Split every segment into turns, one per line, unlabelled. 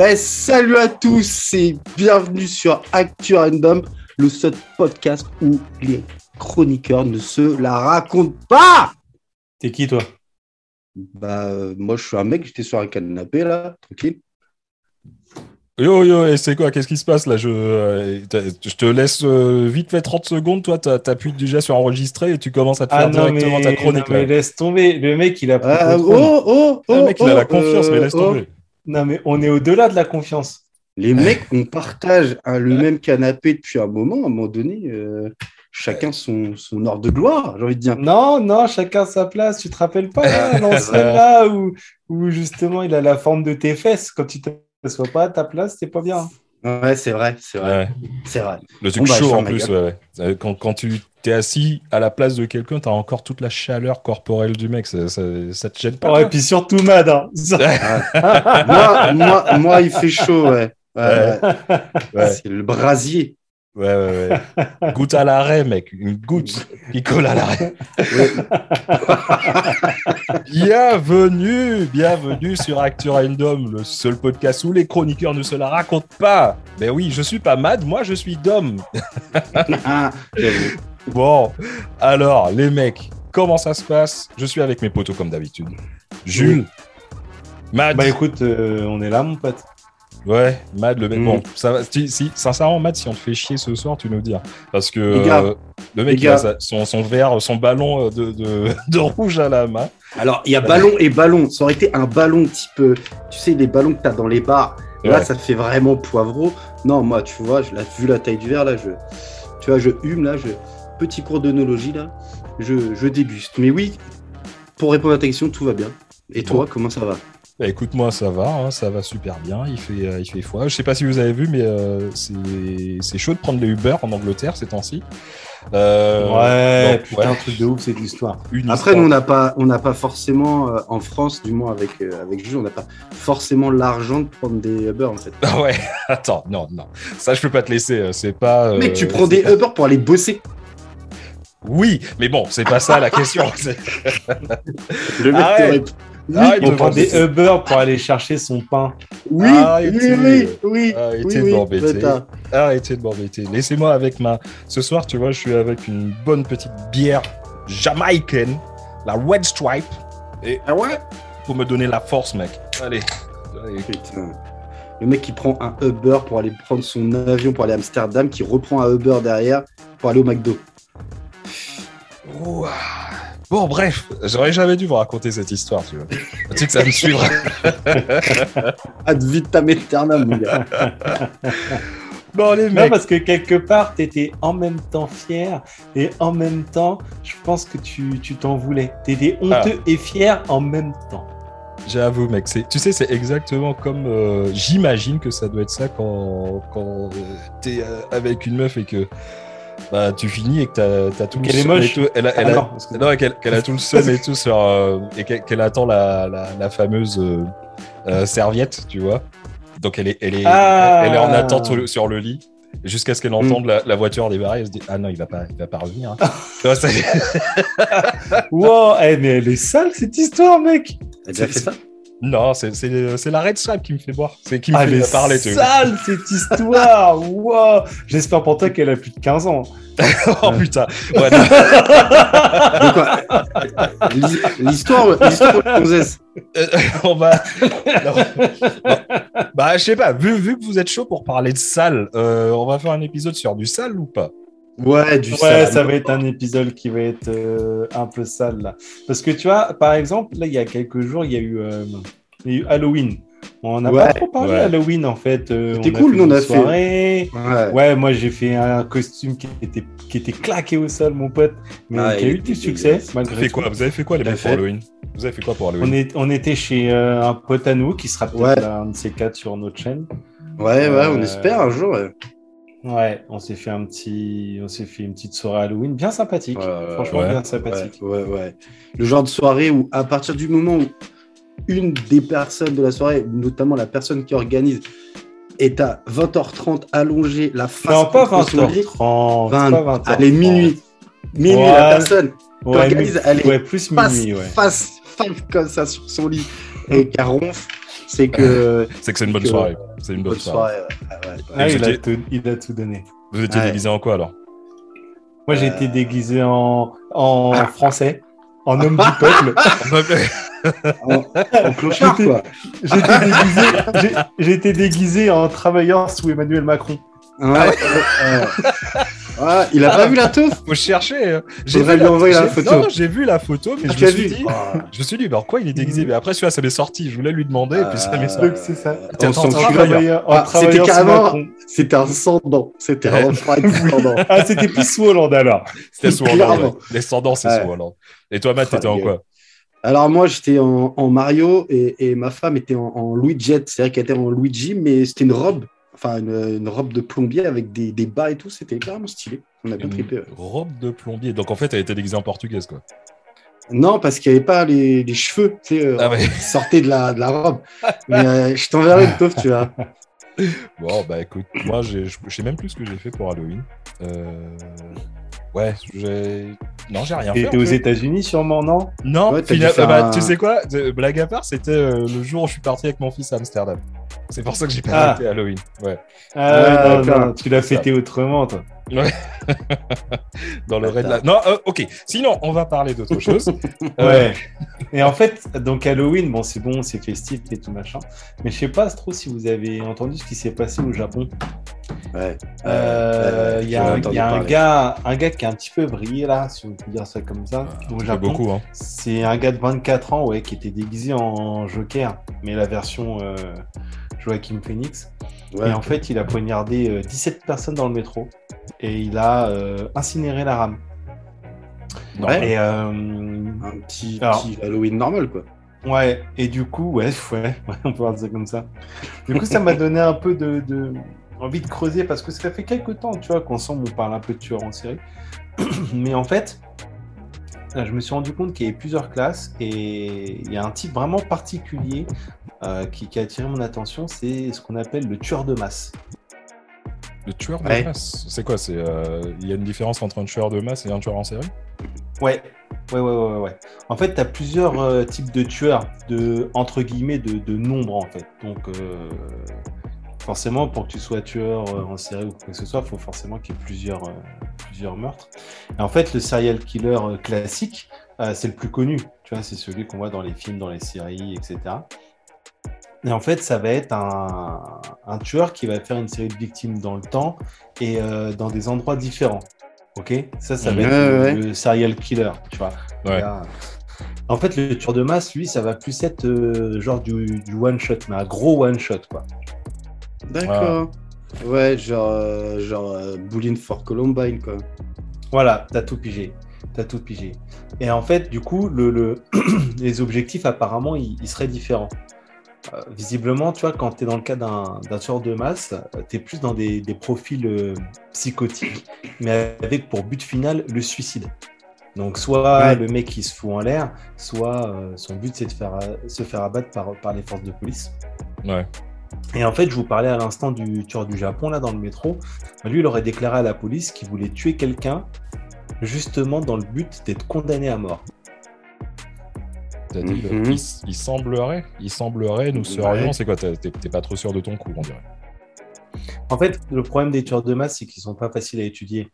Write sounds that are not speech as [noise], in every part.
Eh, salut à tous et bienvenue sur Actu Random, le seul podcast où les chroniqueurs ne se la racontent pas.
T'es qui toi?
Bah, euh, moi je suis un mec, j'étais sur un canapé là, tranquille.
Yo yo, et c'est quoi? Qu'est-ce qui se passe là? Je, euh, je te laisse euh, vite fait 30 secondes, toi t'as- t'appuies déjà sur enregistrer et tu commences à te faire directement ta chronique
non, mais
là.
laisse tomber. Le mec, il a pris
Ah,
le
oh, oh, oh,
Ah, le mec il a
oh,
la confiance, mais laisse
oh.
tomber.
Non, mais on est au-delà de la confiance.
Les mecs, on partage hein, le même canapé depuis un moment. À un moment donné, euh, chacun son, son ordre de gloire, j'ai envie de dire.
Non, non, chacun sa place. Tu te rappelles pas là, l'ancien là où, où justement il a la forme de tes fesses. Quand tu t'assois pas à ta place, c'est pas bien.
Ouais, c'est vrai, c'est vrai,
Ouais.
c'est vrai.
Le truc
Bon, bah,
chaud en plus, ouais, ouais. Euh, Quand, quand tu t'es assis à la place de quelqu'un, t'as encore toute la chaleur corporelle du mec, ça, ça, ça te gêne pas
Ouais,
toi
et puis surtout Mad. hein. [laughs] [laughs]
moi, moi, moi, il fait chaud, ouais. Ouais,
Ouais.
ouais.
Ouais.
C'est le brasier.
Ouais, ouais, ouais. [laughs] Goutte à l'arrêt, mec. Une goutte qui colle à l'arrêt. bienvenue, bienvenue sur Actu Random, le seul podcast où les chroniqueurs ne se la racontent pas. Mais oui, je suis pas Mad, moi je suis Dom. Bon, alors, les mecs, comment ça se passe? Je suis avec mes potos comme d'habitude. Jules, Mad,
Bah écoute, euh, on est là, mon pote.
ouais, Mad, le mec.
Mm.
Bon, ça va. Si, si, sincèrement, Mad, si on te fait chier ce soir, tu nous dis. hein. Parce que euh, le mec, il a sa- son, son verre, son ballon euh, de, de, [laughs] de rouge à la main.
Alors, il y a ballon et ballon. Ça aurait été un ballon type, tu sais, les ballons que tu as dans les bars. Là,
Ouais.
ça fait vraiment poivreau. Non, moi, tu vois, je, là, vu la taille du verre, là, je, tu vois, je hume, là, je, petit cours d'onologie, là, je, je déguste. Mais oui, pour répondre à ta question, tout va bien. Et toi, comment ça va?
Bah, écoute, moi, ça va, hein, ça va super bien. Il fait, euh, il fait froid. Je sais pas si vous avez vu, mais euh, c'est chaud de prendre les Uber en Angleterre ces temps-ci. Euh,
ouais,
donc,
putain,
ouais,
truc de ouf cette histoire.
une
Après,
histoire-
nous, on n'a pas, on n'a pas forcément, euh, en France, du moins avec, avec Jules, on n'a pas forcément l'argent de prendre des Uber, en fait. [laughs]
Ouais, attends, non, non. Ça, je peux pas te laisser. C'est pas.
Mec, tu prends des
pas-
Uber pour aller bosser.
Oui, mais bon, c'est pas ça la question. [laughs]
Le mec,
Arrête.
t'aurais- Oui,
Arrête
On
de
prend des Uber pour aller chercher son pain.
oui,
Arrêtez.
oui, oui, oui,
Arrêtez
oui,
de m'embêter. Arrêtez de m'embêter. Laissez-moi avec ma. Ce soir, tu vois, je suis avec une bonne petite bière jamaïcaine, la Red Stripe,
Ah ouais?
pour me donner la force, mec. Allez. Allez.
Putain. Le mec qui prend un Uber pour aller prendre son avion pour aller à Amsterdam, qui reprend un Uber derrière pour aller au McDo.
Ouah. Bon, bref, j'aurais jamais dû vous raconter cette histoire, tu vois. [laughs] tu sais que ça me suivra. [laughs]
Ad vitam aeternam, mon gars. [laughs]
Bon, les
Non,
mecs.
parce que quelque part, tu étais en même temps fier et en même temps, je pense que tu tu t'en voulais. Tu étais honteux et fier en même temps.
J'avoue, mec, tu sais, c'est exactement comme. euh, j'imagine que ça doit être ça quand, quand t'es euh, avec une meuf et que bah, tu finis et que t'as, t'as tout
Qu'elle
le
est
seum et
moche.
tout. Elle a, elle
Ah
a-
non,
qu'elle, a tout le seum et tout sur. euh, et qu'elle, attend la, la, la fameuse euh, euh, serviette, tu vois. Donc elle est, elle est,
Ah.
elle est en attente sur le lit. Jusqu'à ce qu'elle entende la, la voiture débarrer, elle se dit Ah non, il va pas, il va pas revenir. hein. Tu vois, ça- [laughs]
Wow, eh, mais elle est sale cette histoire, mec.
T'as déjà fait ça
non, c'est, la Red Stripe qui me fait boire. C'est qui me
Ah,
fait
est
parler.
sale cette histoire. wow. J'espère pour toi qu'elle a plus de 15 ans. [laughs]
oh putain. Ouais, [laughs]
L'histoire, l'histoire gonzesse.
Euh, on va. Non. Bah, je sais pas, vu, vu que vous êtes chaud pour parler de salle, euh, on va faire un épisode sur du sale ou pas?
Ouais, du
Ouais,
sale.
ça va être un épisode qui va être euh, un peu sale là. Parce que tu vois, par exemple, là, il y a quelques jours, il y a eu, euh, il y a eu Halloween. On n'a
Ouais,
pas trop parlé
ouais.
Halloween en fait. Euh,
C'était cool,
fait
nous, on a fait-
soirée.
Ouais.
Ouais, moi j'ai fait un costume qui était, qui était claqué au sol, mon pote, mais
Ah,
qui a eu du succès
dégueulasse.
Vous avez
malgré
fait
tout.
quoi Vous avez fait quoi les mecs pour
fait
Halloween? Vous avez fait quoi pour Halloween?
On, est, on était chez euh, un pote à nous qui sera peut-être un de ces quatre sur notre chaîne.
Ouais, ouais, on espère un jour. Ouais.
On s'est fait un petit, on s'est fait une petite soirée Halloween bien sympathique. Franchement,
ouais.
bien sympathique.
ouais, ouais. Le genre de soirée où, à partir du moment où une des personnes de la soirée, notamment la personne qui organise, est à 20h30 allongée, la face
Non, pas
lit,
20h30.
20,
pas 20h30.
allez, minuit. Minuit,
Ouais.
la personne qui organise, elle est
ouais, plus
face,
minuit,
face, face comme ça sur son lit et qui ronfle. C'est que. [laughs]
C'est que c'est une bonne
que-
soirée. C'est une bonne,
Bonne
soirée.
soirée. ouais. Ah ouais, ouais.
Ah,
vous
il, a
étiez-
tout, il a tout donné.
Vous étiez déguisé en quoi alors
Moi, j'ai
Euh.
été déguisé en, en français, en homme du peuple. [laughs]
En clochard, quoi.
J'ai été déguisé, j'ai- j'ai été déguisé en travailleur sous Emmanuel Macron.
Ouais, ouais, ouais. Ouais, il a pas vu la teuf
Faut chercher. hein. J'ai vu
lui envoyer la
j'ai-
photo.
Non, j'ai vu la photo, mais
Ah,
je
tu
me
as
suis
vu
dit,
Ah.
je me suis dit, bah, pourquoi il est déguisé? Mais après, celui-là, ça m'est sorti. Je voulais lui demander, et puis ça m'est sorti.
C'est ça.
Attends,
Ah, c'était carrément-. C'était un sans-dent. C'était un [laughs] sans-dent.
Ah, c'était plus sous Hollande alors.
C'était sous. Hollande. c'est sous Hollande. Et toi, Matt, t'étais en quoi?
Alors moi, j'étais en, en Mario et, et ma femme était en, en Luigi. C'est vrai qu'elle était en Luigi, mais c'était une robe. Enfin, une, une robe de plombier avec des, des bas et tout. C'était carrément stylé. On a bien trippé. Ouais.
robe de plombier. Donc en fait, elle était déguisée en portugaise, quoi.
Non, parce qu'il n'y avait pas les, les cheveux tu sais, euh,
Ah ouais.
sortaient de la, de la robe. [laughs] Mais euh, je t'enverrai une teuf, tu vois.
Bon, bah écoute, moi, j'ai- je sais même plus ce que j'ai fait pour Halloween. Euh... Ouais, j'ai. Non, j'ai rien fait.
T'étais aux. États-Unis sûrement, non?
Non,
Ouais,
fina-
faire
bah,
un-
tu sais quoi? Euh, Blague à part, c'était euh, le jour où je suis parti avec mon fils à Amsterdam. C'est pour ça que j'ai pas
Ah.
fêté Halloween. Ouais.
Ah,
Ouais,
non,
d'accord.
non, tu l'as fêté autrement, toi. [laughs]
Dans le raid.
Attends.
là. Non, euh, ok. Sinon, on va parler d'autre chose. [laughs] Euh,
Ouais. Et en fait, donc Halloween, bon, c'est bon, c'est festif et tout machin. Mais je sais pas trop si vous avez entendu ce qui s'est passé au Japon.
Ouais.
Euh, Il y a, un- y a un gars, un gars qui a un petit peu brillé là, si on peut dire ça comme ça, au
ça fait
Japon.
beaucoup, hein.
C'est un gars de 24 ans, ouais, qui était déguisé en Joker, mais la version euh, Joaquin Phoenix.
Ouais.
Et en fait, il a poignardé euh, 17 personnes dans le métro et il a euh, incinéré la rame.
Ouais.
Et euh,
Un petit,
Alors-
petit Halloween normal, quoi.
ouais, et du coup, ouais, ouais, [laughs] ouais, on peut voir ça comme ça. Du coup, ça m'a donné un peu de, de- envie de creuser parce que ça fait quelques temps, tu vois, qu'ensemble on parle un peu de tueurs en série. [clears throat] Mais en fait, je me suis rendu compte qu'il y avait plusieurs classes et il y a un type vraiment particulier euh, qui, qui a attiré mon attention, c'est ce qu'on appelle le tueur de masse.
Le tueur de
Ouais.
masse. C'est quoi? C'est euh, il y a une différence entre un tueur de masse et un tueur en série?
Ouais, ouais, ouais, ouais, ouais. En fait, tu as plusieurs euh, types de tueurs, de, entre guillemets, de, de nombre, en fait. Donc, euh, forcément, pour que tu sois tueur euh, en série ou quoi que ce soit, il faut forcément qu'il y ait plusieurs, euh, plusieurs meurtres. Et en fait, le serial killer euh, classique, euh, c'est le plus connu. Tu vois, c'est celui qu'on voit dans les films, dans les séries, etc. Et en fait, ça va être un, un tueur qui va faire une série de victimes dans le temps et euh, dans des endroits différents. Ok? Ça, ça va
Ouais,
être le-
ouais.
le serial killer, tu vois.
Ouais.
Là, En fait, le tueur de masse, lui, ça va plus être euh, genre du, du one shot, mais un gros one shot, quoi.
D'accord. Ouais, genre, euh, genre euh, for Columbine, quoi.
Voilà, t'as tout pigé. T'as tout pigé. Et en fait, du coup, le, le- [clears throat] les objectifs, apparemment, ils, ils seraient différents. Euh, visiblement, tu vois, quand tu es dans le cas d'un d'un tueur de masse, tu es plus dans des, des profils euh, psychotiques, mais avec pour but final le suicide. Donc, soit
Ouais.
le mec qui se fout en l'air, soit euh, son but c'est de faire, euh, se faire abattre par, par les forces de police.
Ouais.
Et en fait, je vous parlais à l'instant du tueur du Japon, là, dans le métro. Lui, il aurait déclaré à la police qu'il voulait tuer quelqu'un, justement dans le but d'être condamné à mort.
Mhm.
il, il semblerait, il semblerait, nous
Ouais.
serions. C'est quoi T'es pas trop sûr de ton coup, on dirait.
En fait, le problème des tueurs de masse, c'est qu'ils sont pas faciles à étudier.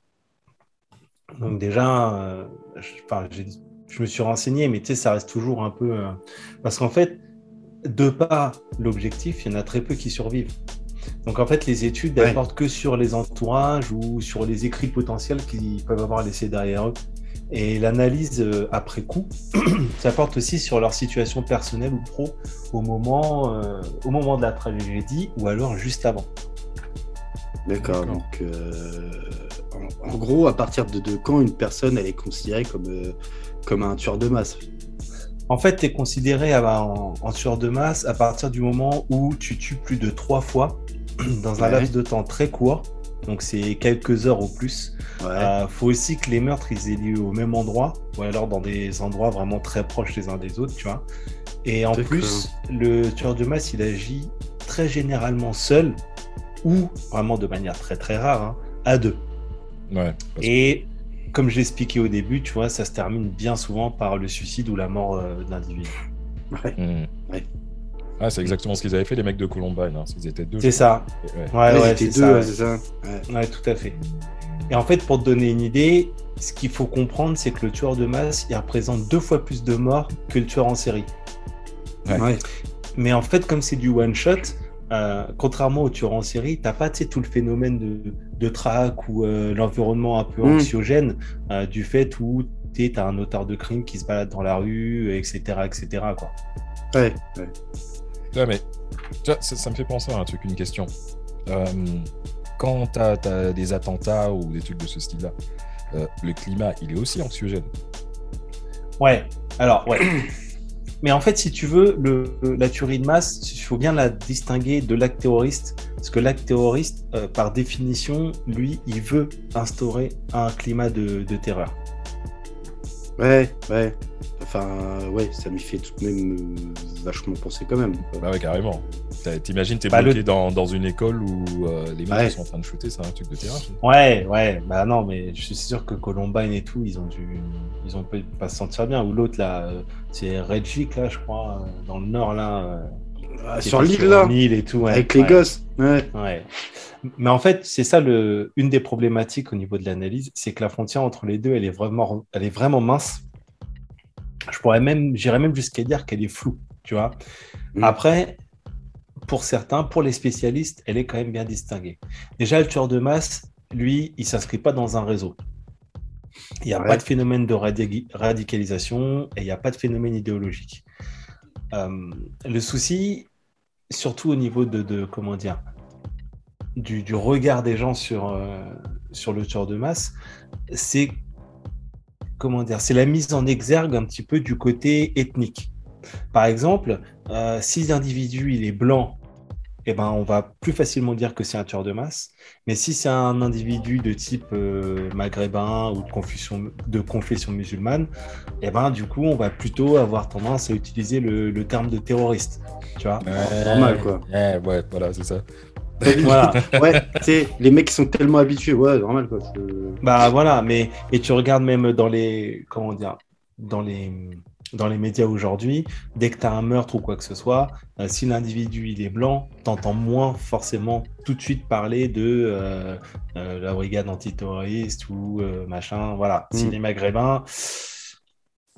Donc déjà, euh, je me suis renseigné, mais tu sais, ça reste toujours un peu... euh, Parce qu'en fait, de pas l'objectif, il y en a très peu qui survivent. Donc en fait, les études, elles
Ouais.
portent que sur les entourages ou sur les écrits potentiels qu'ils peuvent avoir laissés derrière eux. Et l'analyse euh, après coup, [clears throat] ça porte aussi sur leur situation personnelle ou pro au moment, euh, au moment de la tragédie ou alors juste avant.
D'accord.
D'accord.
Donc, euh, en, en gros, à partir de, de quand une personne elle est considérée comme, euh, comme un tueur de masse?
En fait, tu es considéré à- en, en tueur de masse à partir du moment où tu tues plus de trois fois [clears throat] dans un
Ouais.
laps de temps très court. Donc, c'est quelques heures au plus.
Ouais.
Euh, faut aussi que les meurtres ils aient lieu au même endroit ou alors dans des endroits vraiment très proches les uns des autres, tu vois. Et en plus, le tueur de masse il agit très généralement seul ou vraiment de manière très très rare hein, à deux.
Ouais. parce-
Et comme je l'expliquais au début, tu vois, ça se termine bien souvent par le suicide ou la mort euh, de l'individu.
Ouais.
Mhm. Ah, c'est exactement ce qu'ils avaient fait, les mecs de Columbine. Hein. Ils étaient deux.
C'est ça.
Ouais.
Ouais,
Ouais,
ouais,
c'était
c'est
deux,
ça.
ouais, c'est ça. Ouais.
Ouais, tout à fait. Et en fait, pour te donner une idée, ce qu'il faut comprendre, c'est que le tueur de masse, il représente deux fois plus de morts que le tueur en série.
Ouais.
Ouais.
Mais en fait, comme c'est du one shot, euh, contrairement au tueur en série, t'as pas tout le phénomène de, de traque ou euh, l'environnement un peu
Mm.
anxiogène euh, du fait où tu as un auteur de crime qui se balade dans la rue, etc., etc. Quoi.
Ouais, ouais.
Ouais, mais tu vois, ça, ça me fait penser à un truc, une question. Euh, quand tu as, des attentats ou des trucs de ce style-là, euh, le climat, il est aussi anxiogène.
Ouais, alors, ouais. Mais en fait, si tu veux, le, la tuerie de masse, il faut bien la distinguer de l'acte terroriste. Parce que l'acte terroriste, euh, par définition, lui, il veut instaurer un climat de, de terreur.
Ouais, ouais. Enfin, ouais, ça m'y fait tout de même euh, vachement penser quand même.
Bah ouais, carrément. T'imagines, t'es
Bah,
bloqué
le-
dans, dans une école où euh, les mecs
Ouais.
sont en train de shooter, c'est un truc de terrain.
Ouais, ouais, bah non, mais je suis sûr que Columbine et tout, ils ont dû, ils ont pas se sentir bien. Ou l'autre là, euh, c'est Reykjavik là, je crois, euh, dans le nord là. euh,
Ah, sur l'île là,
une île et tout, ouais.
avec les gosses. Ouais.
Ouais. Mais en fait, c'est ça le, une des problématiques au niveau de l'analyse, c'est que la frontière entre les deux, elle est vraiment, elle est vraiment mince. Je pourrais même, j'irais même jusqu'à dire qu'elle est floue, tu vois.
Mm.
Après, pour certains, pour les spécialistes, elle est quand même bien distinguée. Déjà, le tueur de masse, lui, il s'inscrit pas dans un réseau. Il n'y a
Ouais.
pas de phénomène de radi- radicalisation et il n'y a pas de phénomène idéologique. Euh, le souci, surtout au niveau de, de comment dire, du, du regard des gens sur, euh, sur le tueur de masse, c'est comment dire, c'est la mise en exergue un petit peu du côté ethnique. Par exemple, euh, si l'individu il est blanc, eh ben, on va plus facilement dire que c'est un tueur de masse. Mais si c'est un individu de type euh, maghrébin ou de confession, de confession musulmane, eh ben, du coup, on va plutôt avoir tendance à utiliser le, le terme de terroriste. Tu vois?
Normal, quoi.
Ouais, ouais, voilà, c'est ça. [laughs]
Voilà.
ouais, tu les mecs qui sont tellement habitués, ouais, normal quoi.
Bah voilà, mais et tu regardes même dans les comment dire dans les dans les médias aujourd'hui, dès que tu as un meurtre ou quoi que ce soit, euh, si l'individu il est blanc, t'entends moins forcément tout de suite parler de euh, euh, la brigade antiterroriste ou machin. Voilà,
Mm.
s'il est maghrébin,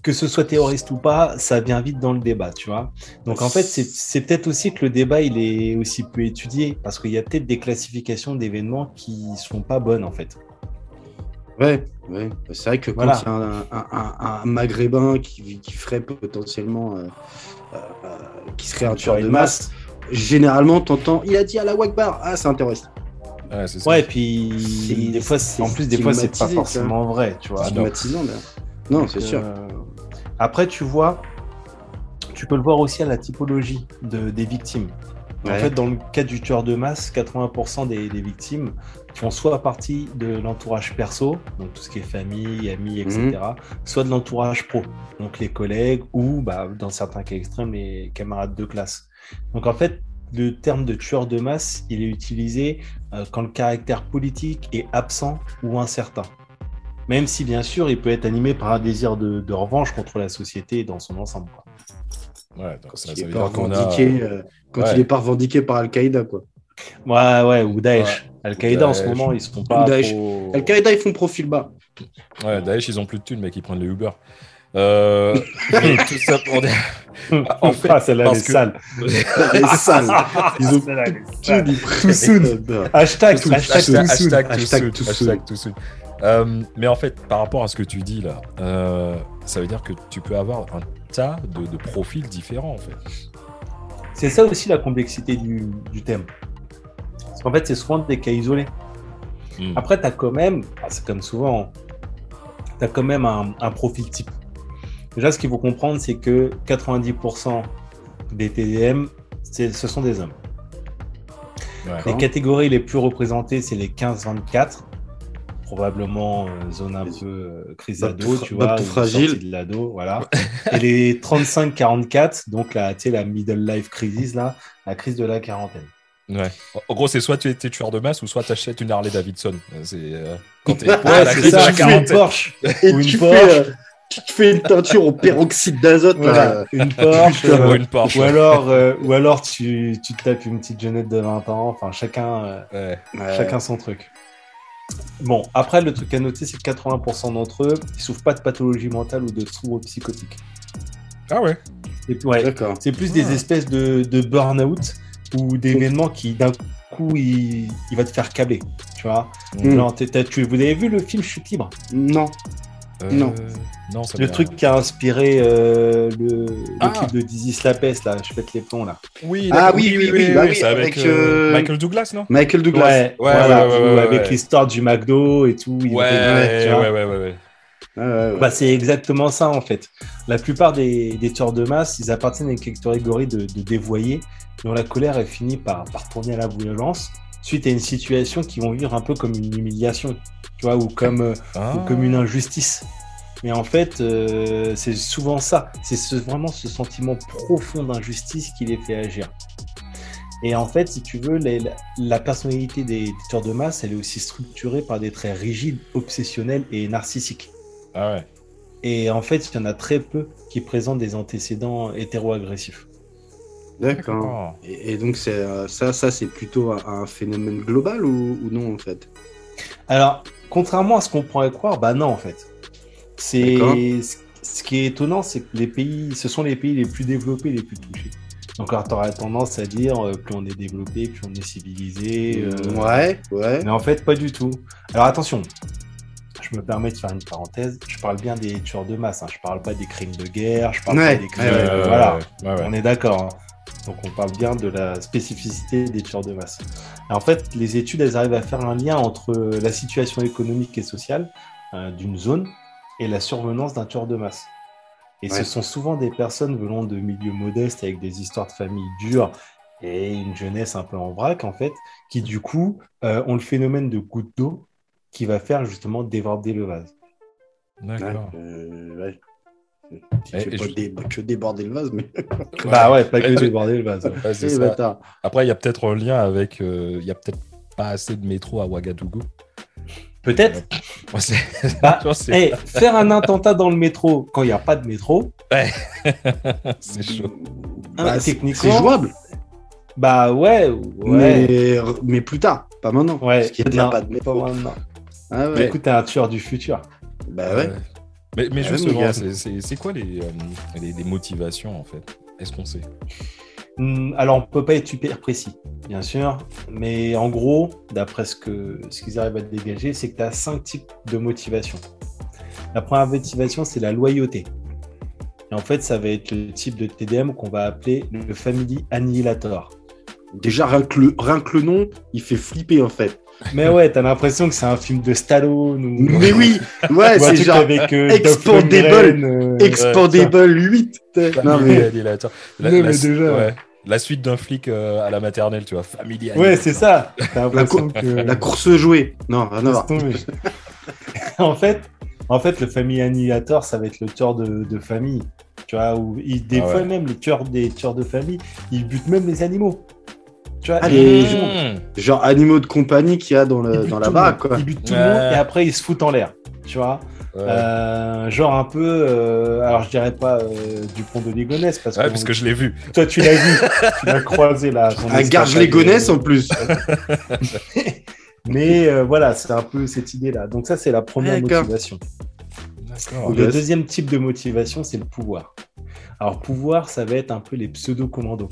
que ce soit terroriste ou pas, ça vient vite dans le débat, tu vois. Donc en fait, c'est c'est peut-être aussi que le débat il est aussi peu étudié parce qu'il y a peut-être des classifications d'événements qui sont pas bonnes en fait.
Ouais, ouais. C'est vrai que quand
Voilà.
il y a un, un- un- un maghrébin qui, qui ferait potentiellement. euh, euh, euh, qui serait un tueur de masse, généralement t'entends il a dit à la Wakbar, ah c'est un terroriste.
Ouais, c'est ça.
Ouais, et puis des fois, en plus, des fois, c'est pas forcément vrai, tu vois.
Stigmatisant. Non, c'est
euh,
sûr.
Après, tu vois, tu peux le voir aussi à la typologie de, des victimes. En fait, dans le cas du tueur de masse, 80% des, des victimes font soit partie de l'entourage perso, donc tout ce qui est famille, amis, etc.,
Mhm.
soit de l'entourage pro, donc les collègues ou, bah, dans certains cas extrêmes, les camarades de classe. Donc en fait, le terme de tueur de masse, il est utilisé euh, quand le caractère politique est absent ou incertain. Même si, bien sûr, il peut être animé par un désir de, de revanche contre la société dans son ensemble. quoi.
Ouais, donc
Quand
ça,
il
ça
est
veut
pas
a.
euh,
Ouais.
pas revendiqué par Al-Qaïda, quoi.
Ouais, ouais, ou Daesh. Al-Qaïda, en ce moment, ils sont pas.
Ou Daesh.
trop-
Al-Qaïda, ils font profil bas.
Ouais, Daesh, ils ont plus de thunes, mec, ils prennent les Uber. Euh, tout ça pour dire. [laughs] En fait,
Ah, celle-là, elle est
que-
sale. [laughs]
Ils ont
Celle-là, elle est
tout
sale. soon. Hashtag,
Too soon.
hashtag, soon.
hashtag
Hashtag
soon. Euh, mais en fait, par rapport à ce que tu dis là, euh, ça veut dire que tu peux avoir un tas de, de profils différents en fait.
C'est ça aussi la complexité du, du thème. Parce qu'en fait, c'est souvent des cas isolés.
Hmm.
Après, tu as quand même, ah, c'est comme souvent, tu as quand même un, un profil type. Déjà, ce qu'il faut comprendre, c'est que 90% des TDM, ce sont des hommes. Les catégories les plus représentées, c'est les 15-24. Probablement euh, zone un peu euh, crise
Bah,
d'ado,
tout-
tu
bah,
vois,
fragile.
de l'ado, voilà. [laughs] Et les 35-44, donc la, tu sais, la middle life crisis, là, la crise de la quarantaine.
Ouais. En gros, c'est soit tu es t'es tueur de masse ou soit tu achètes une Harley Davidson. C'est euh, quand t'es [laughs]
Ouais,
à la de
ça,
la
ou une
quarantaine.
Porsche.
Et
Ou une
tu
Porsche.
fais, euh, tu fais une teinture au peroxyde d'azote.
Voilà,
là.
une [laughs] Porsche.
Ou
euh,
une Porsche.
ou alors, euh, ou alors tu, tu te tapes une petite jeunette de 20 ans. Enfin, chacun, euh, chacun son truc. Bon, après, le truc à noter, c'est que 80% d'entre eux, ils souffrent pas de pathologie mentale ou de troubles psychotiques.
Ah ouais.
Ouais,
D'accord.
c'est plus des
Ah.
espèces de, de burn-out ou d'événements qui, d'un coup, il, il va te faire câbler. Tu vois
Mm.
Genre, t'as- tu, vous avez vu le film Chute libre?
Non.
Euh,
Non.
Non, ça
Le truc qui a inspiré euh, le, le
Ah.
clip de Dizzy Slapes, là, je pète les plombs, là.
Oui,
Ah oui, oui, oui, bah oui,
c'est avec,
avec,
euh,
euh,
Michael Douglas, non?
Michael Douglas.
Ouais,
Ouais,
voilà,
ouais, ouais,
avec
ouais.
l'histoire du McDo et tout. il
Ouais, ouais, ouais, ouais, Ouais.
Bah, c'est exactement ça en fait. La plupart des, des tueurs de masse, ils appartiennent à une catégorie de, de dévoyés dont la colère est finie par, par tourner à la violence suite à une situation qu'ils vont vivre un peu comme une humiliation, tu vois, ou comme, euh,
Ah.
ou comme une injustice. Mais en fait, euh, c'est souvent ça. C'est ce- vraiment ce sentiment profond d'injustice qui les fait agir. Et en fait, si tu veux, les- la, la personnalité des, des tueurs de masse, elle est aussi structurée par des traits rigides, obsessionnels et narcissiques.
Ah ouais.
Et en fait, il y en a très peu qui présentent des antécédents hétéro-agressifs.
D'accord. Et, et donc c'est euh, ça, ça c'est plutôt un, un phénomène global ou, ou non en fait?
Alors, contrairement à ce qu'on pourrait croire, bah non en fait. C'est ce ce qui est étonnant, c'est que les pays, ce sont les pays les plus développés, les plus touchés. Donc, alors, t'aurais tendance à dire, euh, plus on est développé, plus on est civilisé. euh,
Ouais, ouais.
Mais en fait, pas du tout. Alors attention, je me permets de faire une parenthèse. Je parle bien des tueurs de masse. Hein. Je parle pas des crimes de guerre. Je parle
Ouais,
pas des crimes.
ouais,
de-
ouais,
Euh,
voilà.
ouais, ouais.
On est d'accord. hein. Donc on parle bien de la spécificité des tueurs de masse. Et en fait, les études, elles arrivent à faire un lien entre la situation économique et sociale euh, d'une zone et la survenance d'un tueur de masse. Et
Ouais.
ce sont souvent des personnes venant de milieux modestes avec des histoires de famille dures et une jeunesse un peu en vrac, en fait, qui du coup euh, ont le phénomène de goutte d'eau qui va faire justement déborder le vase.
D'accord.
Ouais, euh, ouais.
Et-
Je
et
vais pas
je-
dé- que déborder le vase, mais.
Bah ouais, pas que déborder le vase.
Ouais, c'est ça.
bâtard.
Après, il y a peut-être un lien avec. euh, Il y a peut-être pas assez de métro à Ouagadougou.
Peut-être.
Ouais, c'est-
Bah, [laughs] Eh, faire un attentat dans le métro quand il n'y a pas de métro, [laughs]
c'est chaud.
Bah, c'est-
techniquement-
C'est jouable,
bah ouais, ouais.
mais, mais plus tard, pas maintenant.
Ouais,
Parce qu'il y a déjà
non,
pas de
pas
métro.
maintenant.
Ah
Mais
ouais.
écoute, t'es un tueur du futur.
Bah ouais.
Mais, mais
Ah ouais,
justement, c'est- c'est c'est quoi les, euh, les, les motivations en fait? Est-ce qu'on sait?
Hmm, Alors, on peut pas être super précis, bien sûr, mais en gros, d'après ce que ce qu'ils arrivent à dégager, c'est que tu as cinq types de motivation. La première motivation, c'est la loyauté. Et en fait, ça va être le type de TDM qu'on va appeler le Family Annihilator.
Déjà, rien que, le, rien que le nom, il fait flipper en fait.
Mais ouais, t'as l'impression que c'est un film de Stallone ou, [laughs]
Mais oui, [laughs] ouais, c'est genre
avec euh,
Expandable.
Euh,
Expandable 8. Non, mais.
Annihilator. La,
Non,
la-
mais déjà,
ouais. La suite d'un flic euh, à la maternelle, tu vois, Family
Ouais, c'est ça. [laughs]
La, cour-
que...
la course jouée. Non, rien à
en fait, en fait, le family annihilator, ça va être le tueur de, de famille. Tu vois, où des
Ah
fois
ouais.
même les tueurs des tueurs de famille, ils butent même les animaux. Tu vois,
Ah, les-.
Mmh.
Genre animaux de compagnie qu'il y a dans, le, dans la baraque, quoi.
Ils butent tout le
Ouais.
monde et après ils se foutent en l'air. Tu vois,
Ouais,
Euh, genre un peu, euh, alors je dirais pas euh, du pont de Ligonnès parce,
Ouais,
que
parce que je l'ai vu.
toi tu l'as vu, tu l'as [laughs] croisé là.
Un
escapade,
garge les gonesse
euh,
en plus. [laughs]
Mais euh, voilà, c'est un peu cette idée-là. Donc ça, c'est la première motivation. Le
Yes.
deuxième type de motivation, c'est le pouvoir. Alors, pouvoir, ça va être un peu les pseudo-commandos.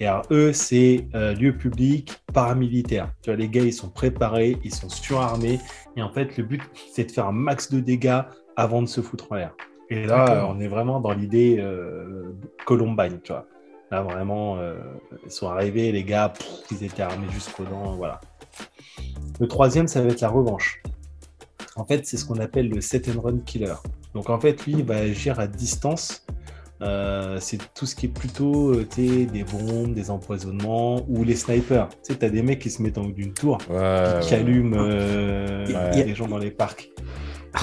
Et alors, eux, c'est euh, lieu public, paramilitaire. Tu vois, les gars, ils sont préparés, ils sont surarmés. Et en fait, le but, c'est de faire un max de dégâts avant de se foutre en l'air. Et là, euh, on est vraiment dans l'idée euh, Columbine, tu vois. Là, vraiment, euh, ils sont arrivés, les gars, pff, ils étaient armés jusqu'aux dents, voilà. Le troisième, ça va être la revanche. En fait, c'est ce qu'on appelle le set and run killer. Donc, en fait, lui, il va agir à distance. Euh, c'est tout ce qui est plutôt euh, des bombes, des empoisonnements ou les snipers. Tu sais, t'as des mecs qui se mettent en haut d'une tour,
Ouais,
qui
ouais.
allument euh,
Ouais.
les gens dans les parcs.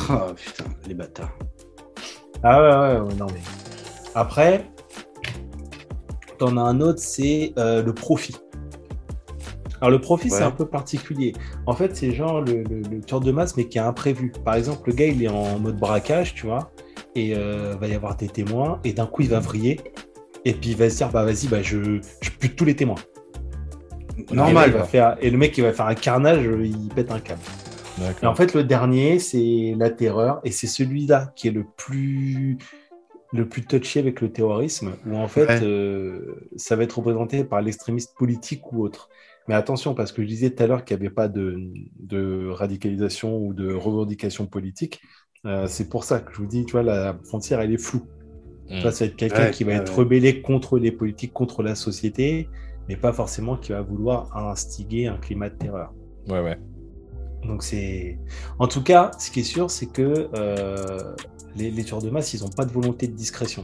Oh putain, les bâtards.
Ah ouais, ouais, ouais, non mais. Après, t'en as un autre, c'est euh, le profit. Alors le profit,
Ouais.
c'est un peu particulier. En fait, c'est genre le, le, le tueur de masse, mais qui est imprévu. Par exemple, le gars, il est en mode braquage, tu vois. Et euh, va y avoir des témoins, et d'un coup, il va vriller, et puis il va se dire, bah vas-y, bah, je, je bute tous les témoins.
Normal.
Et, le, va faire, et le mec, il va faire un carnage, il pète un câble. Et en fait, le dernier, c'est la terreur, et c'est celui-là qui est le plus le plus touché avec le terrorisme, où en fait, euh, ça va être représenté par l'extrémiste politique ou autre. Mais attention, parce que je disais tout à l'heure qu'il n'y avait pas de, de, radicalisation ou de revendication politique. Euh, c'est pour ça que je vous dis, tu vois, la frontière, elle est floue. Mmh. Ça va être quelqu'un qui va être rebellé contre les politiques, contre la société, mais pas forcément qui va vouloir instiguer un climat de terreur.
Ouais, ouais.
Donc c'est, en tout cas, ce qui est sûr, c'est que euh, les, les, tueurs de masse, ils n'ont pas de volonté de discrétion.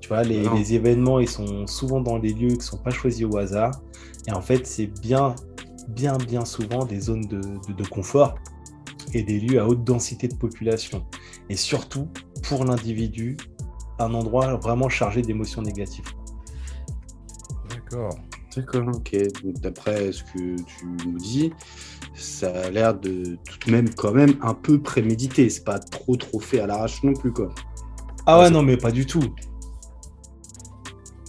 Tu vois, les, les, événements, ils sont souvent dans les lieux qui ne sont pas choisis au hasard. Et en fait, c'est bien, bien, bien souvent des zones de, de, de, confort et des lieux à haute densité de population. Et surtout, pour l'individu, un endroit vraiment chargé d'émotions négatives.
D'accord.
D'accord, ok. Donc, d'après ce que tu nous dis, ça a l'air de tout de même quand même un peu prémédité. C'est pas trop trop fait à l'arrache non plus quoi.
Ah ouais, non mais pas du tout.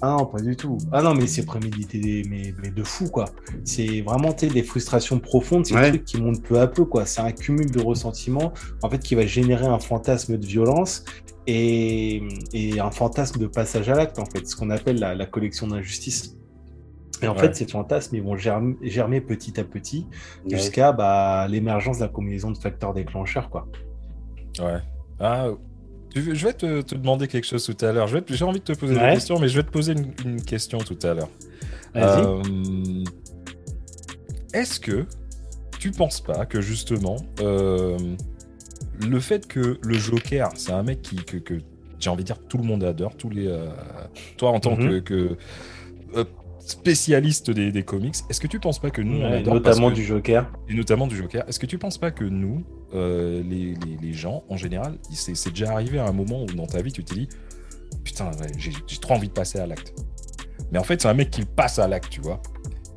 Ah non, pas du tout. Ah non, mais c'est prémédité, mais, mais, de fou, quoi. C'est vraiment des frustrations profondes, c'est un truc qui monte peu à peu, quoi. C'est un cumul de ressentiments, en fait, qui va générer un fantasme de violence et, et un fantasme de passage à l'acte, en fait, ce qu'on appelle la, la collection d'injustice. Et en ouais. fait, ces fantasmes, ils vont germer, germer petit à petit ouais. jusqu'à bah, l'émergence de la combinaison de facteurs déclencheurs, quoi.
Ouais. Ah, je vais te, te, demander quelque chose tout à l'heure. J'ai envie de te poser ouais. des questions, mais je vais te poser une, une question tout à l'heure. Euh, Est-ce que tu penses pas que justement euh, le fait que le Joker, c'est un mec qui, que, que j'ai envie de dire tout le monde adore, tous les, euh, toi en tant mm -hmm. que, que spécialiste des, des comics, est-ce que tu penses pas que nous,
ouais, adore notamment
que,
du Joker,
et notamment du Joker, est-ce que tu penses pas que nous, euh, les, les, les, gens en général, c'est déjà arrivé à un moment où dans ta vie tu t'es dit, putain, ouais, j'ai trop envie de passer à l'acte. Mais en fait, c'est un mec qui passe à l'acte, tu vois.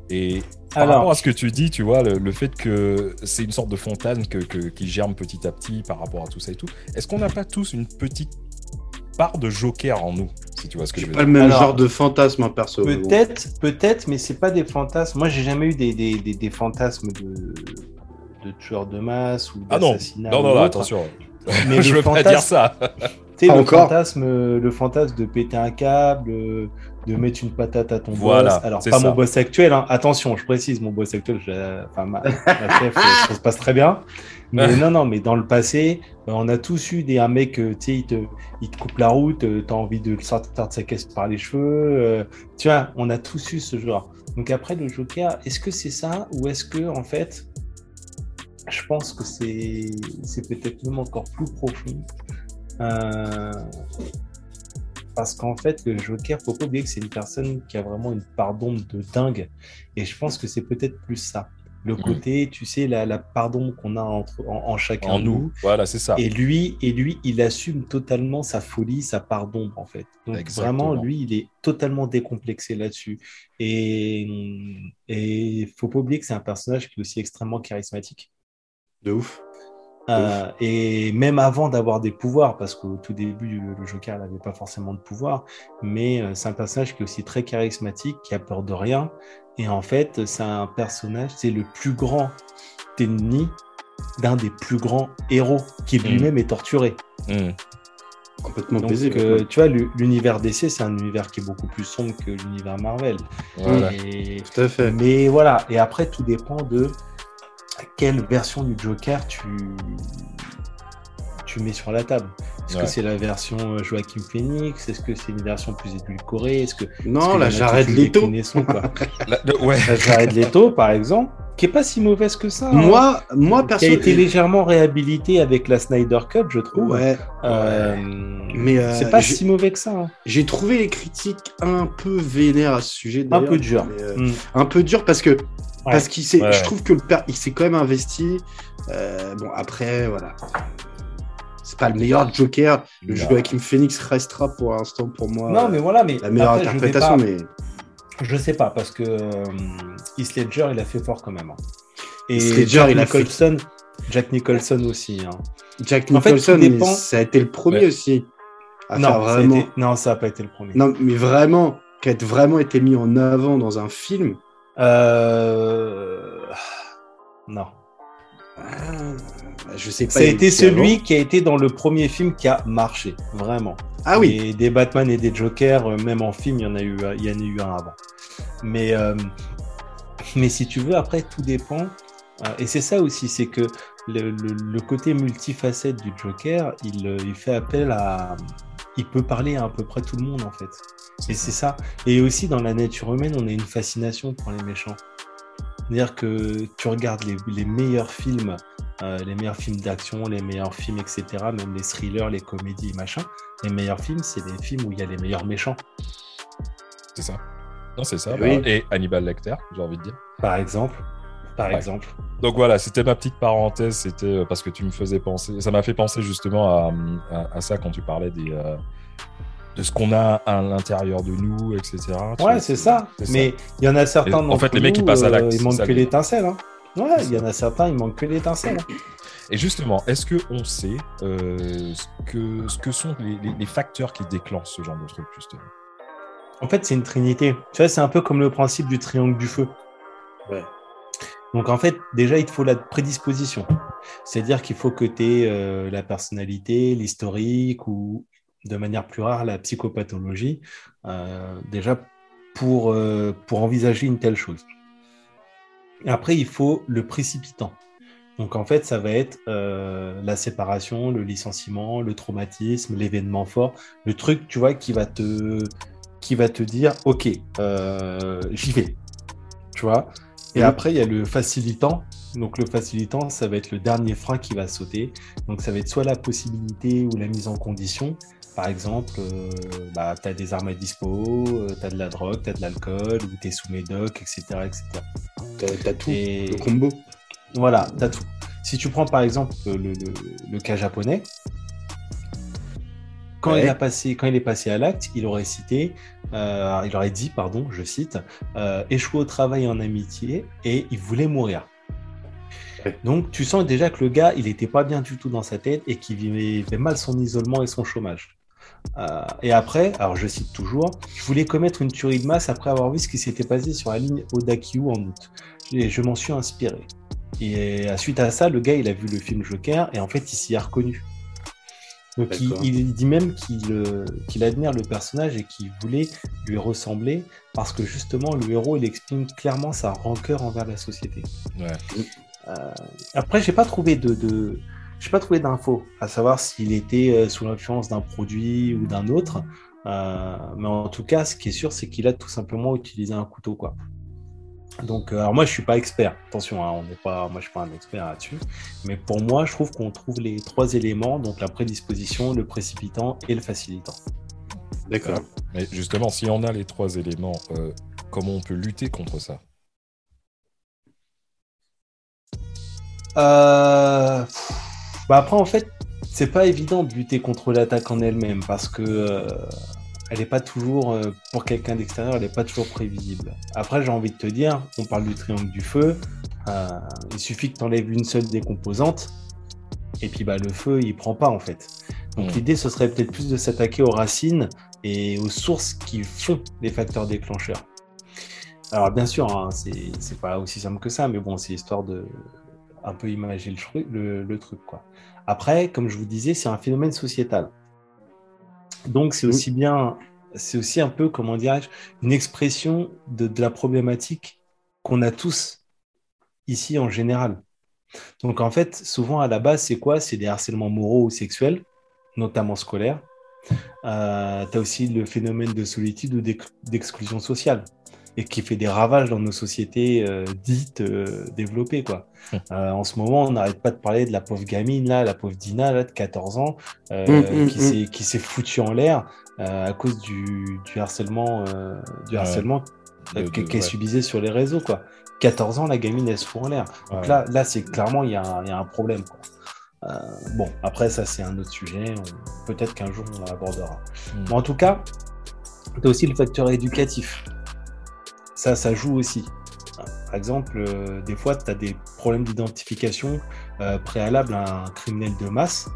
Et par Alors, rapport à ce que tu dis, tu vois, le, le fait que c'est une sorte de fontaine que, que, qui germe petit à petit par rapport à tout ça et tout, est-ce qu'on n'a pas tous une petite part de Joker en nous, si tu vois ce que je veux
dire. Pas le même Alors, genre de fantasme, en perso.
Peut-être, peut-être, mais c'est pas des fantasmes. Moi, j'ai jamais eu des, des, des, des fantasmes de, de tueurs de masse ou
d'assassinats. Ah non, non, non, attention. Mais [laughs] je veux pas dire ça.
Tu sais, le fantasme, le fantasme de péter un câble, de mettre une patate à ton
voilà,
boss. Alors, pas ça. mon boss actuel, hein. attention, je précise, mon boss actuel, je... enfin, ma, ma chef, ça se passe très bien. Mais [laughs] non, non, mais dans le passé, on a tous eu des, un mec, tu sais, il te, il te coupe la route, tu as envie de le sortir de sa caisse par les cheveux. Euh, tu vois, on a tous eu ce genre. Donc après, le Joker, est-ce que c'est ça ou est-ce que, en fait, je pense que c'est peut-être même encore plus profond. Euh, parce qu'en fait, le Joker, faut pas oublier que c'est une personne qui a vraiment une part d'ombre de dingue. Et je pense que c'est peut-être plus ça. Le côté, mmh. tu sais, la, d'ombre qu'on a entre, en, en chacun
en nous. Voilà, c'est ça.
Et lui, et lui, il assume totalement sa folie, sa part d'ombre, en fait. Donc Exactement. vraiment, lui, il est totalement décomplexé là-dessus. Et il faut pas oublier que c'est un personnage qui est aussi extrêmement charismatique.
De ouf.
Euh, et même avant d'avoir des pouvoirs, parce qu'au tout début, le Joker n'avait pas forcément de pouvoir, mais euh, c'est un personnage qui est aussi très charismatique, qui a peur de rien. Et en fait, c'est un personnage, c'est le plus grand ennemi d'un des plus grands héros, qui lui-même mmh. est torturé.
Mmh.
Complètement
Donc,
paisible.
Euh, tu vois, l'univers DC, c'est un univers qui est beaucoup plus sombre que l'univers Marvel.
Voilà.
Et...
Tout à fait.
Mais voilà, et après, tout dépend de quelle version du Joker tu, tu mets sur la table Est-ce ouais. que c'est la version euh, Joaquin Phoenix? Est-ce que c'est une version plus édulcorée? Est-ce que
non, la Jared Leto [laughs]
la, ouais. la Jared Leto, par exemple, qui est pas si mauvaise que ça.
Moi, hein. moi perso,
qui a été légèrement réhabilité avec la Snyder Cut, je trouve.
Ouais.
Euh, mais euh, c'est pas si mauvais que ça. Hein.
J'ai trouvé les critiques un peu vénères à ce sujet.
Un peu dur.
Euh, mm. Un peu dur parce que Ouais. Parce qu'il s'est, ouais. je trouve que le père, il s'est quand même investi. Euh, bon, après, voilà. C'est pas le meilleur Joker. Le jeu Joaquin Phoenix restera pour l'instant pour moi.
Non, mais voilà, mais
la meilleure après, interprétation,
je
mais.
Je sais pas parce que euh, Heath Ledger, il a fait fort quand même. Hein.
Et Ledger, il a
Colson, Jack Nicholson aussi. hein.
Jack
En fait,
Nicholson,
dépend-
ça a été le premier
Ouais.
aussi. À
non,
faire
ça a
vraiment.
été- non, ça n'a pas été le premier.
Non, mais vraiment, qui a vraiment été mis en avant dans un film?
Euh, Non.
Ah, je sais pas.
Ça a été celui qui a été dans le premier film qui a marché, vraiment.
Ah oui.
Et des Batman et des Jokers, euh, même en film, il y en a eu, il y en a eu un avant. Mais, euh, mais si tu veux, après, tout dépend. Euh, et c'est ça aussi, c'est que le, le- le côté multifacette du Joker, il, euh, il fait appel à. Il peut parler à à peu près tout le monde, en fait. Et c'est ça. Et aussi, dans la nature humaine, on a une fascination pour les méchants. C'est-à-dire que tu regardes les, les meilleurs films, euh, les meilleurs films d'action, les meilleurs films, etc., même les thrillers, les comédies, machin. Les meilleurs films, c'est les films où il y a les meilleurs méchants,
C'est ça. Non, c'est ça.
Eh
bah. Et Hannibal Lecter, j'ai envie de dire.
par exemple. Par
Ouais.
exemple.
Donc voilà, c'était ma petite parenthèse. C'était euh, parce que tu me faisais penser. Ça m'a fait penser justement à, à- à ça quand tu parlais des, euh, de ce qu'on a à l'intérieur de nous, etc.
Ouais, c'est ça. Mais il y en a certains.
Et en fait, les mecs, ils passent à l'acte,
Il manque
c'est ça,
que
le-
l'étincelle. Hein. Ouais, il y en a certains, il manque que l'étincelle.
Et justement, est-ce que on sait euh, ce, que, ce que sont les, les- les facteurs qui déclenchent ce genre de truc, justement?
En fait, c'est une trinité. Tu vois, c'est un peu comme le principe du triangle du feu.
Ouais.
Donc, en fait, déjà, il te faut la prédisposition. C'est-à-dire qu'il faut que tu aies la personnalité, l'historique ou, de manière plus rare, la psychopathologie, euh, déjà pour, euh, pour envisager une telle chose. Après, il faut le précipitant. Donc, en fait, ça va être euh, la séparation, le licenciement, le traumatisme, l'événement fort, le truc, tu vois, qui va te, qui va te dire, OK, euh, j'y vais. Tu vois? Et après, il y a le facilitant. Donc, le facilitant, ça va être le dernier frein qui va sauter. Donc, ça va être soit la possibilité ou la mise en condition. Par exemple, euh, bah, tu as des armes à dispo, tu as de la drogue, tu as de l'alcool, ou tu es sous médoc, etc. etc.
T'as t'as tout.
Et
Le combo.
voilà, tu as tout. Si tu prends par exemple le, le- le cas japonais, quand,
Ouais.
il a passé, quand il est passé à l'acte, il aurait cité, euh, il aurait dit, pardon, je cite, euh, échoué au travail en amitié et il voulait mourir.
Ouais.
Donc tu sens déjà que le gars, il n'était pas bien du tout dans sa tête et qu'il vivait mal son isolement et son chômage. Euh, et après, alors je cite toujours, je voulais commettre une tuerie de masse après avoir vu ce qui s'était passé sur la ligne Odakyu en août. Et je m'en suis inspiré. Et à suite à ça, le gars, il a vu le film Joker et en fait, il s'y est reconnu. Donc, il, dit même qu'il euh, qu'il admire le personnage et qu'il voulait lui ressembler parce que justement, le héros, il exprime clairement sa rancœur envers la société.
Ouais.
Après, j'ai pas trouvé de, de j'ai pas trouvé d'infos à savoir s'il était euh, sous l'influence d'un produit ou d'un autre. Euh, mais en tout cas, ce qui est sûr, c'est qu'il a tout simplement utilisé un couteau, quoi. Donc, euh, alors moi, je suis pas expert. Attention, hein, on n'est pas, moi, je suis pas un expert là-dessus. Mais pour moi, je trouve qu'on trouve les trois éléments, donc la prédisposition, le précipitant et le facilitant.
D'accord.
Mais justement, si on a les trois éléments, euh, comment on peut lutter contre ça?
Euh, pff, Bah après, en fait, c'est pas évident de lutter contre l'attaque en elle-même parce que euh, elle n'est pas toujours, euh, pour quelqu'un d'extérieur, elle n'est pas toujours prévisible. Après, j'ai envie de te dire, on parle du triangle du feu, euh, il suffit que tu enlèves une seule des composantes et puis bah, le feu, il prend pas en fait. Donc
Mm.
l'idée, ce serait peut-être plus de s'attaquer aux racines et aux sources qui font les facteurs déclencheurs. Alors bien sûr, hein, c'est c'est pas aussi simple que ça, mais bon, c'est histoire de un peu imaginer le, tru- le, le truc. Quoi. Après, comme je vous disais, c'est un phénomène sociétal. Donc c'est aussi bien, c'est aussi un peu, comment dirais-je, une expression de, de la problématique qu'on a tous ici en général. Donc en fait, souvent à la base, c'est quoi? C'est des harcèlements moraux ou sexuels, notamment scolaires. Euh, tu as aussi le phénomène de solitude ou d'ex- d'exclusion sociale et qui fait des ravages dans nos sociétés euh, dites euh, développées. Quoi. Euh, en ce moment, on n'arrête pas de parler de la pauvre gamine, là, la pauvre Dina, là, de 14 ans, euh,
Hum, hum,
qui s'est- qui s'est foutue en l'air euh, à cause du, du harcèlement, euh, du
Ouais.
harcèlement euh, qu'elle
ouais.
subissait sur les réseaux. Quoi. 14 ans, la gamine, elle se fout en l'air. Donc
Ouais.
là, là c'est clairement, il y, a un- il y a un problème. Quoi. Euh, bon, après, ça, c'est un autre sujet. On- Peut-être qu'un jour, on l'abordera.
Mm.
Mais en tout cas, tu as aussi le facteur éducatif. Ça, ça joue aussi. par exemple, euh, des fois, tu as des problèmes d'identification euh, préalables à un criminel de masse.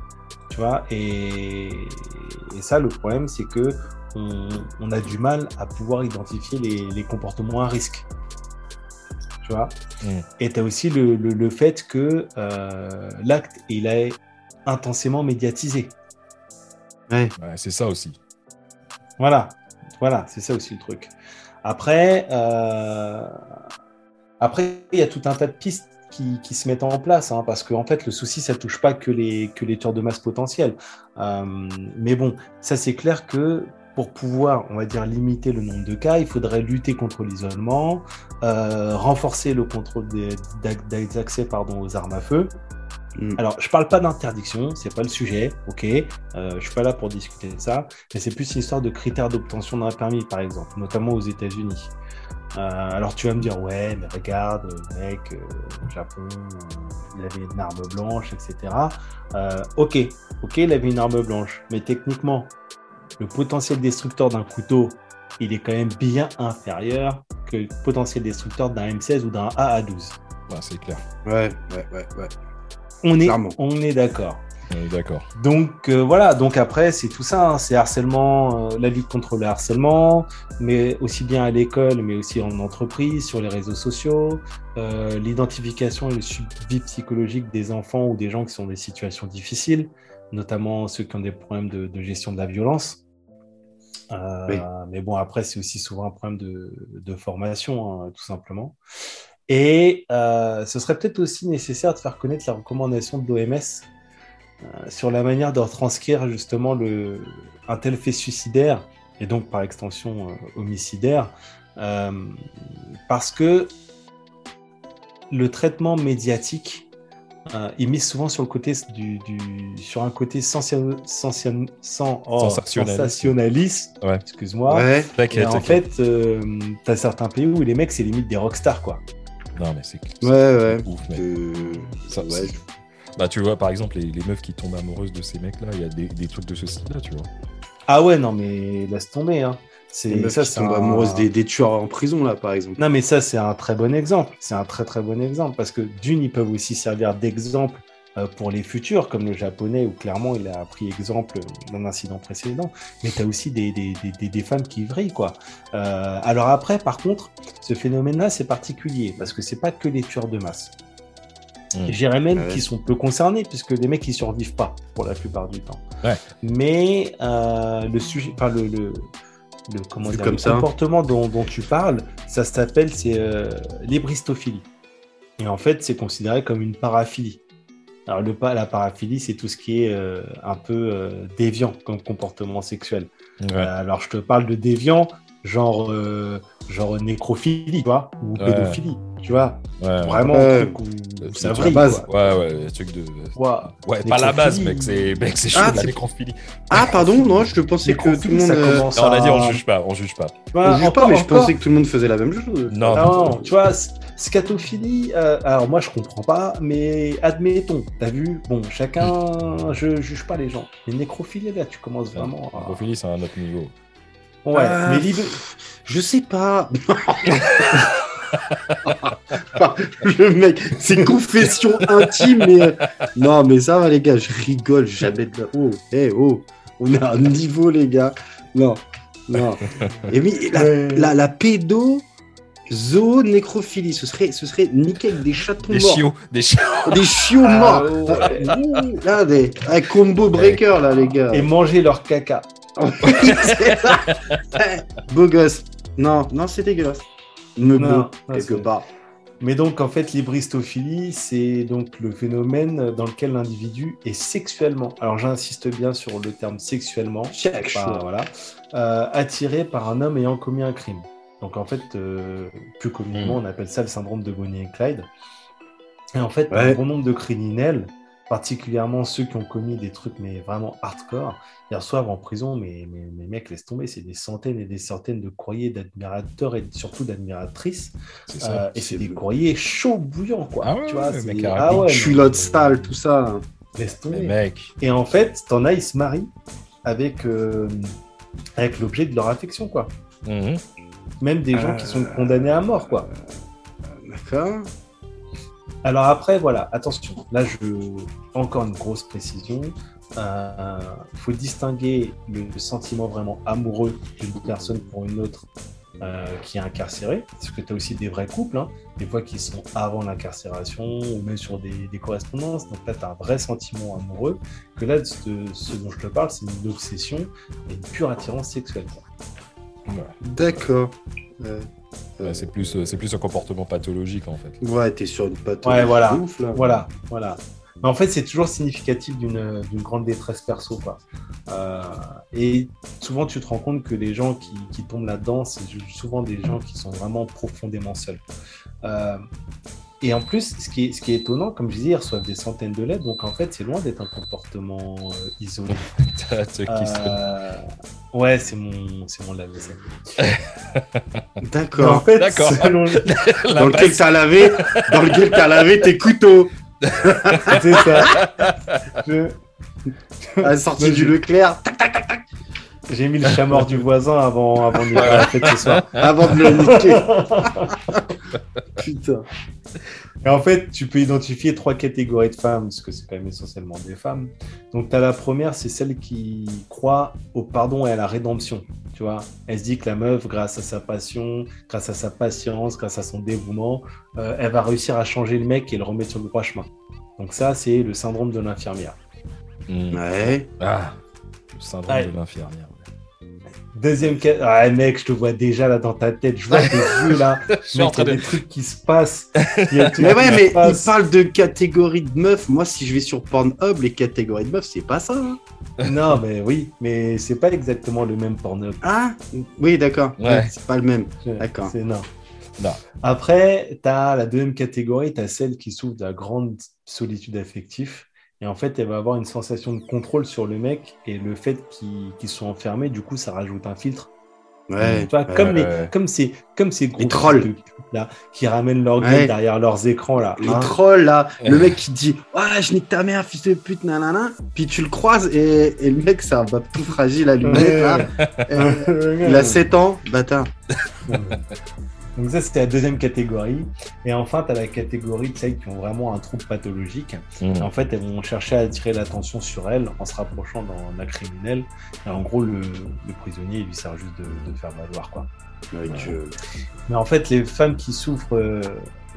Tu vois, et, et ça, le problème, c'est que on, on a du mal à pouvoir identifier les, les comportements à risque. Tu vois?
Mm.
Et tu as aussi le, le- le fait que euh, l'acte, il est intensément médiatisé.
Ouais.
Ouais, c'est ça aussi.
Voilà, voilà, c'est ça aussi le truc. Après, euh, après, il y a tout un tas de pistes qui, qui se mettent en place, hein, parce qu'en fait, le souci, ça touche pas que les que les tueurs de masse potentiels. Euh, mais bon, ça c'est clair que pour pouvoir, on va dire, limiter le nombre de cas, il faudrait lutter contre l'isolement, euh, renforcer le contrôle des, d'ac- des accès pardon, aux armes à feu.
Mm.
Alors, je parle pas d'interdiction, c'est pas le sujet, ok. Euh, je suis pas là pour discuter de ça, mais c'est plus une histoire de critères d'obtention d'un permis, par exemple, notamment aux États-Unis. Euh, alors, tu vas me dire, ouais, mais regarde, le mec, euh, au Japon, euh, il avait une arme blanche, etc. Euh, ok, ok, il avait une arme blanche, mais techniquement, le potentiel destructeur d'un couteau, il est quand même bien inférieur que le potentiel destructeur d'un M16 ou d'un AA12.
Ouais, c'est clair.
Ouais, ouais, ouais, ouais.
On est,
Clairement.
on est d'accord.
On est d'accord.
Donc euh, voilà, donc après c'est tout ça, hein. c'est harcèlement, euh, la lutte contre le harcèlement, mais aussi bien à l'école, mais aussi en entreprise, sur les réseaux sociaux, euh, l'identification et le suivi psychologique des enfants ou des gens qui sont dans des situations difficiles, notamment ceux qui ont des problèmes de, de gestion de la violence. Euh,
Oui.
Mais bon, après c'est aussi souvent un problème de, de formation, hein, tout simplement. Et euh, ce serait peut-être aussi nécessaire de faire connaître les recommandations de l'OMS euh, sur la manière de retranscrire justement le, un tel fait suicidaire et donc par extension euh, homicidaire, euh, parce que le traitement médiatique euh, il mise souvent sur le côté du, du- sur un côté sensation- sensation- sans- oh,
Sensationnaliste. Ouais.
excuse-moi.
Ouais.
En fait, euh, t'as certains pays où les mecs c'est limite des rockstars quoi.
Non, mais c'est
Ouais, ouais.
ouf, mec.
Euh,
Ça,
ouais,
c'est- Bah, tu vois, par exemple, les, les meufs qui tombent amoureuses de ces mecs-là, il y a des, des trucs de ce style-là, tu vois.
Ah ouais non mais laisse tomber hein. C'est
Les meufs
ça
qui
c'est
tombent
un-
amoureuses des, des tueurs en prison, là, par exemple.
Non, mais ça, c'est un très bon exemple. C'est un très très bon exemple parce que d'une, ils peuvent aussi servir d'exemple pour les futurs, comme le japonais où clairement il a pris exemple d'un incident précédent. Mais tu as aussi des, des, des, des- femmes qui vrillent, quoi. Euh, alors après, par contre, ce phénomène-là, c'est particulier parce que c'est pas que les tueurs de masse.
Mm.
Je dirais même
Ouais.
qu'ils sont peu concernés puisque les mecs ils survivent pas pour la plupart du temps.
Ouais.
Mais euh, le sujet, enfin le, le, le- comment dire,
comme
le comportement dont, dont tu parles, ça s'appelle c'est euh, l'ébristophilie. Et en fait, c'est considéré comme une paraphilie. Alors le la paraphilie, c'est tout ce qui est euh, un peu euh, déviant comme comportement sexuel.
Ouais.
Euh, alors je te parle de déviant, genre genre nécrophilie, tu vois, ou pédophilie, tu vois.
Ouais,
Vraiment
Ouais.
un truc où, où ça
à base.
quoi.
Ouais, ouais, truc de. Ouais, pas la base, mec, c'est mec, c'est chaud,
Ah,
la
c'est-
nécrophilie.
Ah, pardon, [laughs] non, je pensais que tout le monde.
ça
euh,
commence
Non, on a dit, on juge pas, on juge pas.
On juge pas,
encore-
mais je pensais que tout le monde faisait la même chose.
Non,
Non,
non.
tu vois, scatophilie, euh, alors moi je comprends pas, mais admettons, t'as vu, bon, chacun, je juge pas les gens. Mais nécrophilie, là, tu commences vraiment à...
Nécrophilie, c'est un autre niveau.
Ouais,
Ah,
mais libre...
Je sais pas. [laughs] [laughs] le mec, c'est confession intime, mais euh, non, mais ça va les gars, je rigole jamais de la. Oh, eh oh, on est à un niveau les gars. Non, non. [laughs] Et oui, la,
Ouais.
la, la pédo nécrophilie, ce serait, ce serait niquer avec des chatons
Des
morts,
chiots, des chiots. [laughs]
des chiots
Ah,
morts.
ouais.
Ouh, Là, des un combo breaker là les gars.
Et manger leur caca.
C'est ça. Beau gosse. Non, non, c'est dégueulasse. Quelque part.
Mais donc, en fait, l'hybristophilie, c'est donc le phénomène dans lequel l'individu est sexuellement, alors j'insiste bien sur le terme sexuellement, pas- voilà, euh, attiré par un homme ayant commis un crime. Donc, en fait, euh, plus communément,
Mm.
on appelle ça le syndrome de Bonnie et Clyde. Et en fait,
Ouais.
un bon nombre de criminels, particulièrement ceux qui ont commis des trucs mais vraiment hardcore, ils reçoivent en prison, mais, mais, mais mec, laisse tomber, c'est des centaines et des centaines de courriers d'admirateurs et surtout d'admiratrices. Euh, et c'est des courriers chauds bouillants, quoi.
Ah ouais,
tu vois,
mec,
ah ouais,
Culotte sale, tout ça.
Laisse tomber.
mec,
Et en fait, t'en as, ils se marient avec, euh, avec l'objet de leur affection, quoi.
mhm.
Même des gens qui sont condamnés à mort, quoi.
D'accord.
Alors après, voilà, attention. Là, je encore une grosse précision. Il euh, faut distinguer le sentiment vraiment amoureux d'une personne pour une autre euh, qui est incarcérée. Parce que tu as aussi des vrais couples, hein, des fois qui sont avant l'incarcération ou même sur des, correspondances. Donc là, tu as un vrai sentiment amoureux. Que là, de ce, dont je te parle, c'est une obsession et une pure attirance sexuelle.
D'accord.
C'est plus, euh, c'est plus un comportement pathologique en fait.
Ouais, t'es sur une pathologie.
Ouais, voilà. Ouf, là. Voilà, voilà. Mais en fait, c'est toujours significatif d'une grande détresse perso. Quoi. Euh, et souvent, tu te rends compte que les gens qui, qui tombent là-dedans, c'est souvent des gens qui sont vraiment profondément seuls. Euh, et en plus, ce qui, est, ce qui est étonnant, comme je disais, ils reçoivent des centaines de lettres, donc en fait, c'est loin d'être un comportement euh, isolé. [laughs] euh... Ouais, c'est mon, c'est mon lave-vaisselle. [laughs]
D'accord.
En fait,
D'accord.
selon- [laughs]
Dans lequel t'as lavé, dans lequel t'as lavé tes couteaux.
c'est ça. Je-
À la sortie du Leclerc,
J'ai mis le chat mort du voisin avant, avant de faire la fête ce soir.
avant de le niquer. Putain.
Et en fait, tu peux identifier trois catégories de femmes, parce que c'est quand même essentiellement des femmes. Donc, tu as la première, c'est celle qui croit au pardon et à la rédemption. Tu vois, elle se dit que la meuf, grâce à sa passion, grâce à sa patience, grâce à son dévouement, euh, elle va réussir à changer le mec et le remettre sur le droit chemin. Donc, ça, c'est le syndrome de l'infirmière.
Hmm.
Ouais.
Ah, le syndrome
Ouais.
de l'infirmière.
Deuxième cas, ah mec, je te vois déjà là dans ta tête, je vois tes [laughs] yeux là.
Je suis
Mec,
en train
il y a
de.
des trucs qui se passent. Il y a des trucs
Mais ouais, mais
se passent.
il parle de catégories de meufs. Moi, si je vais sur Pornhub, les catégories de meufs, c'est pas ça. hein. [laughs]
Non, mais oui, mais c'est pas exactement le même porno.
Ah Oui, d'accord.
Ouais.
C'est pas le même. D'accord.
C'est non.
Non.
Après, tu as la deuxième catégorie, tu as celle qui souffre de la grande solitude affective. Et en fait, elle va avoir une sensation de contrôle sur le mec. Et le fait qu'ils qu'ils soient enfermés, du coup, ça rajoute un filtre.
Ouais.
Tu vois,
ouais,
comme,
ouais,
les,
ouais.
comme, ces, comme ces gros
Les trolls.
de là, qui ramènent leur gueule
Ouais.
derrière leurs écrans. là.
Les
hein.
trolls là, le mec qui dit Ouais, je nique ta mère, fils de pute, nanana. Puis tu le croises et, et le mec, c'est un tout fragile à là. [laughs] Euh, Il a 7 ans, bâtard. [laughs]
Donc ça, c'était la deuxième catégorie. Et enfin, tu as la catégorie de celles qui ont vraiment un trouble pathologique.
Hmm.
En fait, elles vont chercher à attirer l'attention sur elles en se rapprochant d'un criminel. Et en gros, le, le prisonnier, il lui sert juste de, de faire valoir. Quoi.
Avec, euh,
Mais en fait, les femmes qui souffrent euh,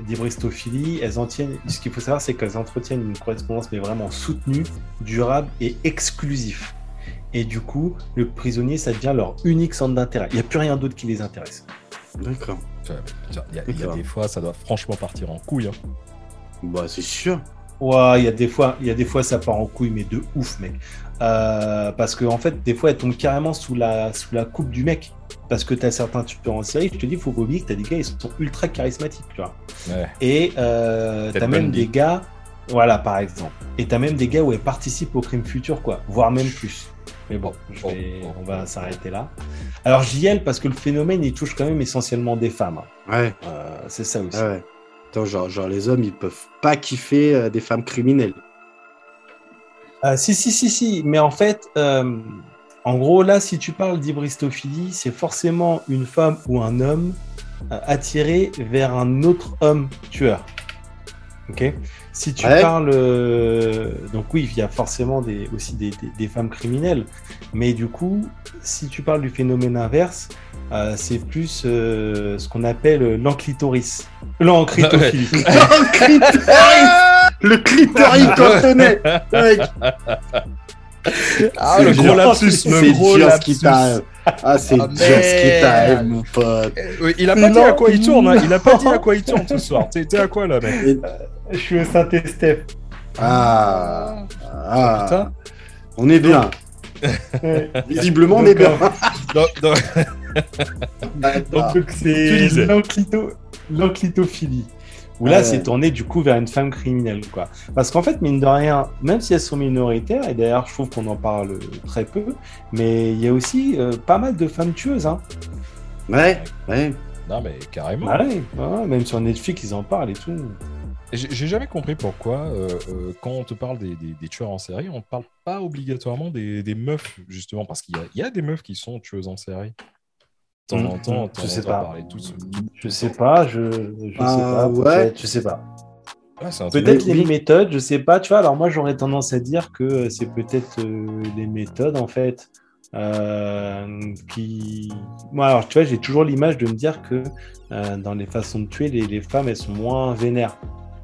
d'hybristophilie, elles en tiennent. Ce qu'il faut savoir, c'est qu'elles entretiennent une correspondance, mais vraiment soutenue, durable et exclusive. Et du coup, le prisonnier, ça devient leur unique centre d'intérêt. Il n'y a plus rien d'autre qui les intéresse.
D'accord.
Il y, a- des fois, ça doit franchement partir en couille. hein.
Bah, c'est sûr.
Ouais, il y a des fois, il y a des fois ça part en couille, mais de ouf, mec. Euh, parce que en fait, des fois, elle tombe carrément sous la sous la coupe du mec. Parce que t'as certains tueurs en série, je te dis, faut pas oublier que t'as des gars, ils sont ultra charismatiques, tu vois.
Ouais.
Et euh, t'as même
Bundy.
des gars, voilà, par exemple. Et t'as même des gars où elles participent au crime futur, quoi, voire même plus. Mais bon, je vais- on va s'arrêter là. Alors aille parce que le phénomène, il touche quand même essentiellement des femmes. hein.
Ouais.
Euh, c'est ça aussi.
Ah ouais. Attends, genre, genre, les hommes, ils peuvent pas kiffer euh, des femmes criminelles.
Euh, si, si, si, si, mais en fait, en gros, là, si tu parles d'hybristophilie, c'est forcément une femme ou un homme attiré vers un autre homme tueur. Ok Si tu
Ouais.
parles. euh, donc, oui, il y a forcément des, aussi des, des- des femmes criminelles, mais du coup, si tu parles du phénomène inverse, euh, c'est plus euh, ce qu'on appelle l'enclitoris. L'encritophilie. [laughs]
le clitoris Le clitoris cantonais [laughs] Mec,
Ah,
C'est
le gros lapsus, le gros
qui
lapsus.
Ah, c'est
Ah, merde.
t'arrive, mon pote.
Oui, il a pas dit à quoi il tourne, hein. il a pas dit à quoi il tourne ce soir. T'es à quoi là, mec
Et-
Je suis au Saint-Estèphe.
Ah, ah,
Putain.
on est bien. [laughs] Visiblement, on est bien.
Non, [laughs] non.
D'accord.
Donc c'est l'enclitophilie. Où là,
Ouais.
c'est tourné du coup vers une femme criminelle, quoi. Parce qu'en fait, mine de rien, même si elles sont minoritaires, et d'ailleurs, je trouve qu'on en parle très peu, mais il y a aussi euh, pas mal de femmes tueuses, hein.
Ouais, ouais.
non, mais carrément.
Ah ouais, ouais, même sur Netflix, ils en parlent et tout.
J'ai jamais compris pourquoi, euh, euh, quand on te parle des, des- des tueurs en série, on ne parle pas obligatoirement des, des meufs, justement, parce qu'il y a des meufs qui sont tueuses en série. Temps
Mm,
en temps,
mm, je sais pas.
parler tout seul.
Je sais pas, je, je
Ah,
sais pas.
ouais.
peut-être, Je sais pas.
Truc-
Peut-être les méthodes, je sais pas, tu vois. Alors moi, j'aurais tendance à dire que c'est peut-être euh, les méthodes, en fait, euh, qui... Moi, alors, tu vois, j'ai toujours l'image de me dire que euh, dans les façons de tuer, les, les femmes, elles sont moins vénères.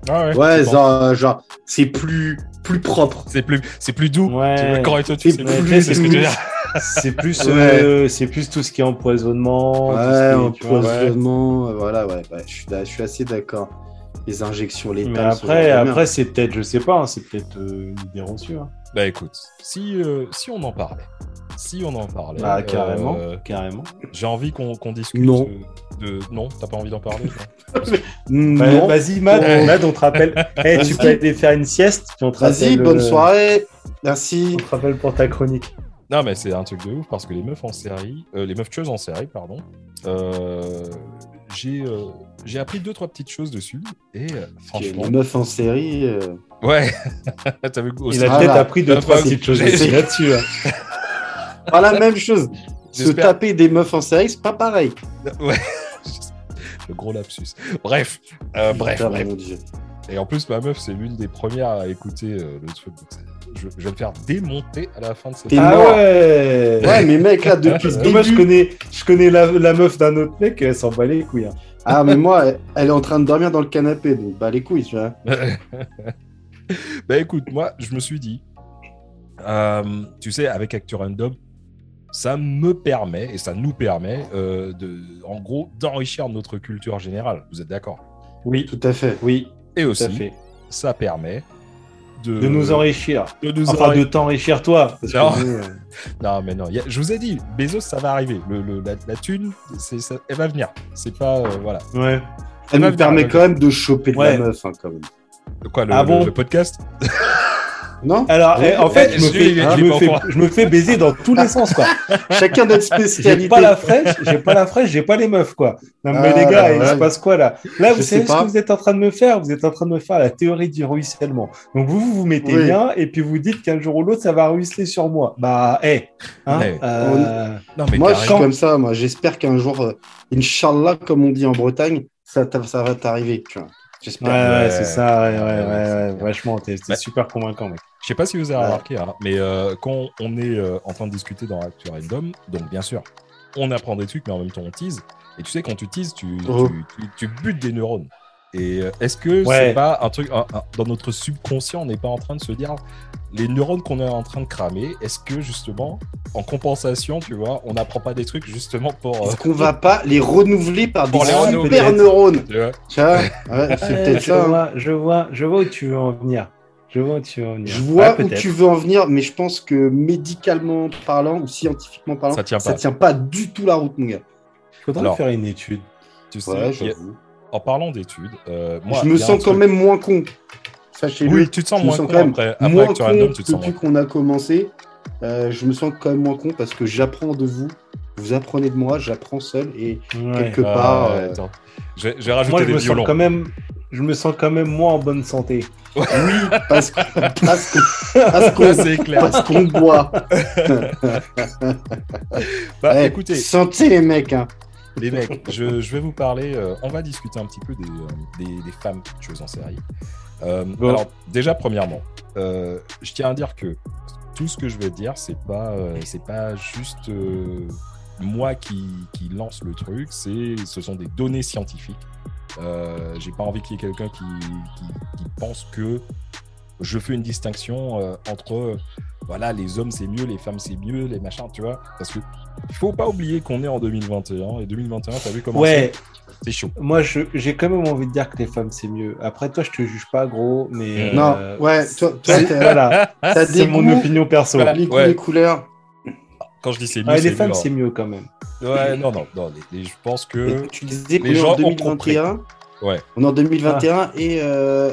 Ah ouais,
Ouais,
tu penses.
genre, genre, c'est plus, plus propre.
c'est plus, c'est plus doux.
Ouais.
C'est ce que tu veux dire. [laughs]
C'est plus, [laughs]
Ouais.
euh, c'est plus tout ce qui est empoisonnement. tout
Ouais,
ce qui est, tu vois.
empoisonnement, euh, voilà, ouais, ouais, je suis, je suis assez d'accord. Les injections létales.
Après,
genre
après c'est peut-être, je sais pas, hein, c'est peut-être euh, une idée reçue. hein.
Bah écoute, si, euh, si on en parlait, si on en parlait,
Bah, carrément,
euh,
carrément.
j'ai envie qu'on qu'on discute
Non.
de... Non, t'as pas envie d'en parler [laughs] Non.
Vas-y, Matt,
Ouais.
Matt, on te rappelle. [laughs] Eh, tu peux aller faire une sieste, puis on te
Vas-y,
rappelle,
bonne
euh,
soirée. Merci.
On te rappelle pour ta chronique.
Non, mais c'est un truc de ouf parce que les meufs en série, euh, les meufs tueuses en série, pardon, euh, j'ai euh, j'ai appris deux trois petites choses dessus et euh, franchement,
Les meufs en série. euh,
ouais, [laughs] t'as vu aussi.
Il a
Ah,
peut-être
là.
appris deux,
Ah,
trois
bah,
petites choses là-dessus. hein.
Pas la même chose. Se taper des meufs en série, c'est pas pareil.
Ouais. Le gros lapsus. Bref, euh, bref. Et en plus, ma meuf, c'est l'une des premières à écouter euh, le truc. je, je vais me faire démonter à la fin de cette.
Ah
mort.
ouais
Ouais, mais mec, là, depuis le
moi, je
début.
connais, je connais la, la meuf d'un autre mec, elle s'en bat les couilles. hein.
Ah, mais moi, elle- elle est en train de dormir dans le canapé, donc bah les couilles, tu vois. [laughs]
bah écoute, moi, je me suis dit, euh, tu sais, avec Actu Random, ça me permet, et ça nous permet, euh, de, en gros, d'enrichir notre culture générale. Vous êtes d'accord?
Oui,
Tout à fait.
oui,
Et
tout à
aussi,
fait.
ça permet de,
De nous enrichir.
de nous
Enfin,
enri-
de t'enrichir toi. Parce
Non.
que nous, euh, [laughs]
Non, mais non, je vous ai dit, Bezos, ça va arriver. Le, le- la, la thune, ça- elle va venir. C'est pas. euh, voilà.
Ouais.
Elle nous permet quand même de choper de
Ouais.
la meuf, hein, quand même.
Quoi, le,
Ah bon?
le podcast?
Non
Alors,
Ouais.
en fait, je me, fais,
est-
je, me fais, je me fais baiser dans tous les sens, quoi. [laughs]
Chacun notre
J'ai
spécialité.
pas la fraîche, j'ai pas la fraîche, j'ai pas les meufs, quoi. Non, mais
Ah,
les gars, il
ouais.
se passe quoi là Là, vous
Je
savez ce que vous êtes en train de me faire Vous êtes en train de me faire la théorie du ruissellement. Donc vous, vous vous mettez
Oui.
bien et puis vous dites qu'un jour ou l'autre, ça va ruisseler sur moi. Bah, hé hein,
Ouais.
euh,
Non, mais
Moi, je suis comme ça. Moi, j'espère qu'un jour, euh, Inch'Allah, comme on dit en Bretagne, ça, ça va t'arriver, tu vois.
Ouais,
J'espère.
ouais,
Ouais.
c'est ça, ouais, ouais,
Ouais,
ouais, ouais, vachement, t'es t'es
Bah-
super convaincant, mec.
Je sais pas si vous avez remarqué, hein, mais euh, quand on est euh, en train de discuter dans Actu Random, donc bien sûr, on apprend des trucs, mais en même temps on tease. Et tu sais, quand tu teases, tu,
Oh.
tu, tu- tu butes des neurones. Et euh, est-ce que
Ouais.
c'est pas un truc un- un- dans notre subconscient, on n'est pas en train de se dire les neurones qu'on est en train de cramer, est-ce que justement, en compensation, tu vois, on n'apprend pas des trucs justement pour. euh,
Est-ce qu'on va pas les renouveler par des super neurones
tu vois
Tu vois Ouais, c'est peut-être ça. hein.
vois, je, vois, je vois où tu veux en venir. Je vois où tu veux en venir.
Je vois
Ouais,
où tu veux en venir, mais je pense que médicalement parlant ou scientifiquement parlant,
Ça tient
ça
pas.
tient pas du tout la route, mon gars.
Faudrait
Alors.
faire une étude.
Tu sais,
Ouais,
il a- en parlant d'études, euh, moi,
je
il
me sens quand
truc-
même moins con. Sachez-le.
Oui, tu te sens
je
moins
sens
con
quand même
après, après
moins con
Random, tu te sens
depuis qu'on a commencé. Euh, je me sens quand même moins con parce que j'apprends de vous, vous apprenez de moi, j'apprends seul et
Ouais.
quelque part.
Ah,
euh,
attends. Je vais, je vais rajouter
Moi, je
des
me
violons.
sens quand même, je me sens quand même moins en bonne santé.
Oui, parce que- parce que- parce qu'on [laughs] parce qu'on boit. [laughs]
Bah,
Eh,
écoutez,
Santé les mecs. Hein.
les mecs, je, je vais vous parler. euh, on va discuter un petit peu des, euh, des, des femmes tueuses en série. Euh,
Bon.
Alors, déjà, premièrement, euh, je tiens à dire que tout ce que je vais dire, c'est pas, euh, c'est pas juste euh, moi qui, qui lance le truc. C'est, ce sont des données scientifiques. Euh, J'ai pas envie qu'il y ait quelqu'un qui, qui, qui pense que je fais une distinction euh, entre voilà les hommes c'est mieux, les femmes c'est mieux, les machins, tu vois. Parce que il faut pas oublier qu'on est en 2021 et 2021, t'as vu comment
Ouais,
c'est? C'est chaud.
moi, je- j'ai quand même envie de dire que les femmes, c'est mieux. Après, toi, je te juge pas, gros, mais.
Non,
euh,
ouais, toi, toi, [laughs]
c'est-
t'as-
voilà, c'est mon opinion perso.
Voilà.
les
Ouais.
couleurs.
Quand je dis c'est mieux,
Ah, les
c'est
femmes, c'est mieux quand même.
Ouais, non, non, non. les- les- je pense que
Tu disais qu'on
les
est
gens
en
ont
2021.
Ouais.
On est en 2021 et euh,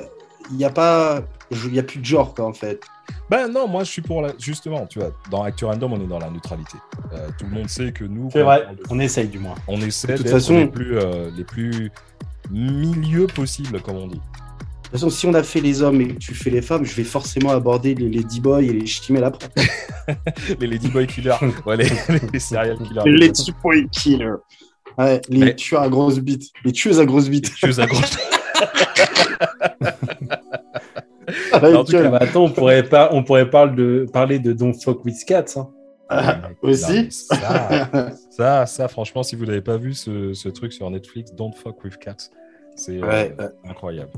il n'y a pas, il y a plus de genre quoi en fait.
Ben non, moi je suis pour la. Justement, tu vois, dans Actu Random, on est dans la neutralité. Euh, tout le monde sait que nous,
C'est vrai,
on
essaye du moins.
on essaie
De toute façon-
les plus, euh, les plus milieux possibles, comme on dit.
Toute façon, si on a fait les hommes et que tu fais les femmes, je vais forcément aborder les ladyboys et les chimelles après. [laughs]
les ladyboy killers, ouais, les, [laughs] les serial killers.
Les ladyboy killers. Ouais, les
Ouais.
tueurs à grosse bite. Les tueuses à grosse bite.
Tueuse à gauche. [laughs]
Ah,
en tout cas,
Bah, attends, on pourrait, pas, on pourrait parler de, parler de Don't Fuck with Cats. hein.
Ah, aussi
Non, ça, ça, ça, franchement, si vous n'avez pas vu ce, ce truc sur Netflix, Don't Fuck with Cats, c'est euh,
Ouais,
incroyable.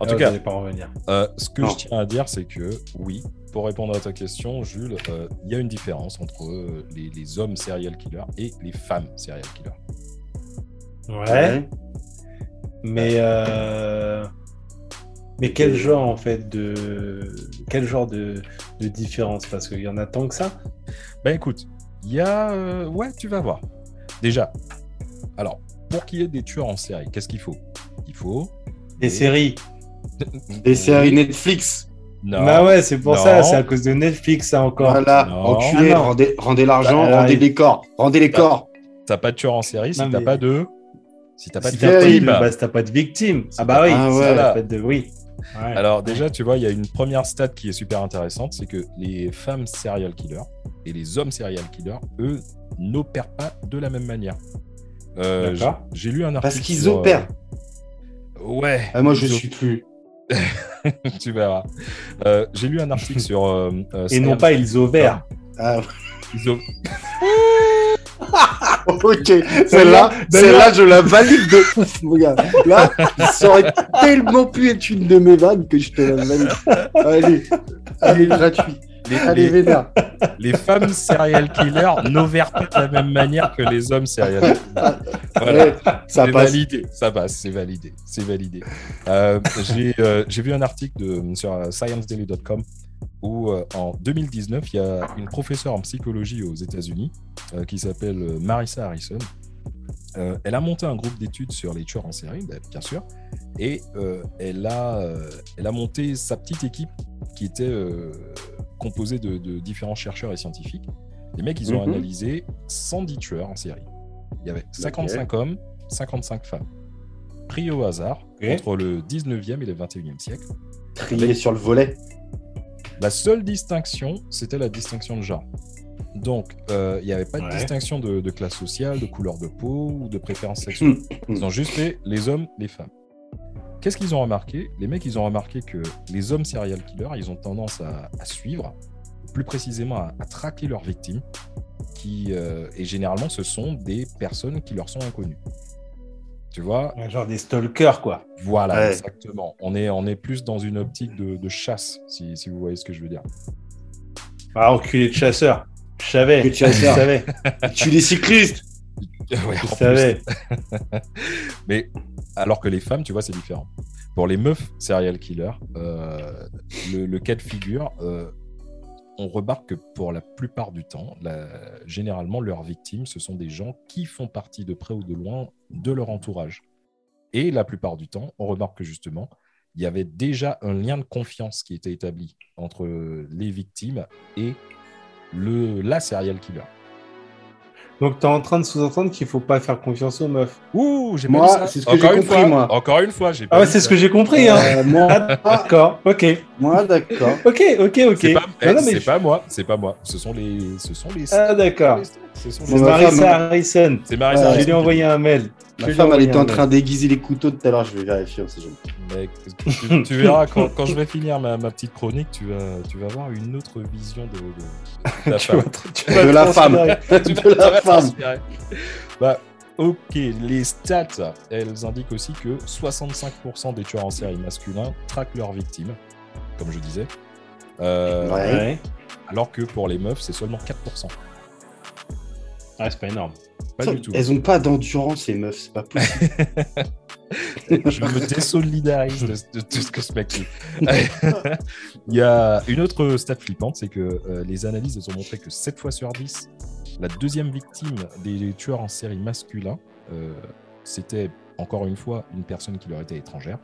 En
Ah,
tout cas,
pas en revenir.
Euh, ce que
Non.
je tiens à dire, c'est que oui, pour répondre à ta question, Jules, euh, il y a une différence entre euh, les, les hommes serial killers et les femmes serial killers.
Ouais. Mais, euh, mais quel genre en fait de quel genre de, de différence? Parce qu'il y en a tant que ça.
Ben écoute, il y a. ouais, tu vas voir. Déjà, alors, pour qu'il y ait des tueurs en série, qu'est-ce qu'il faut? Il faut.
Des séries. [laughs]
Des séries Netflix.
Non.
Bah ouais, c'est pour
Non.
ça, c'est à cause de Netflix ça encore.
Voilà,
Non.
enculé,
Ah
rendez, rendez l'argent,
Bah,
rendez
il-
les corps, rendez les
Bah,
corps.
T'as pas de tueur en série si t'as
mais-
pas de. Si t'as pas de victime.
bah, si t'as pas de victime. Ah bah oui,
Ah ouais.
la fête de oui. Ouais.
Alors déjà, tu vois, il y a une première stat qui est super intéressante, c'est que les femmes serial killers et les hommes serial killers, eux, n'opèrent pas de la même manière. Euh, j'ai
D'accord.
j'ai lu un article.
Parce qu'ils
euh,
opèrent.
Ouais.
Ah, moi, je
ils
suis plus. [laughs]
tu verras. Euh, J'ai lu un article sur. euh, euh,
Et non pas ils ouvert.
Ah,
Ils op- [laughs]
ok, celle-là, celle-là, je la valide de ouf, gars. Là, ça aurait tellement pu être une de mes vannes que je te la valide. Allez, allez, gratuit.
Les, femmes serial killers n'opèrent pas de la même manière que les hommes serial killers. Voilà.
Ça passe.
validé, ça passe, c'est validé, c'est validé. Euh, J'ai euh, j'ai vu un article de, sur euh, ScienceDaily.com où euh, en 2019, il y a une professeure en psychologie aux États-Unis qui s'appelle Marissa Harrison. Euh, elle a monté un groupe d'études sur les tueurs en série, bah, bien sûr, et euh, elle, a, euh, elle a monté sa petite équipe qui était composée de, de différents chercheurs et scientifiques. Les mecs, ils ont
Mhm.
analysé 110 tueurs en série. Il y avait 55 hommes, 55 femmes. Pris au hasard entre le 19e et le 21e siècle.
Trié sur le volet.
La seule distinction, c'était la distinction de genre. Donc, euh, il n'y avait pas de
Ouais.
distinction de, de classe sociale, de couleur de peau ou de préférence sexuelle. [laughs] Ils ont juste fait les hommes, les femmes. Qu'est-ce qu'ils ont remarqué? Les mecs, ils ont remarqué que les hommes serial killers, ils ont tendance à, à suivre, plus précisément à, à traquer leurs victimes, qui, euh, et généralement, ce sont des personnes qui leur sont inconnues. Tu vois,
Genre des stalkers quoi.
voilà,
Ouais.
exactement. On est, on est plus dans une optique de, de chasse, si, si vous voyez ce que je veux dire.
Ah enculé de chasseur. Je savais. Je
chasseur.
savais.
Tu les cyclistes. [laughs]
Ouais,
Je savais. [laughs]
Mais alors que les femmes, tu vois, c'est différent. Pour les meufs serial killers, euh, le, le cas de figure, euh, on remarque que pour la plupart du temps, la- généralement, leurs victimes, ce sont des gens qui font partie de près ou de loin de leur entourage. Et la plupart du temps, on remarque que justement, il y avait déjà un lien de confiance qui était établi entre les victimes et le, la serial killer.
Donc t'es en train de sous-entendre qu'il faut pas faire confiance aux meufs.
Ouh, j'ai
Moi,
pas dit ça.
c'est ce que j'ai
Encore une
compris,
fois,
moi.
Encore une fois, j'ai pas
Ah ouais, c'est
ça.
ce que j'ai compris hein.
Euh, moi,
D'accord. Ok.
moi d'accord. [laughs]
Ok. Ok. Ok.
C'est pas,
Non,
eh,
non, mais
c'est
je-
pas moi, c'est pas moi. Ce sont les, ce sont les.
Ah d'accord.
ce sont
C'est Marissa. Harrison.
C'est Marissa
Ouais,
Je
Harrison
lui ai envoyé un mail.
Ma femme, elle était en train d'aiguiser les couteaux tout à l'heure, je vais vérifier, on sait jamais.
Mec, tu, tu verras quand, quand je vais finir ma, ma petite chronique, tu vas, tu vas voir une autre vision de, de, de ta [laughs]
Tu
femme.
vas te- tu vas
De la femme.
Tu [laughs]
De
vas-
la femme.
Bah, ok, les stats, elles indiquent aussi que 65% des tueurs en série masculins traquent leurs victimes, comme je disais. Euh,
Ouais.
Ouais.
Alors que pour les meufs, c'est seulement 4%.
Ah, c'est pas énorme.
Pas
Ça,
du tout.
Elles ont pas d'endurance, les meufs, c'est pas possible. [laughs]
je me désolidarise de, de tout ce que ce mec dit. [laughs] Il y a une autre stat flippante, c'est que euh, les analyses elles ont montré que 7 fois sur 10, la deuxième victime des tueurs en série masculins, euh, c'était encore une fois une personne qui leur était étrangère.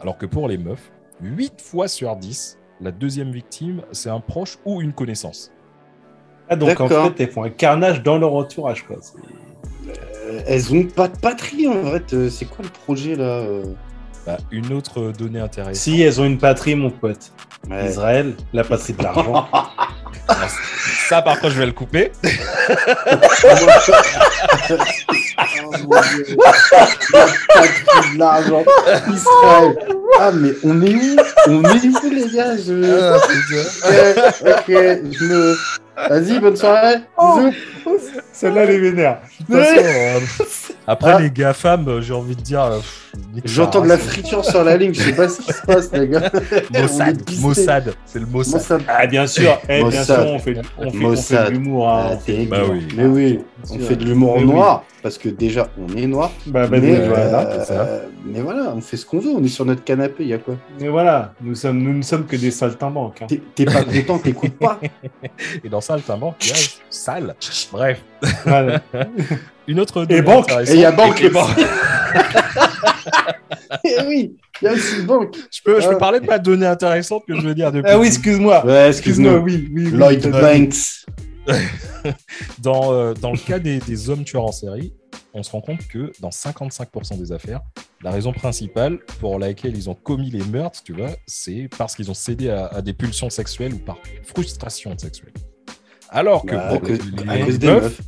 Alors que pour les meufs, 8 fois sur 10, la deuxième victime, c'est un proche ou une connaissance.
Ah, donc en fait, elles font un carnage dans leur entourage, quoi.
Euh, elles ont pas de patrie, en vrai. euh, C'est quoi le projet, là euh
Bah, une autre donnée intéressante.
Si elles ont une patrie, mon pote.
Ouais.
Israël, la patrie de l'argent. [laughs]
Ça, par contre, je vais le couper.
Mon Dieu. La patrie de l'argent. Israël. Ah, mais on est où? On est où, les gars? Je... Ok, ok, je me... Vas-y, bonne soirée. Bisous.
Celle-là, les vénère.
De toute façon, euh, Après,
Ah.
les GAFAM, euh, j'ai envie de dire. euh,
J'entends de la friture sur la ligne, je sais pas ce qui se passe, les gars. [laughs] Est
Mossad. Mossad, c'est le Mossad.
Mossad.
Ah, bien sûr. Eh, bien
Mossad.
sûr, on fait, on fait, on fait de l'humour. hein.
Ah,
On fait-
t'es
Bah oui.
Mais oui, on fait de l'humour noir, parce que déjà, on est noir.
Bah, bah,
mais,
voilà.
euh,
ça.
mais voilà, on fait ce qu'on veut, on est sur notre canapé, il y a quoi?
Mais voilà, nous, sommes, nous ne sommes que des saltimbanques. hein.
T'es t'es pas content, t'écoutes pas? [laughs]
Et dans ça, le banque, il y a sale. Bref.
Voilà. [laughs]
Une autre.
Et banque.
Et il y a banque. [laughs]
Et banque.
Oui, il y a aussi une banque.
Je peux, je peux
Ah.
parler de ma donnée intéressante que je veux dire depuis.
Ah oui, excuse-moi.
Ouais,
Excuse-moi, oui, oui, oui.
Lloyd Banks. [laughs]
Dans, euh, dans le cas des, des hommes tueurs en série, on se rend compte que dans 55% des affaires, la raison principale pour laquelle ils ont commis les meurtres, tu vois, c'est parce qu'ils ont cédé à, à des pulsions sexuelles ou par frustration sexuelle. Alors que
Bah,
pour les, meufs,
meufs.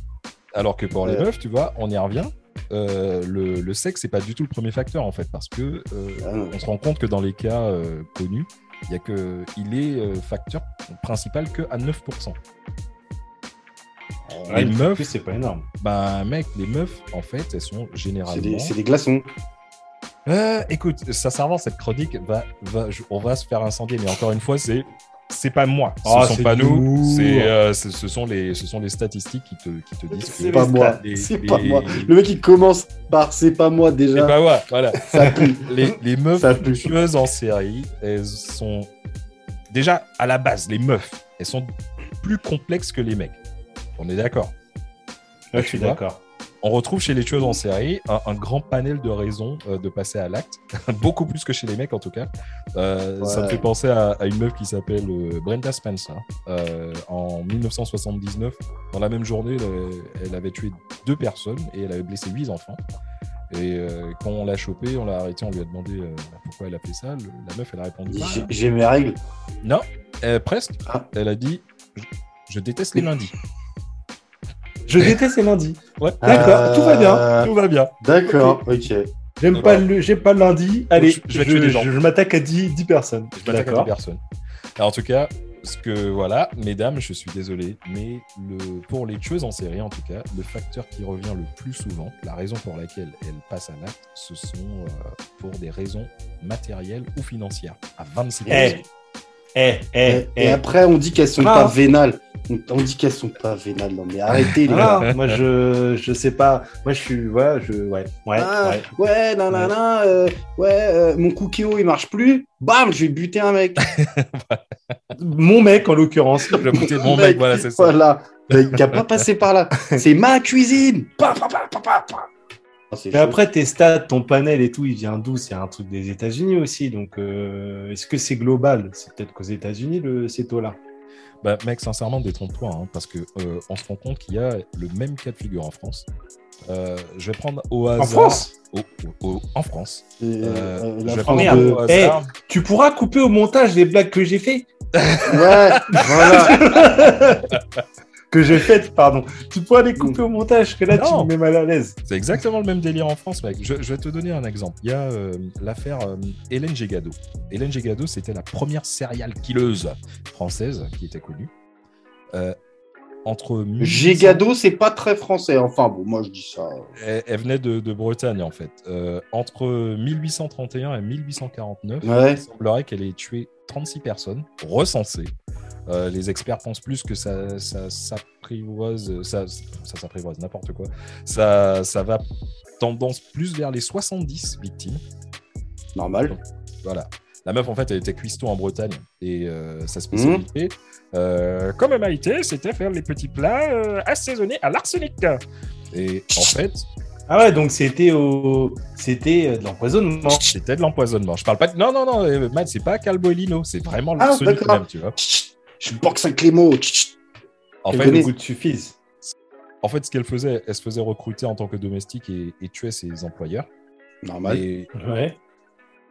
alors que pour les meufs, tu vois, on y revient. euh, le, le sexe, c'est pas du tout le premier facteur en fait, parce que euh,
Ah
on se rend compte que dans les cas euh, connus, il y a que il est facteur principal que à 9%.
Ouais,
les meufs,
c'est pas énorme.
bah mec, les meufs, en fait, elles sont généralement.
c'est des glaçons.
Écoute, sincèrement, cette chronique va, va, on va se faire incendier, mais encore une fois, c'est c'est pas moi, ce
Oh,
sont
c'est
pas nous,
l'humour.
c'est euh, ce, ce sont les ce sont les statistiques qui te qui te disent
C'est
pas moi. C'est
les-
pas moi. Le mec, il commence par c'est pas moi déjà.
bah ouais, voilà.
Ça pue.
les, les meufs
Ça pue.
tueuses en série, elles sont déjà à la base, les meufs, elles sont plus complexes que les mecs. On est d'accord.
Là, je suis d'accord.
On retrouve chez les tueuses en série un, un grand panel de raisons euh, de passer à l'acte, [laughs] beaucoup plus que chez les mecs en tout cas. Euh, Ça me fait penser à, à une meuf qui s'appelle euh, Brenda Spencer. Euh, en 1979, dans la même journée, elle, elle avait tué deux personnes et elle avait blessé huit enfants. Et quand on l'a chopée, on l'a arrêtée, on lui a demandé pourquoi elle a fait ça. Le- la meuf, elle a répondu bah,
J'ai- J'ai mes règles.
non, presque.
Ah.
Elle a dit je déteste les lundis.
Je déteste les lundis.
Ouais.
D'accord,
Euh,
tout va bien.
Tout va bien.
D'accord, ok.
J'aime pas le, j'aime pas le lundi. Allez,
je- je vais tuer des gens.
je- je m'attaque à 10, 10 personnes.
Je m'attaque à des
D'accord.
personnes. Alors, en tout cas, ce que voilà, mesdames, je suis désolé, mais le, pour les tueuses en série, en tout cas, le facteur qui revient le plus souvent, la raison pour laquelle elles passent à l'acte, ce sont euh, pour des raisons matérielles ou financières, à 26%.
Eh, eh, eh,
Et, et
eh.
après, on dit qu'elles sont
Ah.
pas vénales. On, dit qu'elles sont pas vénales. Non, mais arrêtez, les gars.
Moi, je, je sais pas. Moi, je suis, voilà, je, ouais, ouais,
Ah,
ouais.
ouais, non, non, non, euh, ouais, euh, mon cookie il marche plus. Bam, je vais buter un mec. [laughs]
Mon mec, en l'occurrence.
Mon
Mec,
mec, voilà, c'est ça.
Voilà. [laughs] Il n'a pas passé par là. C'est ma cuisine. Pa, pa, pa,
Mais
chaud.
après, tes stats, ton panel et tout, il vient d'où? C'est un truc des États-Unis aussi. Donc, euh, est-ce que c'est global? C'est peut-être qu'aux États-Unis, le, ces taux-là.
Bah, mec, sincèrement, détrompe-toi, hein, parce que euh, on se rend compte qu'il y a le même cas de figure en France. Euh, je vais prendre au hasard.
En France?
au- au- au- En France.
C'est,
Euh, je
la
vais
France
prendre
de-
au hasard.
Tu pourras couper au montage les blagues que j'ai fait
Ouais, voilà. [laughs]
Que j'ai faites, pardon. Tu pourras les couper au montage, que là, tu
Non.
me mets mal à l'aise.
C'est exactement le même délire en France, mec. Je, je vais te donner un exemple. Il y a euh, l'affaire euh, Hélène Gégado. Hélène Gégado, c'était la première serial killeuse française qui était connue. Euh, entre 1800
Gégado, c'est pas très français. Enfin, bon, moi, je dis ça.
Elle, elle venait de, de Bretagne, en fait. Euh, entre 1831 et 1849,
Ouais.
il semblerait qu'elle ait tué 36 personnes recensées. Euh, les experts pensent plus que ça, ça s'apprivoise, ça, ça s'apprivoise, n'importe quoi. Ça, ça va tendance plus vers les 70 victimes.
Normal.
Voilà. La meuf, en fait, elle était cuistot en Bretagne et euh, sa spécialité, euh, comme MIT, c'était faire les petits plats euh, assaisonnés à l'arsenic. Et en fait,
Ah ouais, donc c'était au... c'était euh, de l'empoisonnement.
c'était de l'empoisonnement. Je parle pas de... Non, non, non, Matt, c'est pas Calbolino, c'est vraiment
Ah,
l'arsenic même, tu vois.
Je boxe avec les mots.
En
Et
fait,
venez.
le goût de suffise.
en fait, ce qu'elle faisait, elle se faisait recruter en tant que domestique et, et tuait ses employeurs.
Normal.
Et
Ouais.